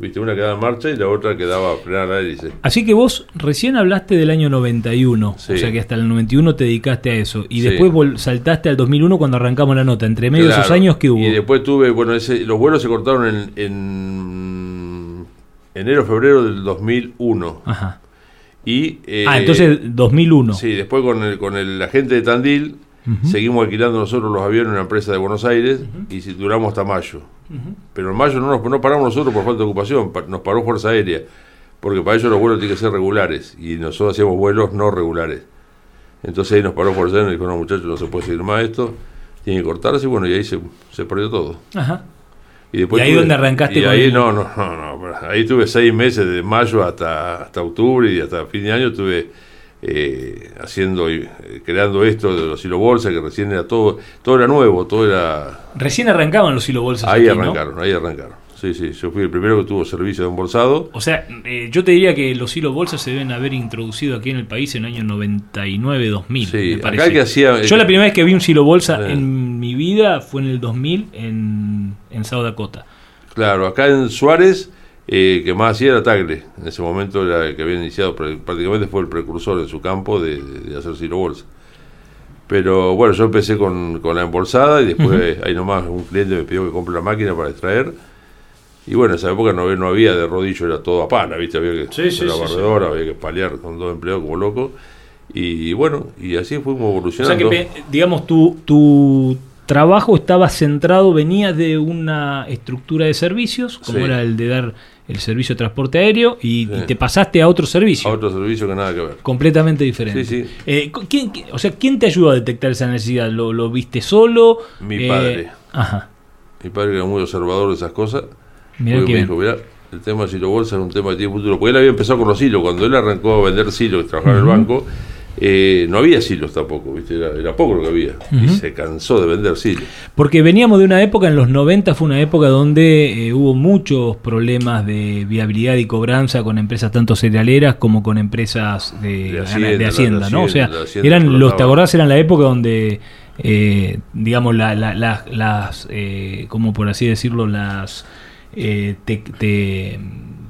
Viste, una quedaba en marcha y la otra quedaba frenada la hélice. Así que vos recién hablaste del año 91, Sí. o sea que hasta el 91 te dedicaste a eso, y Sí. después vol- saltaste al 2001 cuando arrancamos la nota. Entre medio de esos años que hubo. Y después tuve, bueno, ese, los vuelos se cortaron en, en enero, febrero del 2001. Ajá. Y, eh, ah, entonces 2001. Sí, después con el, con el agente de Tandil Seguimos alquilando nosotros los aviones en una empresa de Buenos Aires y si- duramos hasta mayo. Pero en mayo no, nos, no paramos nosotros por falta de ocupación, pa- nos paró Fuerza Aérea, porque para ellos los vuelos tienen que ser regulares y nosotros hacíamos vuelos no regulares. Entonces ahí nos paró Fuerza Aérea y dijo, no muchachos, no se puede seguir más esto, tiene que cortarse y bueno, y ahí se, se perdió todo. Ajá. Y, después ¿Y ahí tuve- donde arrancaste y ahí el- no, no, no, no, ahí tuve seis meses de mayo hasta, hasta octubre y hasta fin de año estuve eh, haciendo y eh, creando esto de los bolsa que recién era todo, todo era nuevo, todo era Recién arrancaban los hilobolsas. ahí aquí, ¿no? arrancaron, ahí arrancaron. Sí, sí, yo fui el primero que tuvo servicio de embolsado. O sea, eh, yo te diría que los hilos bolsas se deben haber introducido aquí en el país en el año 99-2000. Sí, me acá que hacía- yo la primera vez que vi un silo bolsa en mi vida fue en el 2000 en, en South Dakota. Claro, acá en Suárez, eh, que más hacía era Tagle. En ese momento era el que había iniciado, prácticamente fue el precursor en su campo de, de hacer silo bolsa. Pero bueno, yo empecé con, con la embolsada y después ahí nomás un cliente me pidió que compre la máquina para extraer. Y bueno, en esa época no, había- no había de rodillo, era todo a pana, ¿viste? Había que Sí, sí, la sí, barredora, había que paliar con dos empleados como loco. Y bueno, y así fuimos O evolucionando. sea que, digamos, tu, tu trabajo estaba centrado, venía de una estructura de servicios, como era el de dar el servicio de transporte aéreo, y, y te pasaste a otro servicio. A otro servicio que nada que ver. Completamente diferente. Sí, sí. Eh, ¿quién- o sea, ¿quién te ayudó a detectar esa necesidad? ¿Lo, lo viste solo? Mi Eh, padre. Ajá. Mi padre era muy observador de esas cosas. Mirá me dijo, el tema de silo bolsa es un tema que tiene futuro. Porque él había empezado con los hilos. Cuando él arrancó a vender silos y trabajaba en el banco, eh, no había silos tampoco, ¿viste? Era, era poco lo que había. Y se cansó de vender silos. Porque veníamos de una época, en los 90 fue una época donde eh, hubo muchos problemas de viabilidad y cobranza con empresas tanto cerealeras como con empresas de, De Hacienda, de Hacienda, la ¿no? O sea, eran los, ¿te acordás? Eran la época donde, eh, digamos, la- la- la- las, eh, como por así decirlo, las, eh, te, te,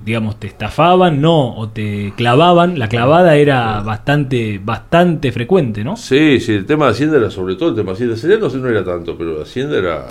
digamos, te estafaban, no, o te clavaban. La clavada era bastante, bastante frecuente, ¿no? Sí, sí, el tema de Hacienda era sobre todo el tema de Hacienda. Cereal no, sé, no era tanto, pero Hacienda era.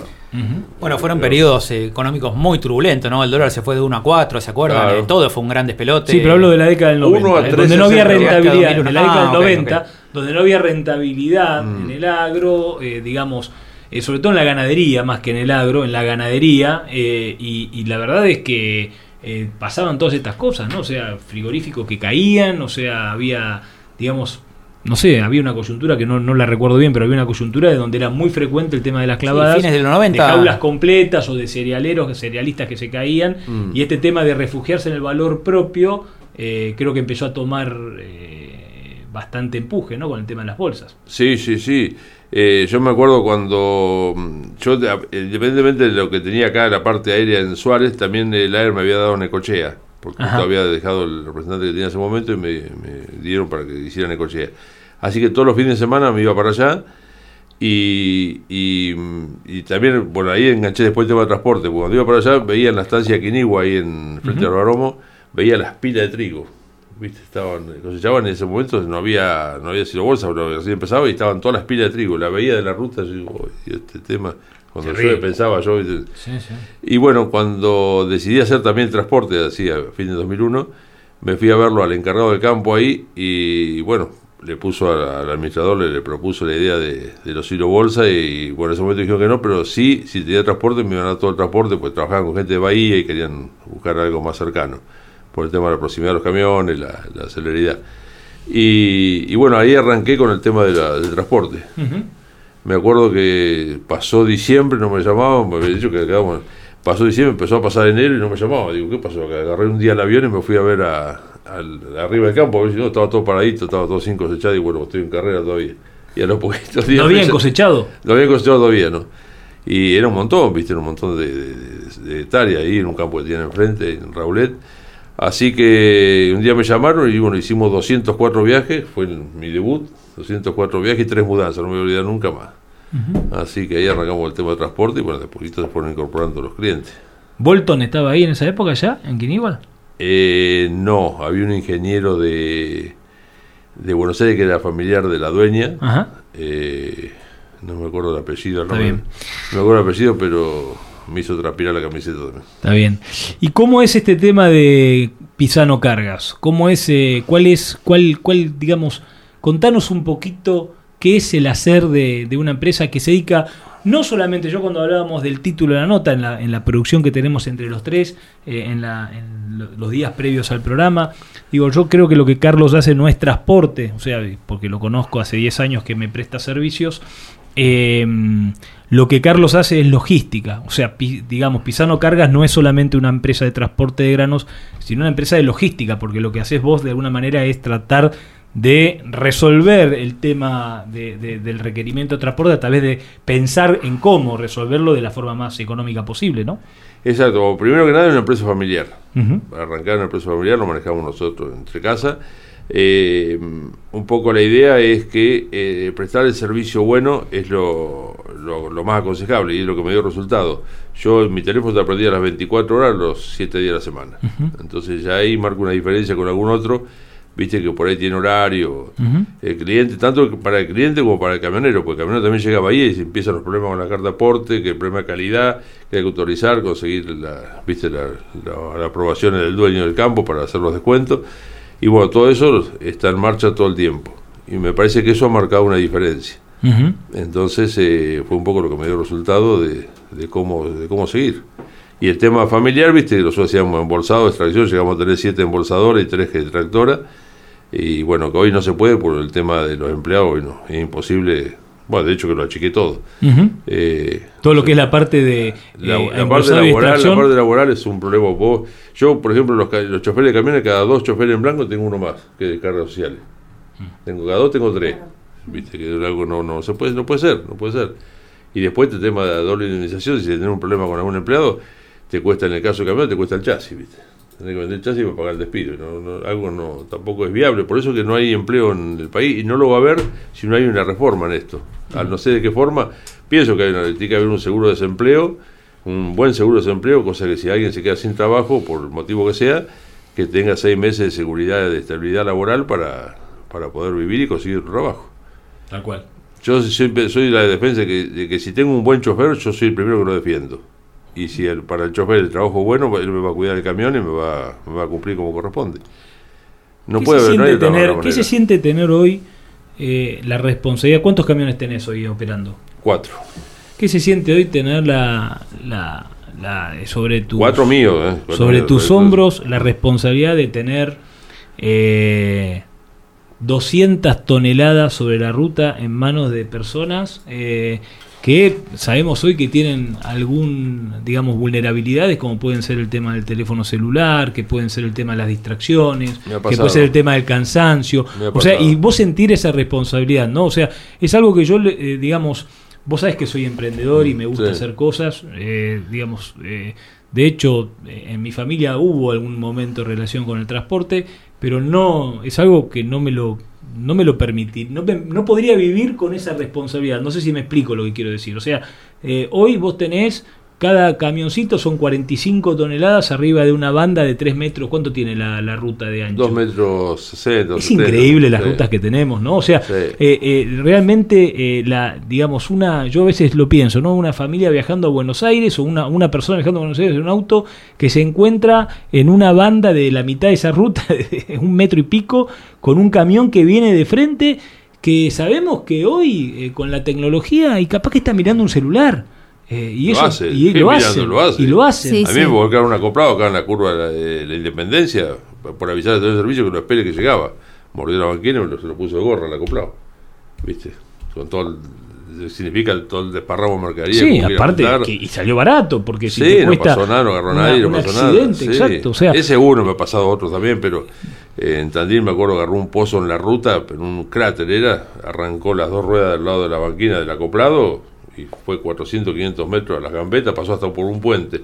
Bueno, fueron periodos eh, económicos muy turbulentos, ¿no? El dólar se fue de 1 a 4, ¿se acuerdan? Claro. Eh, todo fue un gran despelote. Sí, pero hablo de la década del 90, Uno a eh, tres donde no había rentabilidad, en la década del Ah, ok, 90, ok. donde no había rentabilidad Mm. en el agro, eh, digamos, eh, sobre todo en la ganadería, más que en el agro, en la ganadería, eh, y, y la verdad es que eh, pasaban todas estas cosas, ¿no? O sea, frigoríficos que caían, o sea, había, digamos, no sé, había una coyuntura que no, no la recuerdo bien, pero había una coyuntura de donde era muy frecuente el tema de las clavadas. fines de los 90. De jaulas completas o de cerealeros, cerealistas que se caían. Mm. Y este tema de refugiarse en el valor propio, eh, creo que empezó a tomar eh, bastante empuje, ¿no? Con el tema de las bolsas. Sí, sí, sí. Eh, yo me acuerdo cuando mm, yo, de- independientemente de lo que tenía acá la parte aérea en Suárez, también el AER me había dado Necochea. porque Ajá. yo había dejado el representante que tenía en ese momento y me, me dieron para que hiciera Necochea. Así que todos los fines de semana me iba para allá y, y, y también, bueno, ahí enganché después el tema de transporte, porque cuando iba para allá veía en la estancia Quinigua, ahí en frente Ujú. al Baromo, veía las pilas de trigo. ¿Viste? Estaban, cosechaban en ese momento, no había, no había silo bolsa, pero así empezaba y estaban todas las pilas de trigo. La veía de la ruta, yo digo, "Uy, y este tema, cuando yo pensaba yo, ¿viste? Sí, sí. Y bueno, cuando decidí hacer también el transporte, así a fin de 2001, me fui a verlo al encargado del campo ahí y bueno, le puso al, al administrador, le, le propuso la idea de, de los hilo bolsa y bueno, en ese momento dijeron que no, pero sí, si tenía transporte me iban a dar todo el transporte, pues trabajaban con gente de Bahía y querían buscar algo más cercano, por el tema de la proximidad de los camiones, la, la celeridad. Y, y bueno, ahí arranqué con el tema de la- del transporte. Me acuerdo que pasó diciembre, no me llamaban, me habían dicho que quedamos. Pasó diciembre, empezó a pasar enero y no me llamaban. Digo, ¿qué pasó? Que agarré un día el avión y me fui a ver a, al- arriba del campo. A ver si no, estaba todo paradito, estaba todo sin cosechar. Y bueno, estoy en carrera todavía. Y a los poquitos días. ¿No habían me- cosechado? No habían cosechado todavía, ¿no? Y era un montón, ¿viste? Era un montón de, de, de- de hectáreas ahí en un campo que tienen enfrente, en Raulet. Así que un día me llamaron y bueno, hicimos 204 viajes, fue mi debut, 204 viajes y tres mudanzas, no me voy a olvidar nunca más. Así que ahí arrancamos el tema de transporte y bueno, de poquito se fueron incorporando los clientes. ¿Bolton estaba ahí en esa época ya, en Quiníbal? Eh, no, había un ingeniero de, de Buenos Aires que era familiar de la dueña. Ajá. Eh, no me acuerdo el apellido, no me, no me acuerdo el apellido, pero me hizo transpirar la camiseta también. Está bien. ¿Y cómo es este tema de Pisano Cargas? ¿Cómo es, eh, cuál es, cuál, cuál, digamos, contanos un poquito qué es el hacer de, de una empresa que se dedica, no solamente yo cuando hablábamos del título de la nota, en la, en la producción que tenemos entre los tres, eh, en, la, en lo- los días previos al programa, digo, yo creo que lo que Carlos hace no es transporte, o sea, porque lo conozco hace 10 años que me presta servicios, eh, lo que Carlos hace es logística. O sea, pi- digamos, Pisano Cargas no es solamente una empresa de transporte de granos, sino una empresa de logística, porque lo que haces vos de alguna manera es tratar de resolver el tema de- de- del requerimiento de transporte a través de pensar en cómo resolverlo de la forma más económica posible, ¿no? Exacto, primero que nada es una empresa familiar. Para arrancar una empresa familiar lo manejamos nosotros entre casa. Eh, un poco la idea es que eh, prestar el servicio bueno es lo, lo- lo más aconsejable y es lo que me dio resultado. Yo en mi teléfono te aprendí a las 24 horas los 7 días de la semana. Entonces ya ahí marco una diferencia con algún otro. Viste que por ahí tiene horario el cliente, tanto para el cliente como para el camionero, porque el camionero también llega a Bahía y se empiezan los problemas con la carta de aporte, que el problema de calidad, que hay que autorizar, conseguir la, viste, la, la- la aprobación del dueño del campo para hacer los descuentos. Y bueno, todo eso está en marcha todo el tiempo. Y me parece que eso ha marcado una diferencia. Entonces eh, fue un poco lo que me dio resultado de, de cómo, de cómo seguir. Y el tema familiar, viste, nosotros hacíamos embolsado, extracción, llegamos a tener siete embolsadores y tres que tractora. Y bueno, que hoy no se puede por el tema de los empleados, hoy no, es imposible. Bueno, de hecho que lo achiqué todo. Eh, Todo lo que es la parte de la, eh, la parte laboral, la parte laboral es un problema. Vos, yo, por ejemplo, los, ca- los choferes de camiones, cada dos choferes en blanco tengo uno más que de cargas sociales. Tengo cada dos, tengo tres. Viste que algo no, no se puede, no puede ser, no puede ser. Y después el tema de la doble indemnización, si tenés un problema con algún empleado, te cuesta en el caso del camión, te cuesta el chasis, viste. Tenés que vender el chasis para pagar el despido. No, no, algo no, tampoco es viable. Por eso que no hay empleo en el país y no lo va a haber si no hay una reforma en esto. Al no sé de qué forma, pienso que hay una, tiene que haber un seguro de desempleo, un buen seguro de desempleo, cosa que si alguien se queda sin trabajo, por el motivo que sea, que tenga seis meses de seguridad, de estabilidad laboral para, para poder vivir y conseguir un trabajo. Tal cual. Yo siempre soy la defensa que, de que si tengo un buen chofer, yo soy el primero que lo defiendo. Y si el- para el chofer el trabajo es bueno, él me va a cuidar el camión y me va, me va a cumplir como corresponde. No ¿Qué puede haber no hay tener. ¿Qué se siente tener hoy eh, la responsabilidad? ¿Cuántos camiones tenés hoy operando? Cuatro. ¿Qué se siente hoy tener la, la, la- sobre tus, Cuatro míos, ¿eh? Cuatro sobre míos, tus hombros la responsabilidad de tener eh, 200 toneladas sobre la ruta en manos de personas eh, que sabemos hoy que tienen algún, digamos, vulnerabilidades, como pueden ser el tema del teléfono celular, que pueden ser el tema de las distracciones, que puede ser el tema del cansancio. O sea, y vos sentir esa responsabilidad, ¿no? O sea, es algo que yo, eh, digamos, vos sabés que soy emprendedor y me gusta Sí. hacer cosas, eh, digamos, eh, de hecho, eh, en mi familia hubo algún momento en relación con el transporte, pero no, es algo que no me lo no me lo permití, no, no podría vivir con esa responsabilidad. No sé si me explico lo que quiero decir. O sea, eh, hoy vos tenés, cada camioncito son 45 toneladas arriba de una banda de 3 metros. ¿Cuánto tiene la, la ruta de ancho? 2 metros 60. Es increíble las sí. rutas que tenemos, ¿no? O sea, eh, eh, realmente, eh, la, digamos, una, yo a veces lo pienso, ¿no? Una familia viajando a Buenos Aires o una, una persona viajando a Buenos Aires en un auto que se encuentra en una banda de la mitad de esa ruta, [laughs] de un metro y pico, con un camión que viene de frente, que sabemos que hoy, eh, con la tecnología, y capaz que está mirando un celular. Eh, y lo eso, hace, y ¿qué lo mirando? hacen, lo hace. y lo hacen. a mí me volcaron un acoplado acá en la curva de la, de la Independencia por avisar al servicio que lo espere que llegaba. Mordió la banquina y me lo, se lo puso de gorra el acoplado. ¿Viste? Con todo el, significa el- todo el desparramo de mercadería. Sí, aparte, que- y salió barato, porque si sí, te no cuesta pasó nada, no agarró una- nadie, no un pasó accidente, nada. sí. exacto, o sea, Ese uno me ha pasado otro también, pero eh, en Tandil me acuerdo agarró un pozo en la ruta, en un cráter era, arrancó las dos ruedas del lado de la banquina del acoplado y fue 400, 500 metros a las gambetas, pasó hasta por un puente,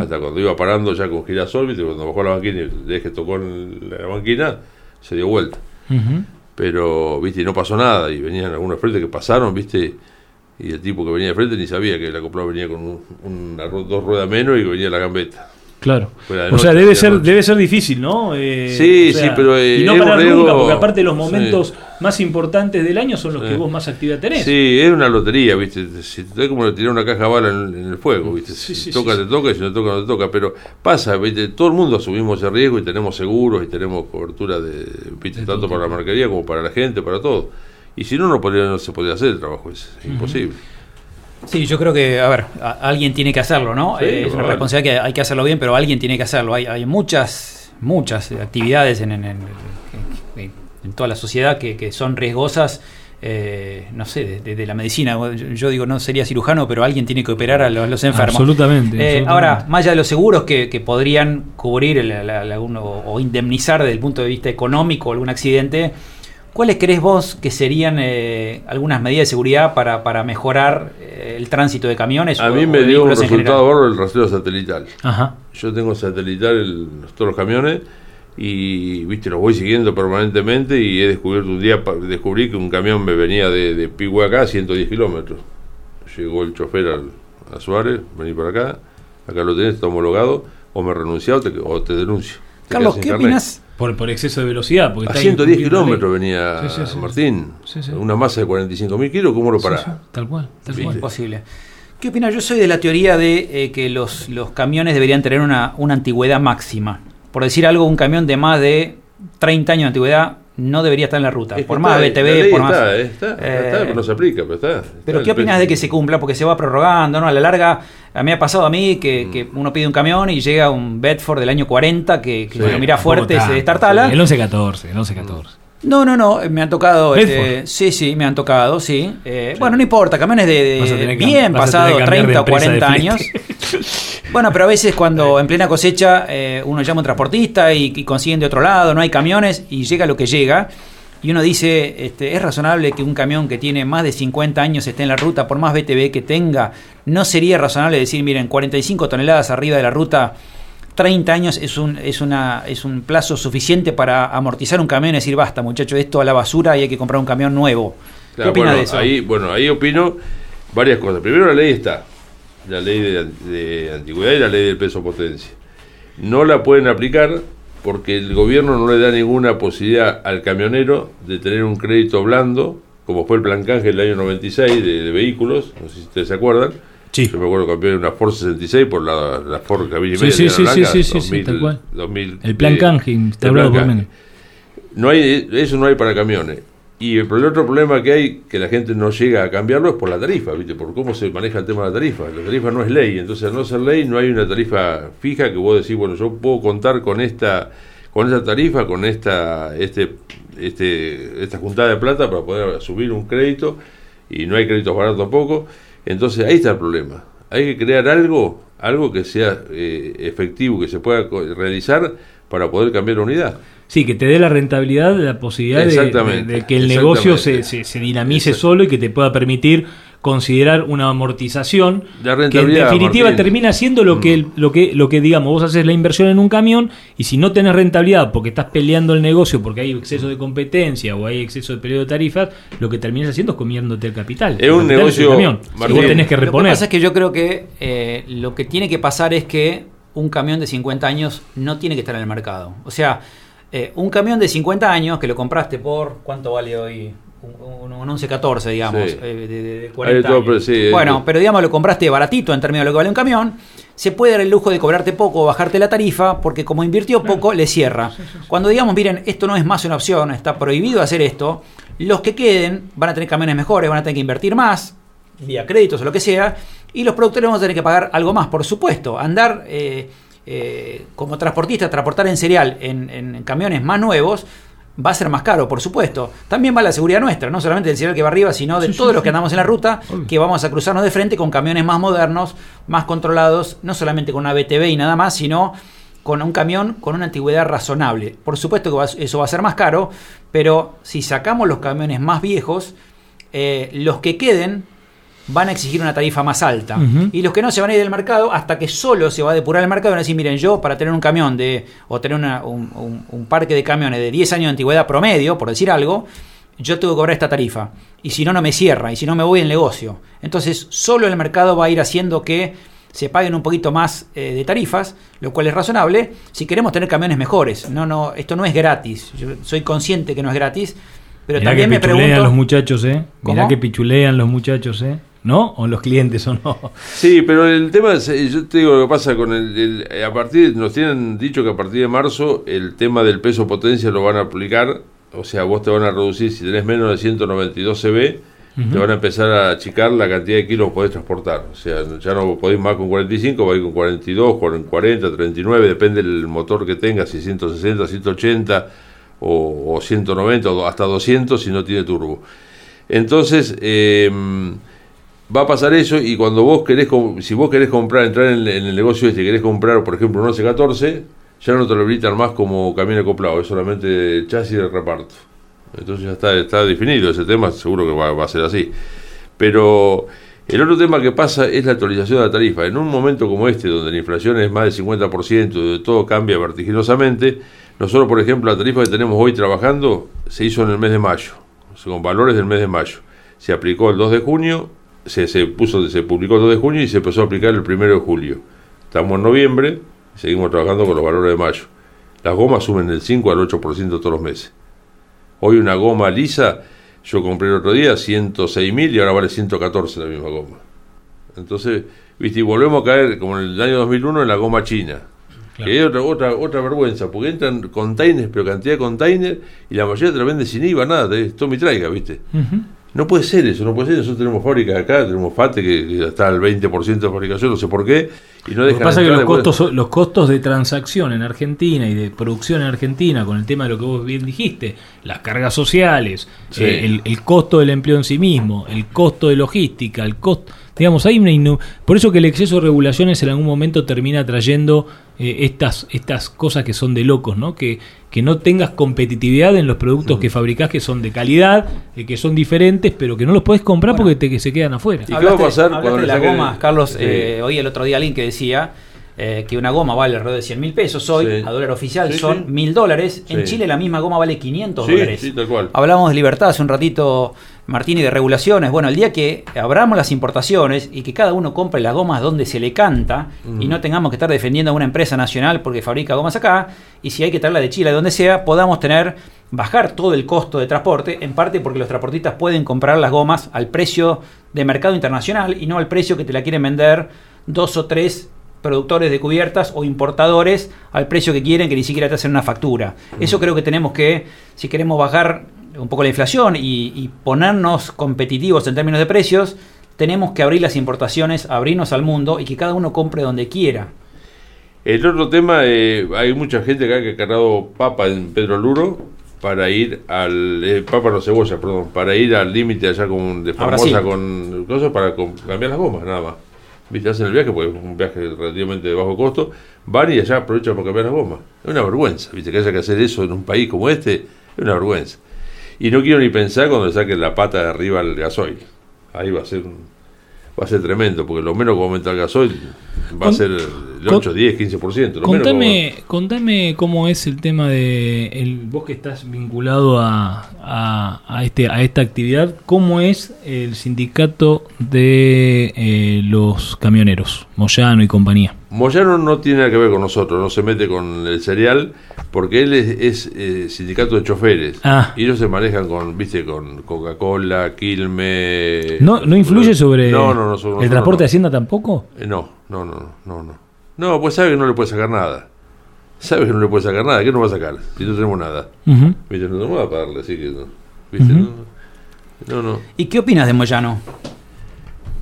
hasta cuando iba parando ya con girasol, ¿viste? cuando bajó la banquina y el eje tocó en la banquina, se dio vuelta. Pero, viste, y no pasó nada, y venían algunos frentes que pasaron, viste, y el tipo que venía de frente ni sabía que el acoplado venía con un- una dos ruedas menos y que venía la gambeta. Claro. O sea, debe de ser, debe ser difícil, ¿no? Eh, Sí, o sea, sí, pero, eh, y no parar riesgo- nunca, porque aparte los sí. momentos más importantes del año son los que vos más actividad tenés. Sí, es una lotería, ¿viste? Si, es como tirar una caja de bala en, en el fuego, ¿viste? Si sí, toca, te toca, y si no toca, no te toca. Pero pasa, ¿viste? Todo el mundo asumimos ese riesgo y tenemos seguros y tenemos cobertura de, ¿viste? Tanto para la mercadería como para la gente, para todo. Y si no, no, podría, no se podría hacer el trabajo. Es imposible. Sí, yo creo que, a ver, a- alguien tiene que hacerlo, ¿no? Sí, Eh, es una responsabilidad que hay que hacerlo bien, pero alguien tiene que hacerlo. Hay, hay muchas, muchas actividades en, en, en- toda la sociedad que, que son riesgosas. eh, no sé, de, de- de la medicina. Yo, yo digo, no sería cirujano, pero alguien tiene que operar a los, enfermos. Absolutamente, Eh, absolutamente. Ahora, más allá de los seguros que, que podrían cubrir el- la- algún- o, o indemnizar desde el punto de vista económico algún accidente, ¿cuáles crees vos que serían eh, algunas medidas de seguridad para, para mejorar eh, el tránsito de camiones? A o- mí me dio un resultado bárbaro el rastreo satelital. Ajá. Yo tengo satelital el- todos los camiones y viste los voy siguiendo permanentemente y he descubierto un día descubrí que un camión me venía de, de Pigüe acá a 110 kilómetros llegó el chofer al- a Suárez vení para acá acá lo tenés está homologado o me renuncia o te, o te denuncio Te Carlos, ¿qué opinas? Por, por exceso de velocidad. Porque a está 110 incumpliendo la ley. kilómetros venía Sí, sí, sí. Martín Sí, sí. una masa de 45 mil kilos ¿cómo lo sí, tal cual, tal cual. Imposible. ¿Qué opinas? Yo soy de la teoría de eh, que los, los camiones deberían tener una, una antigüedad máxima. Por decir algo, un camión de más de 30 años de antigüedad no debería estar en la ruta. Es que por está, más la BTV, por está, más. está, está, Eh, pero no se aplica pero está, está Pero ¿qué opinas de que se cumpla? Porque se va prorrogando, ¿no? A la larga, a mí me ha pasado a mí que, que uno pide un camión y llega un Bedford del año 40 que, que Sí, lo mira fuerte, se destartala. sí. El 11-14, el 11-14. No, no, no, me han tocado. Este, sí, sí, me han tocado, sí. Eh, Bueno, no importa, camiones de, bien pasado, que cambiar de 30 o empresa de 40 años. [laughs] Bueno, pero a veces cuando en plena cosecha eh, uno llama a un transportista y, y consiguen de otro lado, no hay camiones y llega lo que llega. Y uno dice, este, es razonable que un camión que tiene más de 50 años esté en la ruta, por más BTV que tenga, no sería razonable decir, miren, 45 toneladas arriba de la ruta, 30 años es un, es una, es un plazo suficiente para amortizar un camión y decir, basta muchacho, esto a la basura y hay que comprar un camión nuevo. Claro, ¿Qué opinas bueno, de eso? Ahí, bueno, ahí opino varias cosas. Primero, la ley está. La ley de, de antigüedad y la ley del peso potencia. No la pueden aplicar porque el gobierno no le da ninguna posibilidad al camionero de tener un crédito blando, como fue el plan canje del año 96 de, de vehículos, no sé si ustedes se acuerdan. Sí. Yo me acuerdo que cambié una Ford 66 por la, la Ford Cabilla y media sí, sí, sí, sí, sí, sí, 2000, tal cual. 2000, El plan eh, canje instaurado por. Menem. No hay, eso no hay para camiones. Y el, el otro problema que hay, que la gente no llega a cambiarlo, es por la tarifa, ¿viste? Por cómo se maneja el tema de la tarifa. La tarifa no es ley, entonces al no ser ley no hay una tarifa fija que vos decís, bueno, yo puedo contar con esta con esta tarifa, con esta este este esta juntada de plata para poder subir un crédito y no hay créditos baratos tampoco. Entonces ahí está el problema. Hay que crear algo, algo que sea eh, efectivo, que se pueda realizar para poder cambiar la unidad. Sí, que te dé la rentabilidad, la posibilidad de- de, que el negocio se, se- se dinamice solo y que te pueda permitir considerar una amortización que en definitiva Martín. termina siendo lo que, Mm. lo que lo que digamos vos haces la inversión en un camión y si no tenés rentabilidad porque estás peleando el negocio porque hay exceso de competencia o hay exceso de periodo de tarifas lo que terminas haciendo es comiéndote el capital Es un negocio, el camión. Martín. vos tenés que Lo que reponer pasa es que yo creo que eh, lo que tiene que pasar es que un camión de 50 años no tiene que estar en el mercado. O sea, eh, un camión de 50 años que lo compraste por, ¿cuánto vale hoy? Un, un, un 11-14, digamos, Sí. eh, de, de- de Hay 40 todo, años. pero sí, bueno, eh, pero digamos lo compraste baratito en términos de lo que vale un camión, se puede dar el lujo de cobrarte poco o bajarte la tarifa porque como invirtió poco le cierra. Cuando digamos, miren, esto no es más una opción, está prohibido hacer esto, los que queden van a tener camiones mejores, van a tener que invertir más, vía créditos o lo que sea, y los productores vamos a tener que pagar algo más, por supuesto. Andar eh, eh, como transportista, transportar en cereal en, en camiones más nuevos, va a ser más caro, por supuesto. También va la seguridad nuestra, no solamente del cereal que va arriba, sino de todos los que andamos en la ruta, que vamos a cruzarnos de frente con camiones más modernos, más controlados, no solamente con una BTV y nada más, sino con un camión con una antigüedad razonable. Por supuesto que va- eso va a ser más caro, pero si sacamos los camiones más viejos, eh, los que queden van a exigir una tarifa más alta. Y los que no se van a ir del mercado hasta que solo se va a depurar el mercado van a decir, miren, yo para tener un camión de, o tener una- un, un- un parque de camiones de 10 años de antigüedad promedio, por decir algo, yo tengo que cobrar esta tarifa. Y si no, no me cierra, y si no me voy el negocio. Entonces, solo el mercado va a ir haciendo que se paguen un poquito más eh, de tarifas, lo cual es razonable, si queremos tener camiones mejores. No, no, esto no es gratis. Yo soy consciente que no es gratis, pero Mirá también que me pregunto... los muchachos eh mirá ¿Cómo? que pichulean los muchachos eh ¿no? o los clientes o no Sí, pero el tema es, eh, yo te digo lo que pasa con el, el- a partir, nos tienen dicho que a partir de marzo el tema del peso potencia lo van a aplicar, o sea, vos te van a reducir, si tenés menos de 192 CB, te van a empezar a achicar la cantidad de kilos que podés transportar, o sea, ya no podés más con 45, vais con 42, con 40, 39, depende del motor que tengas, si 160, 180 o, o 190 o hasta 200 si no tiene turbo. Entonces, eh, va a pasar eso y cuando vos querés, si vos querés comprar, entrar en, el- negocio este, querés comprar, por ejemplo, un 1114, ya no te lo habilitan más como camión acoplado, es solamente chasis de reparto. Entonces ya está, está definido ese tema, seguro que va, va a ser así. Pero el otro tema que pasa es la actualización de la tarifa. En un momento como este, donde la inflación es más del 50%, donde todo cambia vertiginosamente, nosotros, por ejemplo, la tarifa que tenemos hoy trabajando se hizo en el mes de mayo, con valores del mes de mayo. Se aplicó el 2 de junio, se, se puso, se publicó el 2 de junio y se empezó a aplicar el 1 de julio. Estamos en noviembre y seguimos trabajando con los valores de mayo. Las gomas suben del 5 al 8% todos los meses. Hoy una goma lisa, yo compré el otro día 106 mil y ahora vale 114 la misma goma. Entonces, viste, y volvemos a caer como en el año 2001 en la goma china. Que es otra, otra, otra vergüenza, porque entran containers, pero cantidad de containers, y la mayoría te la vende sin IVA, nada, te tome y traiga, ¿viste? No puede ser eso, no puede ser. Nosotros tenemos fábricas acá, tenemos FATE que, está al 20% de fabricación, no sé por qué, y no Lo que pasa es que los costos, los costos de transacción en Argentina y de producción en Argentina, con el tema de lo que vos bien dijiste, las cargas sociales, Sí. eh, el, el costo del empleo en sí mismo, el costo de logística, el costo, digamos, hay una por eso que el exceso de regulaciones en algún momento termina trayendo eh, estas, estas cosas que son de locos, ¿no? Que, que no tengas competitividad en los productos que fabricás que son de calidad, eh, que son diferentes, pero que no los podés comprar porque te, que se quedan afuera. Hablaste- hablaste de le las gomas, Carlos. Sí. eh, oí el otro día alguien que decía eh, que una goma vale alrededor de 100 mil pesos. Hoy, Sí. a dólar oficial, Sí, son sí. mil dólares. En. Chile la misma goma vale 500 Sí, dólares. sí, tal cual. Hablamos de libertad hace un ratito, Martín, y de regulaciones. Bueno, el día que abramos las importaciones y que cada uno compre las gomas donde se le canta y no tengamos que estar defendiendo a una empresa nacional porque fabrica gomas acá, y si hay que traerla de Chile, de donde sea, podamos tener, bajar todo el costo de transporte, en parte porque los transportistas pueden comprar las gomas al precio de mercado internacional y no al precio que te la quieren vender dos o tres productores de cubiertas o importadores al precio que quieren que ni siquiera te hacen una factura. Eso creo que tenemos que, si queremos bajar un poco la inflación y, y ponernos competitivos en términos de precios, tenemos que abrir las importaciones, abrirnos al mundo y que cada uno compre donde quiera. El otro tema, eh, hay mucha gente acá que ha cargado papa en Pedro Luro para ir al. eh, papa no cebolla, perdón, para ir al límite allá con, de A Brasil. Formosa con cosas para cambiar las gomas, nada más. Viste, hacen el viaje porque es un viaje relativamente de bajo costo, van y allá aprovechan para cambiar las gomas. Es una vergüenza, viste, que haya que hacer eso en un país como este, es una vergüenza. Y no quiero ni pensar cuando le saquen la pata de arriba al gasoil. Ahí va a ser un. va a ser tremendo, porque lo menos que va a aumentar el gasoil va a ser el con- 8, 10, 15%. Lo menos Contame, contame cómo es el tema de el, vos que estás vinculado a, a, a este a esta actividad, cómo es el sindicato de eh, los camioneros, Moyano y compañía. Moyano no tiene nada que ver con nosotros, no se mete con el cereal, porque él es, es, eh, sindicato de choferes. Ah. Y ellos se manejan con, viste, con Coca-Cola, Quilme. ¿No, no influye sobre No, no, no, sobre el transporte no. de Hacienda tampoco? Eh, no, no, no, no, no. No, pues sabe que no le puede sacar nada. Sabe que no le puede sacar nada. ¿Qué nos va a sacar? Si no tenemos nada. Viste, no tenemos nada para darle, así que no. ¿Viste? No, no, no. ¿Y qué opinas de Moyano?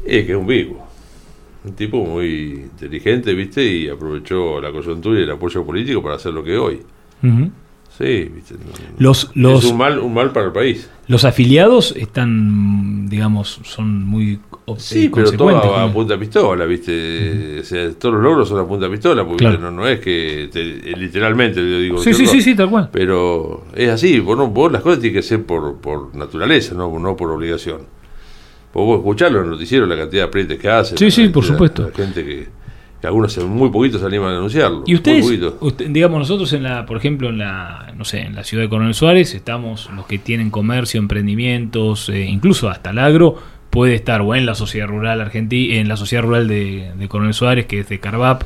Es que es un vivo. Un tipo muy inteligente, ¿viste? Y aprovechó la coyuntura y el apoyo político para hacer lo que hoy. Sí, ¿viste? No, Los, los, es un mal, un mal para el país. los afiliados están, digamos, son muy o- Sí, eh, pero todo a, a punta pistola, ¿viste? O sea, todos los logros son a punta pistola, porque Claro. no, no es que te- eh, literalmente lo digo. Sí, sí, sí, sí, tal cual. Pero es así, vos, no- vos las cosas tienen que ser por, por naturaleza, no, no por obligación. Vos, vos escuchás los noticieros, la cantidad de aprietes que hacen. Sí, sí, por supuesto. La gente que, que algunos muy poquitos se animan a denunciarlo. Y ustedes, usted- digamos, nosotros en la, por ejemplo, en la, no sé, en la ciudad de Coronel Suárez, estamos los que tienen comercio, emprendimientos, eh, incluso hasta el agro, puede estar o en la sociedad rural argentina, en la sociedad rural de, de Coronel Suárez, que es de Carvap,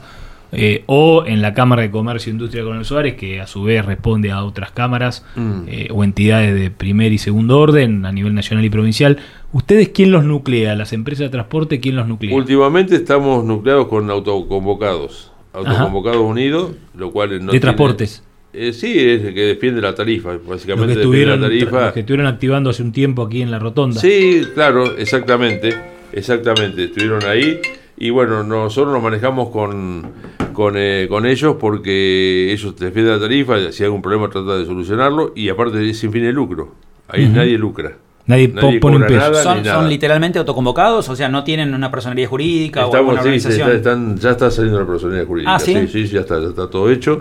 eh, o en la Cámara de Comercio e Industria de Coronel Suárez, que a su vez responde a otras cámaras Mm. eh, o entidades de primer y segundo orden a nivel nacional y provincial. ¿Ustedes quién los nuclea? ¿Las empresas de transporte quién los nuclea? Últimamente estamos nucleados con autoconvocados. Autoconvocados unidos, lo cual no de tiene- transportes. Eh, sí, es el que defiende la tarifa. Los Básicamente que, defiende la tarifa. los que estuvieron activando hace un tiempo aquí en la rotonda. Sí, claro, exactamente, exactamente, estuvieron ahí y bueno, nosotros nos manejamos con, con, eh, con ellos porque ellos defienden la tarifa, si hay algún problema tratan de solucionarlo y aparte es sin fin de lucro, ahí nadie lucra. Nadie, po- pone un peso. nada ¿Son, literalmente autoconvocados? O sea, no tienen una personalidad jurídica o Estamos, alguna sí, organización. está- están- ya está saliendo la personalidad jurídica. Ah, ¿sí? sí, sí, ya está, ya está todo hecho.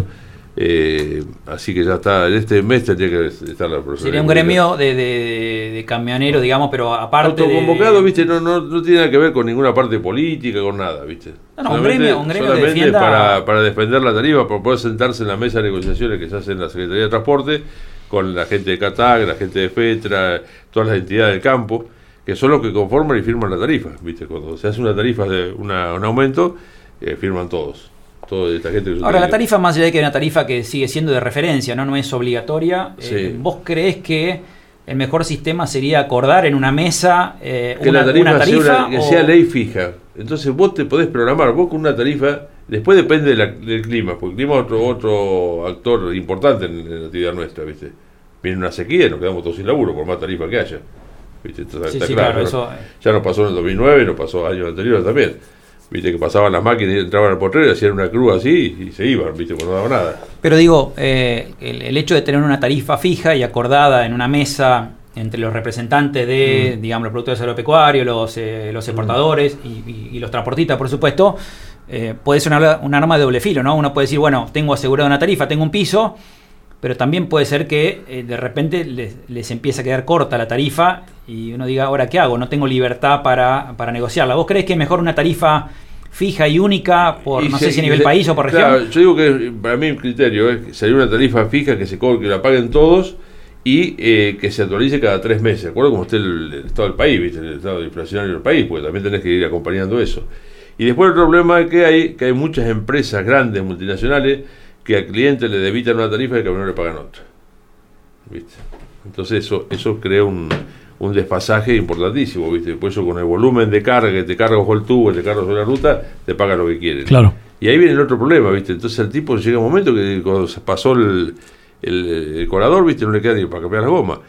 Eh, así que ya está, en este mes tendría que estar la personalidad Sería un gremio de, de, de camioneros, digamos, pero aparte de... Autoconvocado, viste, no, no, no tiene nada que ver con ninguna parte política, con nada, viste. No, no, un gremio- un gremio solamente defienda- para, para defender la tarifa, para poder sentarse en la mesa de negociaciones que se hace en la Secretaría de Transporte, con la gente de CATAG, la gente de FETRA, todas las entidades del campo, que son los que conforman y firman la tarifa, viste. Cuando se hace una tarifa de una- un aumento, eh, firman todos. Toda esta gente que Ahora, la tarifa, más allá de que una tarifa que sigue siendo de referencia, no, no es obligatoria, Sí. eh, ¿vos crees que el mejor sistema sería acordar en una mesa eh, que una, la tarifa, una sea, tarifa una- que o- sea ley fija. Entonces vos te podés programar, vos con una tarifa, después depende de la- del clima, porque el clima es otro, otro actor importante en, en la actividad nuestra, ¿viste? Viene una sequía y nos quedamos todos sin laburo, por más tarifa que haya. ¿Viste? Está- Sí, está sí, claro, eso- Ya nos pasó en el 2009, nos pasó años anteriores también. Viste que pasaban las máquinas y entraban al potrero, hacían una cruz así y se iban, viste, pues no daba nada. Pero digo, eh, el, el hecho de tener una tarifa fija y acordada en una mesa entre los representantes de, Mm. digamos, los productores agropecuarios, los, eh, los exportadores y, y- y los transportistas, por supuesto, eh, puede ser una, un arma de doble filo, ¿no? Uno puede decir, bueno, tengo asegurada una tarifa, tengo un piso, pero también puede ser que eh, de repente les, les empiece a quedar corta la tarifa y uno diga, ahora, ¿qué hago? No tengo libertad para, para negociarla. ¿Vos crees que es mejor una tarifa fija y única, por Y no se- sé si a nivel se- país o por región? claro, yo digo que para mí el criterio es que sería una tarifa fija que se cobre, que la paguen todos y eh, que se actualice cada tres meses. ¿De acuerdo? Como esté el, el estado del país, ¿viste? el estado inflacionario del país, porque también tenés que ir acompañando eso. Y después el problema es que hay, que hay muchas empresas grandes, multinacionales, que al cliente le debitan una tarifa y que no le pagan otra. ¿Viste? Entonces eso, eso crea un, un desfasaje importantísimo, ¿viste? Por eso con el volumen de carga que te carga bajo el tubo, te carga sobre la ruta, te paga lo que quieren. Claro. Y ahí viene el otro problema, ¿viste? Entonces el tipo llega un momento que cuando se pasó el, el, el colador, ¿viste? No le queda ni para cambiar la goma.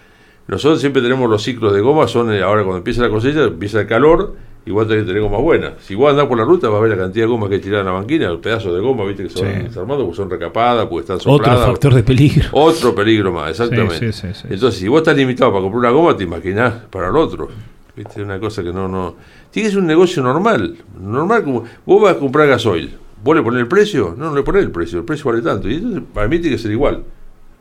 Nosotros siempre tenemos los ciclos de goma, son eh, ahora cuando empieza la cosecha, empieza el calor, igual tenés que tener goma buena. Si vos andás por la ruta, vas a ver la cantidad de goma que tiran en la banquina, los pedazos de goma, ¿viste? Que se van Sí. desarmando, porque son recapadas, porque están Otro sopladas. factor de peligro. Otro peligro más, exactamente. Sí, sí. Entonces, si vos estás limitado para comprar una goma, te imaginás para el otro. ¿Viste? Una cosa que no, no. Tiene que ser un negocio normal. Normal como. Vos vas a comprar gasoil. ¿Vos le ponés el precio? No, no le ponés el precio. El precio vale tanto. Y entonces, para mí tiene que ser igual.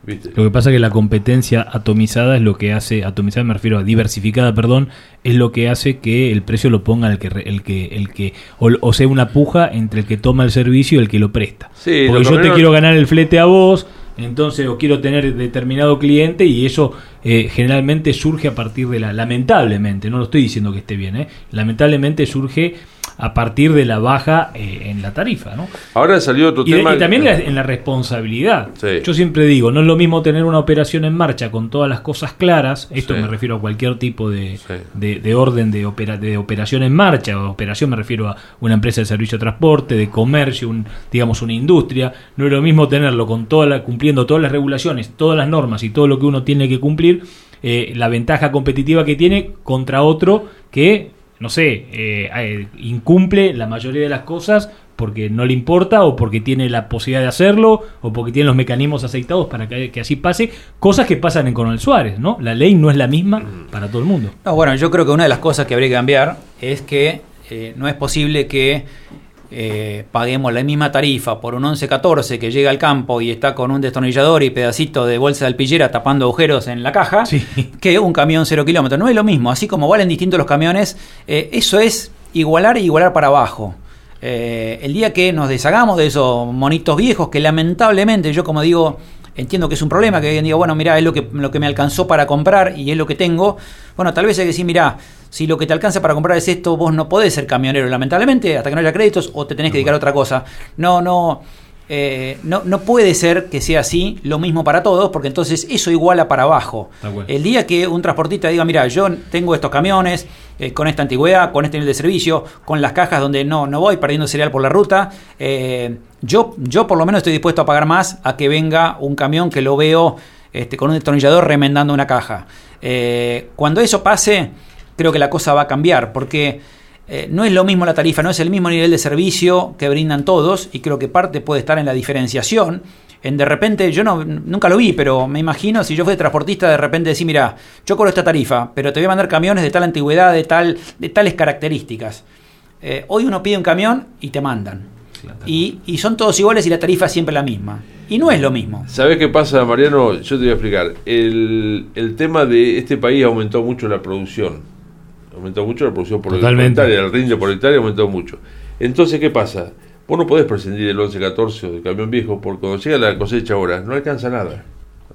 ¿Viste? Lo que pasa es que la competencia atomizada es lo que hace, atomizada me refiero a diversificada, perdón, es lo que hace que el precio lo ponga el que, el que, el que o, o sea una puja entre el que toma el servicio y el que lo presta. Sí, Porque yo te quiero ganar el flete a vos, entonces o quiero tener determinado cliente y eso eh, generalmente surge a partir de la, lamentablemente, no lo estoy diciendo que esté bien, eh, lamentablemente surge a partir de la baja eh, en la tarifa, ¿no? Ahora salió otro Y, tema. y también en la responsabilidad. Sí. Yo siempre digo, no es lo mismo tener una operación en marcha con todas las cosas claras, esto Sí. me refiero a cualquier tipo de, de- de orden de, opera- de operación en marcha, o operación me refiero a una empresa de servicio de transporte, de comercio, un, digamos una industria, no es lo mismo tenerlo con toda la, cumpliendo todas las regulaciones, todas las normas y todo lo que uno tiene que cumplir, eh, la ventaja competitiva que tiene contra otro que, no sé, eh, eh, incumple la mayoría de las cosas porque no le importa o porque tiene la posibilidad de hacerlo o porque tiene los mecanismos aceitados para que, que así pase, cosas que pasan en Coronel Suárez, ¿no? La ley no es la misma para todo el mundo. No, bueno, yo creo que una de las cosas que habría que cambiar es que eh, no es posible que eh, paguemos la misma tarifa por un 1114 que llega al campo y está con un destornillador y pedacito de bolsa de alpillera tapando agujeros en la caja, que un camión cero kilómetros. No es lo mismo, así como valen distintos los camiones, eh, eso es igualar y igualar para abajo. Eh, el día que nos deshagamos de esos monitos viejos que lamentablemente yo como digo entiendo que es un problema que hoy en día bueno mira es lo que lo que me alcanzó para comprar y es lo que tengo. Bueno tal vez hay que decir mira si lo que te alcanza para comprar es esto vos no podés ser camionero lamentablemente hasta que no haya créditos o te tenés que dedicar a otra cosa. No no eh, no, no puede ser que sea así lo mismo para todos, porque entonces eso iguala para abajo. El día que un transportista diga, mira, yo tengo estos camiones eh, con esta antigüedad, con este nivel de servicio, con las cajas donde no, no voy perdiendo cereal por la ruta, eh, yo, yo por lo menos estoy dispuesto a pagar más a que venga un camión que lo veo este, con un destornillador remendando una caja. Cuando eso pase, creo que la cosa va a cambiar, porque eh, no es lo mismo la tarifa, no es el mismo nivel de servicio que brindan todos y creo que parte puede estar en la diferenciación. En de repente, yo no, nunca lo vi, pero me imagino si yo fui transportista, de repente decir, mira, yo cobro esta tarifa, pero te voy a mandar camiones de tal antigüedad, de, tal, de tales características. Eh, hoy uno pide un camión y te mandan. Y, y son todos iguales y la tarifa es siempre la misma. Y no es lo mismo. ¿Sabes qué pasa, Mariano? Yo te voy a explicar. El, el tema de este país aumentó mucho la producción. Aumentó mucho la producción por Totalmente. hectárea, el rinde por hectárea aumentó mucho. Entonces, ¿qué pasa? Vos no podés prescindir del 11-14 o del camión viejo porque cuando llega la cosecha ahora no alcanza nada.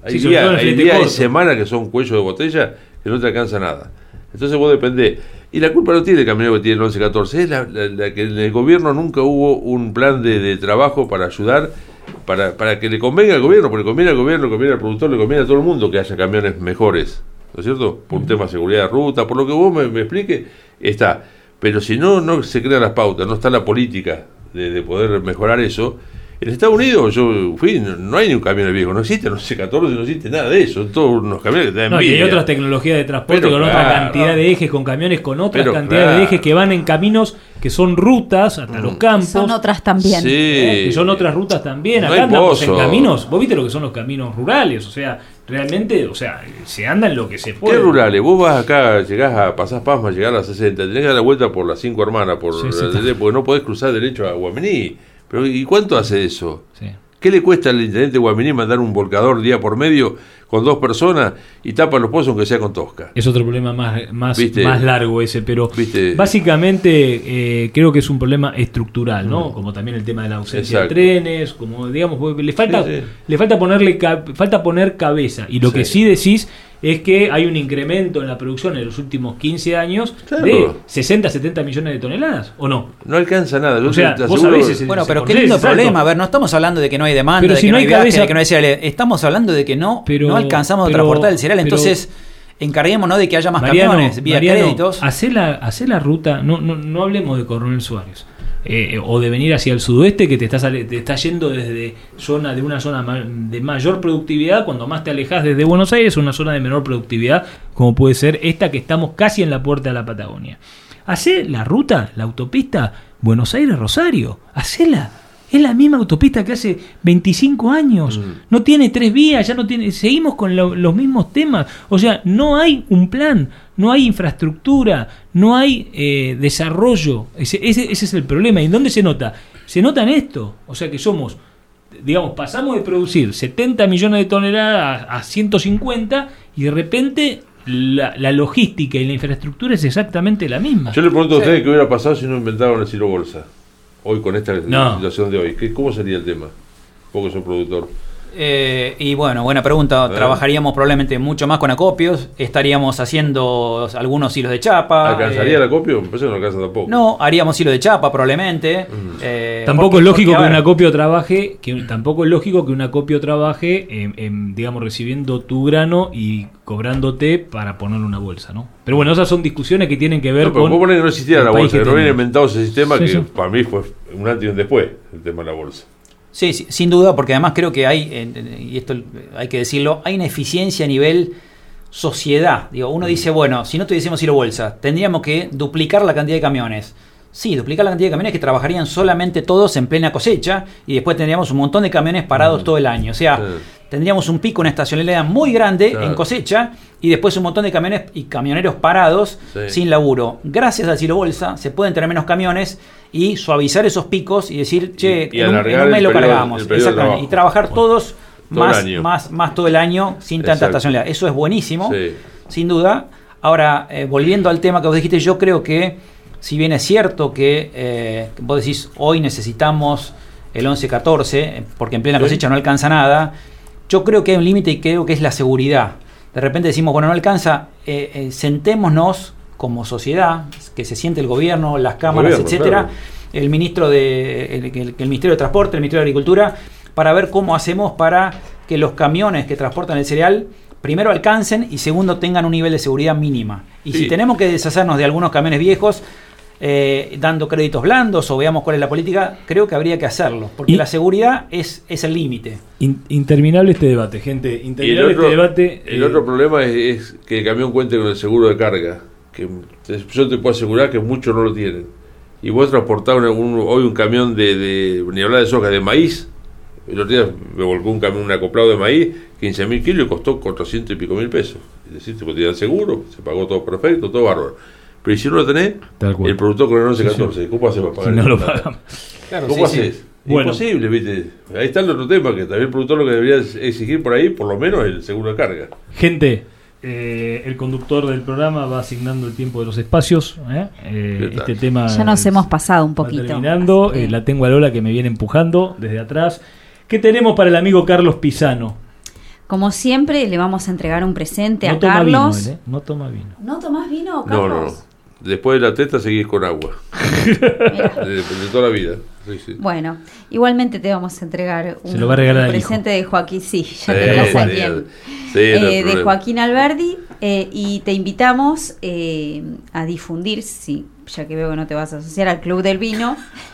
Hay Sí, días, y corto. semanas que son cuello de botella que no te alcanza nada. Entonces vos dependés. Y la culpa no tiene el camionero que tiene el 11-14, es la, la- la que en el gobierno nunca hubo un plan de, de trabajo para ayudar, para, para que le convenga al gobierno, porque le conviene al gobierno, le conviene al productor, le conviene a todo el mundo que haya camiones mejores, ¿no es cierto? Por un tema de seguridad de ruta, por lo que vos me, me explique, está. Pero si no, no se crean las pautas, no está la política de, de poder mejorar eso. En Estados Unidos yo fui, no, no hay ni un camión viejo, no existe, no sé, 14, no existe nada de eso, todos unos camiones que te dan No, y hay otras tecnologías de transporte Pero con otra cantidad de ejes, con camiones con otra cantidad claro. de ejes que van en caminos que son rutas hasta los campos. Son otras también. Sí. ¿eh? Que son otras rutas también. No Acá hay andamos en caminos. Vos viste lo que son los caminos rurales. O sea, realmente, o sea, se anda en lo que se puede. ¿Qué rurales? Vos vas acá, llegás a, pasás Pasma, llegás a las 60, tenés que dar la vuelta por las cinco hermanas, por Sí, la- porque no podés cruzar derecho a Guaminí. Pero ¿y cuánto hace eso? Sí. ¿Qué le cuesta al intendente de Guaminí mandar un volcador día por medio con dos personas y tapa los pozos aunque sea con tosca? Es otro problema más, más, ¿Viste? más largo ese, pero ¿Viste? básicamente eh, creo que es un problema estructural, ¿no? Como también el tema de la ausencia Exacto. de trenes, como digamos, le falta, Sí, sí. le falta ponerle falta poner cabeza. Y lo Sí. que sí decís es que hay un incremento en la producción en los últimos 15 años Claro. de 60, 70 millones de toneladas, ¿o no? No alcanza nada. Yo O sea, vos sabés ese- Bueno, pero qué lindo problema. A ver, no estamos hablando de que no hay demanda, Pero de si que no hay viaje, cabeza- de que no hay cereales. Estamos hablando de que no, Pero- no alcanzamos a transportar el cereal. Entonces, encarguémonos de que haya más Mariano, camiones, vía Mariano, créditos. hacé la, hacé la ruta, no, no, no hablemos de Coronel Suárez, eh, o de venir hacia el sudoeste que te está, sale- te está yendo desde zona de una zona de mayor productividad, cuando más te alejas desde Buenos Aires, una zona de menor productividad, como puede ser esta que estamos casi en la puerta de la Patagonia. Hacé la ruta, la autopista Buenos Aires-Rosario, hacela. Es la misma autopista que hace 25 años. No tiene tres vías, ya no tiene. Seguimos con lo- los mismos temas. O sea, no hay un plan, no hay infraestructura, no hay eh, desarrollo. Ese, ese- ese es el problema. ¿Y en dónde se nota? Se nota en esto. O sea que somos digamos, pasamos de producir 70 millones de toneladas a, a 150 y de repente la, la logística y la infraestructura es exactamente la misma. Yo le pregunto a ustedes qué hubiera pasado si no inventaban el silo bolsa. Hoy con esta No. situación de hoy. ¿Qué, ¿Cómo sería el tema? Vos que sos productor. Eh, y bueno, buena pregunta. ver. Trabajaríamos probablemente mucho más con acopios. Estaríamos haciendo algunos hilos de chapa. ¿Alcanzaría eh, el acopio? Me parece que no alcanza tampoco. No, haríamos hilo de chapa probablemente. eh, Tampoco porque- es lógico porque, que un acopio trabaje, que tampoco es lógico que un acopio trabaje, digamos, recibiendo tu grano y cobrándote para ponerle una bolsa, ¿no? Pero bueno, esas son discusiones que tienen que ver No, pero con. vos ponés que no existiera el la bolsa, que no hubiera inventado ese sistema Sí, que sí. para mí fue un antes y un después, el tema de la bolsa. Sí, sí, sin duda, porque además creo que hay, y esto hay que decirlo, hay una eficiencia a nivel sociedad. Digo, uno dice, bueno, si no tuviésemos hilo bolsa, tendríamos que duplicar la cantidad de camiones. Sí, duplicar la cantidad de camiones que trabajarían solamente todos en plena cosecha y después tendríamos un montón de camiones parados todo el año. O sea, tendríamos un pico, una estacionalidad muy grande Claro. en cosecha y después un montón de camiones y camioneros parados Sí. sin laburo. Gracias al silo bolsa se pueden tener menos camiones y suavizar esos picos y decir, che, y en, un, en un mes lo periodo- cargamos. Exactamente. Y trabajar todos Todo más, más, más todo el año sin tanta Exacto. estacionalidad. Eso es buenísimo, Sí. sin duda. Ahora, eh, volviendo al tema que vos dijiste, yo creo que si bien es cierto que eh, vos decís hoy necesitamos el 11-14, eh, porque en plena Sí. cosecha no alcanza nada, yo creo que hay un límite y creo que es la seguridad. De repente decimos, bueno, no alcanza, eh, eh, sentémonos como sociedad, que se siente el gobierno, las cámaras, Gobierno, etcétera, claro. el ministro de el, el- el Ministerio de Transporte, el Ministerio de Agricultura, para ver cómo hacemos para que los camiones que transportan el cereal primero alcancen y segundo tengan un nivel de seguridad mínima. Y Sí. si tenemos que deshacernos de algunos camiones viejos eh, dando créditos blandos o veamos cuál es la política, creo que habría que hacerlo, porque Y- la seguridad es, es el límite. In- interminable este debate, gente. El Interminable otro, este debate. el eh, otro problema es, es que el camión cuente con el seguro de carga, que te- yo te puedo asegurar que muchos no lo tienen. Y vos transportás un- hoy un camión de, de, ni hablar de soja, de maíz, el otro día me volcó un camión, un acoplado de maíz, 15 mil kilos y costó 400 y pico mil pesos. Es decir, te tenían seguro, se pagó todo perfecto, todo bárbaro. Pero ¿y si no lo tenés, Tal cual. el productor con el 11 Sí, 14, ¿cómo hace para Si pagar no esa lo pagamos. Claro, ¿Cómo sí, sí. haces? Bueno. Imposible, ¿viste? Ahí está el otro tema, que también el productor lo que debería exigir por ahí, por lo menos, el seguro de carga. Gente, eh, el conductor del programa va asignando el tiempo de los espacios. ¿eh? Eh, este tema Ya nos hemos pasado un va poquito. terminando. Eh, la tengo a Lola que me viene empujando desde atrás. ¿Qué tenemos para el amigo Carlos Pisano? Como siempre, le vamos a entregar un presente No a toma Carlos. vino, él, ¿eh? No toma vino. ¿No tomás vino, No, no, Carlos? no. Después de la teta seguís con agua. [laughs] de, de toda la vida. Sí, sí. Bueno, igualmente te vamos a entregar un, Se lo va a regalar un al hijo. presente de Joaquín. Sí, ya Sí, tendrás a quién. Eh, de. Joaquín Alberdi. eh, y te invitamos eh, a difundir, sí, ya que veo que no te vas a asociar al Club del Vino. [laughs]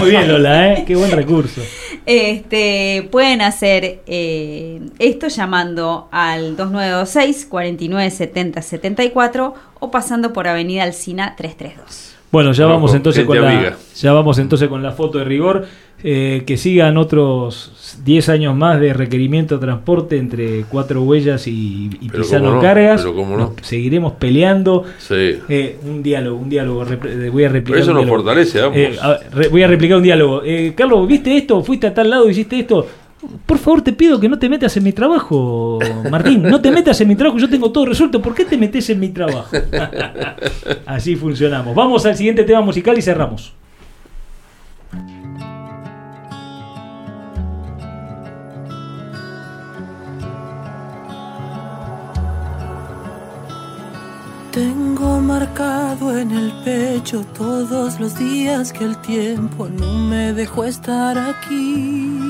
Muy bien, Lola, ¿eh? Qué buen recurso. Este, pueden hacer eh, esto llamando al 2926 49 70 74 o pasando por Avenida Alcina 332. Bueno, ya vamos entonces gente con la, ya vamos entonces con la foto de rigor. Eh, que sigan otros 10 años más de requerimiento de transporte entre cuatro huellas y, y Pero cómo no, cargas. pero no. Nos seguiremos peleando. Sí. Eh, un diálogo, un diálogo. repre- voy a replicar. Eso un nos fortalece. Eh, a ver, re- voy a replicar un diálogo. Eh, Carlos, ¿viste esto? ¿Fuiste a tal lado hiciste esto? Por favor, te pido que no te metas en mi trabajo, Martín. No te metas en mi trabajo, yo tengo todo resuelto. ¿Por qué te metes en mi trabajo? [laughs] Así funcionamos. Vamos al siguiente tema musical y cerramos. Tengo marcado en el pecho todos los días que el tiempo no me dejó estar aquí.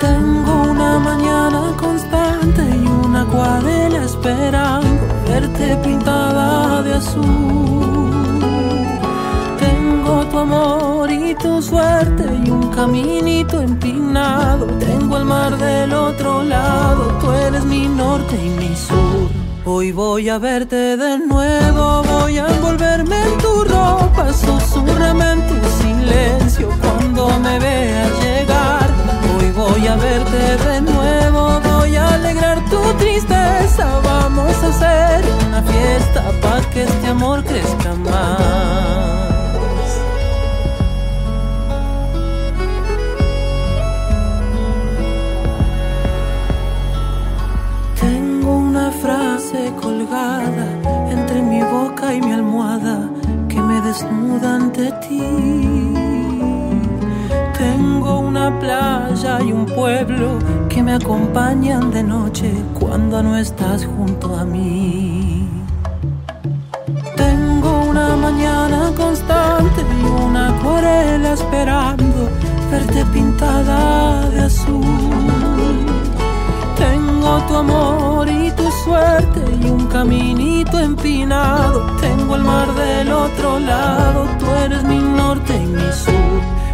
Tengo una mañana constante y una acuarela esperando verte pintada de azul. Tengo tu amor y tu suerte y un caminito empinado. Tengo el mar del otro lado, tú eres mi norte y mi sur. Hoy voy a verte de nuevo, voy a envolverme en tu ropa, susurrame en tu silencio cuando me veas llegar. Voy a verte de nuevo, voy a alegrar tu tristeza, vamos a hacer una fiesta para que este amor crezca más. Tengo una frase colgada entre mi boca y mi almohada que me desnuda ante ti. Una playa y un pueblo que me acompañan de noche cuando no estás junto a mí. Tengo una mañana constante y una acuarela esperando verte pintada de azul. Tengo tu amor y tu suerte y un caminito empinado. Tengo el mar del otro lado, tú eres mi norte y mi sur.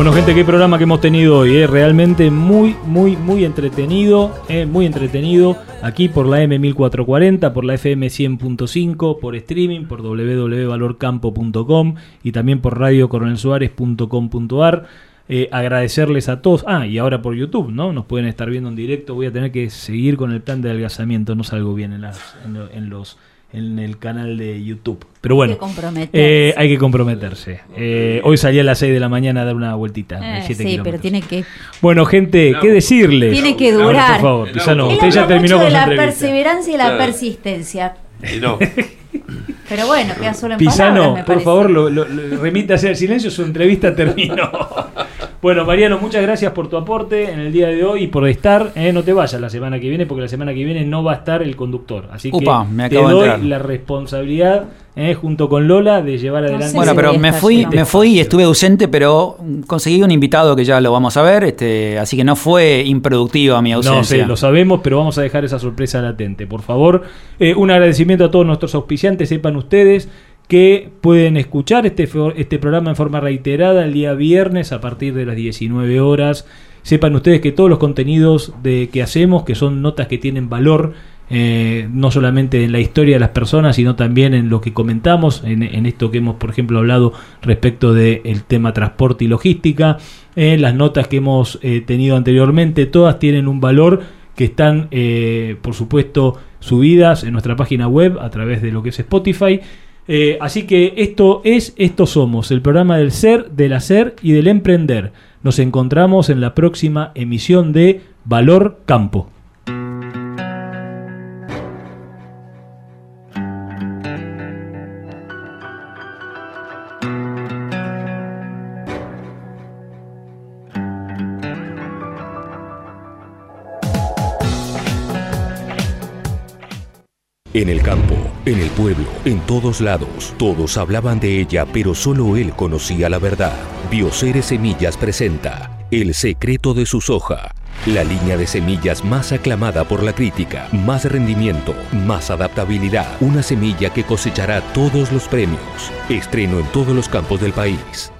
Bueno, gente, qué programa que hemos tenido hoy. eh. Realmente muy, muy, muy entretenido. eh, muy entretenido. Aquí por la M1440, por la FM 100.5, por streaming, por www.valorcampo.com y también por radiocoronelsuárez.com.ar. Eh, agradecerles a todos. Ah, y ahora por YouTube, ¿no? Nos pueden estar viendo en directo. Voy a tener que seguir con el plan de adelgazamiento. No salgo bien en, las, en los en el canal de YouTube. Pero bueno, que comprometerse. eh, hay que comprometerse. Eh, hoy salí a las 6 de la mañana a dar una vueltita. Eh, sí, kilómetros. pero tiene que, Bueno, gente, ¿qué decirles? tiene que durar. por favor, Pisano, usted ya terminó mucho con la entrevista. perseverancia y la Claro. persistencia. Y no. [laughs] [laughs] Pero bueno, queda solo en palabras, Pisano, me por favor, lo, lo- lo- remítase al silencio, su entrevista [laughs] terminó. bueno, Mariano, muchas gracias por tu aporte en el día de hoy y por estar. eh, no te vayas la semana que viene, porque la semana que viene no va a estar el conductor. Así Upa, que me te doy la responsabilidad, eh, junto con Lola, de llevar adelante. Bueno, pero me fui, me fui y estuve ausente, pero conseguí un invitado que ya lo vamos a ver, este, así que no fue improductiva mi No ausencia. sé, lo sabemos, pero vamos a dejar esa sorpresa latente. Por favor, Eh, un agradecimiento a todos nuestros auspiciantes. Sepan ustedes que pueden escuchar este, este programa en forma reiterada el día viernes a partir de las 19 horas. Sepan ustedes que todos los contenidos de, que hacemos, que son notas que tienen valor, eh, no solamente en la historia de las personas, sino también en lo que comentamos, en, esto que hemos, por ejemplo, hablado respecto del tema transporte y logística, eh, las notas que hemos eh, tenido anteriormente, todas tienen un valor que están, eh, por supuesto, subidas en nuestra página web a través de lo que es Spotify. Así que esto es, esto somos, el programa del ser, del hacer y del emprender. Nos encontramos en la próxima emisión de Valor Campo. En el campo, en el pueblo, en todos lados, todos hablaban de ella, pero solo él conocía la verdad. Bioceres Semillas presenta El secreto de su soja. La línea de semillas más aclamada por la crítica, más rendimiento, más adaptabilidad, una semilla que cosechará todos los premios. Estreno en todos los campos del país.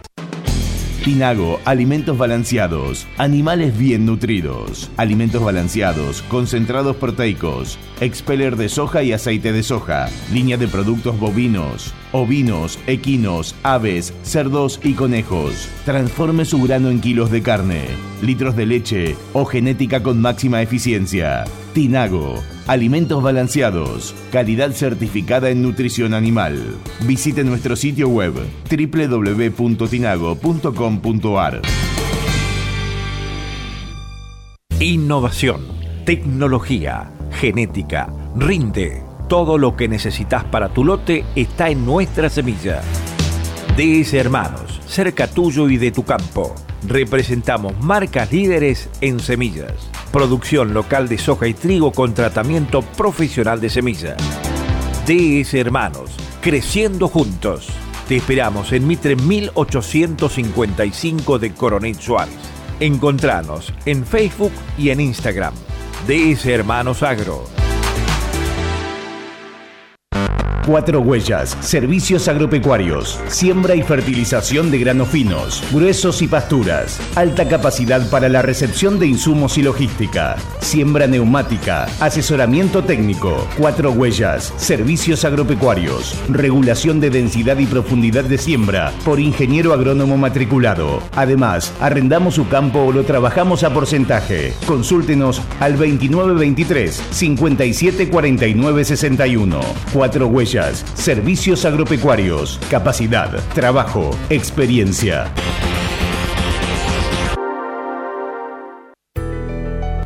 Tinago, alimentos balanceados, animales bien nutridos, alimentos balanceados, concentrados proteicos, expeller de soja y aceite de soja, línea de productos bovinos, ovinos, equinos, aves, cerdos y conejos. Transforme su grano en kilos de carne, litros de leche o genética con máxima eficiencia. Tinago, alimentos balanceados, calidad certificada en nutrición animal. Visite nuestro sitio web www.tinago.com.ar. Innovación, tecnología, genética, rinde. Todo lo que necesitas para tu lote está en nuestra semilla. DS Hermanos, cerca tuyo y de tu campo. Representamos marcas líderes en semillas. Producción local de soja y trigo con tratamiento profesional de semilla. DS Hermanos, creciendo juntos. Te esperamos en Mitre 1855 de Coronel Suárez. Encontranos en Facebook y en Instagram. DS Hermanos Agro. Cuatro Huellas, servicios agropecuarios, siembra y fertilización de granos finos, gruesos y pasturas, alta capacidad para la recepción de insumos y logística, siembra neumática, asesoramiento técnico, Cuatro Huellas, servicios agropecuarios, regulación de densidad y profundidad de siembra por ingeniero agrónomo matriculado. Además, arrendamos su campo o lo trabajamos a porcentaje. Consúltenos al 2923 5749 61. Cuatro Huellas servicios agropecuarios, capacidad, trabajo, experiencia.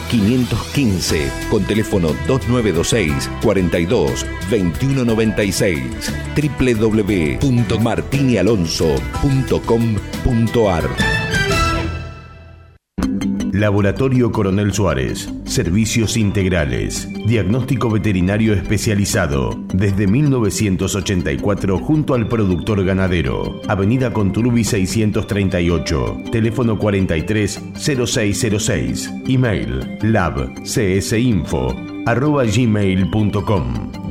515 con teléfono 2926 42 2196 www.martinialonso.com.ar Laboratorio Coronel Suárez. Servicios integrales. Diagnóstico veterinario especializado. Desde 1984 junto al productor ganadero. Avenida Conturbi 638. Teléfono 43 0606. Email gmail.com.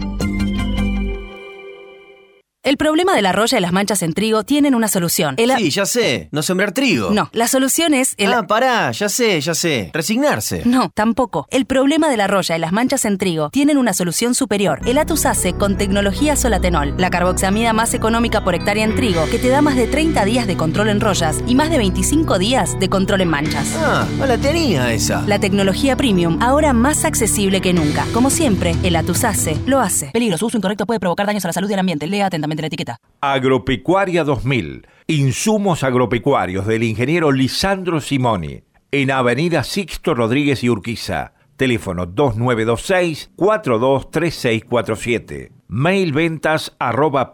El problema de la roya y las manchas en trigo tienen una solución. El a- Sí, ya sé. No sembrar trigo. No, la solución es el... Ah, pará, ya sé, ya sé. Resignarse. No, tampoco. El problema de la roya y las manchas en trigo tienen una solución superior. El Atus ACE con tecnología Solatenol, la carboxamida más económica por hectárea en trigo, que te da más de 30 días de control en rollas y más de 25 días de control en manchas. Ah, no la tenía esa. La tecnología premium, ahora más accesible que nunca. Como siempre, el Atus ACE lo hace. Peligro, su uso incorrecto puede provocar daños a la salud y al ambiente. Lea atentamente la etiqueta. Agropecuaria 2000. Insumos agropecuarios del ingeniero Lisandro Simoni. En Avenida Sixto Rodríguez y Urquiza. Teléfono 2926-423647. Mail ventas arroba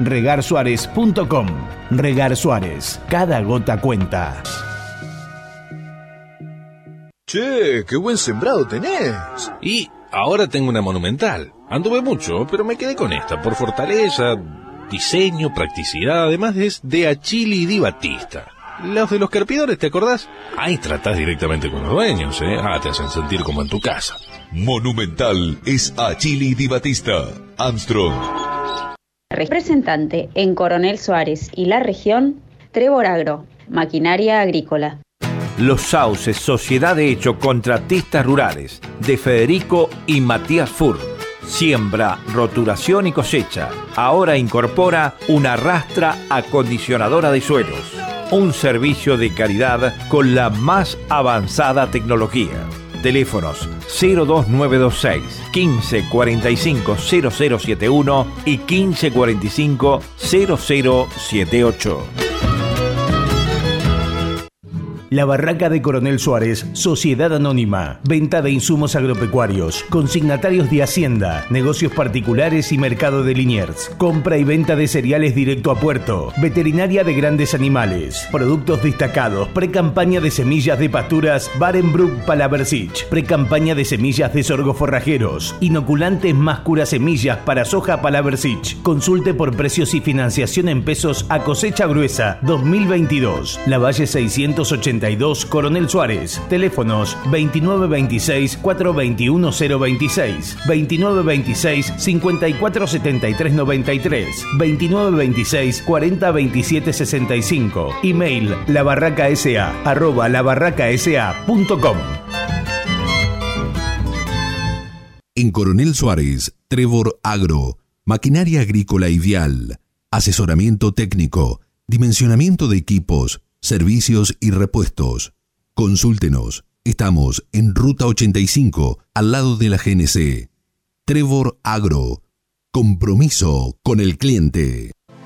regarsuárez.com. Regar Suárez, cada gota cuenta. Che, qué buen sembrado tenés. Y ahora tengo una monumental. Anduve mucho, pero me quedé con esta por fortaleza, diseño, practicidad, además es de Achili Di Batista. Los de los carpidores, ¿te acordás? Ahí tratás directamente con los dueños, ¿eh? Ah, te hacen sentir como en tu casa. Monumental es Achili Di Batista. Armstrong. Representante en Coronel Suárez y la región, Trevor Agro, maquinaria agrícola. Los Sauces, Sociedad de Hecho Contratistas Rurales, de Federico y Matías Fur. Siembra, roturación y cosecha. Ahora incorpora una rastra acondicionadora de suelos. Un servicio de calidad con la más avanzada tecnología. Teléfonos 02926 1545 0071 y 1545 0078. La Barraca de Coronel Suárez, Sociedad Anónima. Venta de insumos agropecuarios, consignatarios de Hacienda, negocios particulares y mercado de Liniers. Compra y venta de cereales directo a puerto. Veterinaria de grandes animales. Productos destacados. Pre-campaña de semillas de pasturas Barenbrook Palaversich. Pre-campaña de semillas de sorgo forrajeros. Inoculantes más cura semillas para soja Palaversich. Consulte por precios y financiación en pesos a cosecha gruesa 2022. La Valle 682 Coronel Suárez. Teléfonos 2926 421 026 2926 5473 93 2926 40 27 65 Email labarracasa arroba labarracasa.com En Coronel Suárez, Trevor Agro, maquinaria agrícola vial, asesoramiento técnico, dimensionamiento de equipos, servicios y repuestos. Consúltenos. Estamos en Ruta 85, al lado de la GNC. Trevor Agro. Compromiso con el cliente.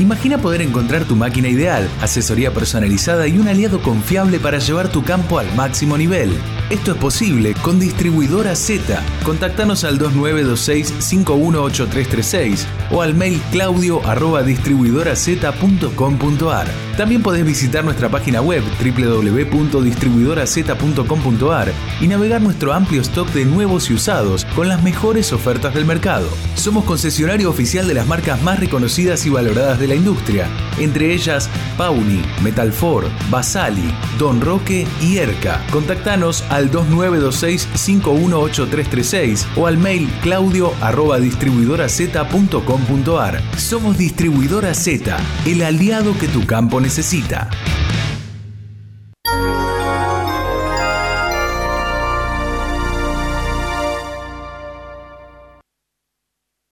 Imagina poder encontrar tu máquina ideal, asesoría personalizada y un aliado confiable para llevar tu campo al máximo nivel. Esto es posible con Distribuidora Z. Contactanos al 2926-518336 o al mail claudio. También podés visitar nuestra página web www.distribuidoraz.com.ar y navegar nuestro amplio stock de nuevos y usados con las mejores ofertas del mercado. Somos concesionario oficial de las marcas más reconocidas y valoradas de la industria, entre ellas Pauni, Metalfor, Basali, Don Roque y Erca. Contactanos al 2926-518336 o al mail claudio arroba distribuidora-z.com.ar. Somos Distribuidora Z, el aliado que tu campo necesita.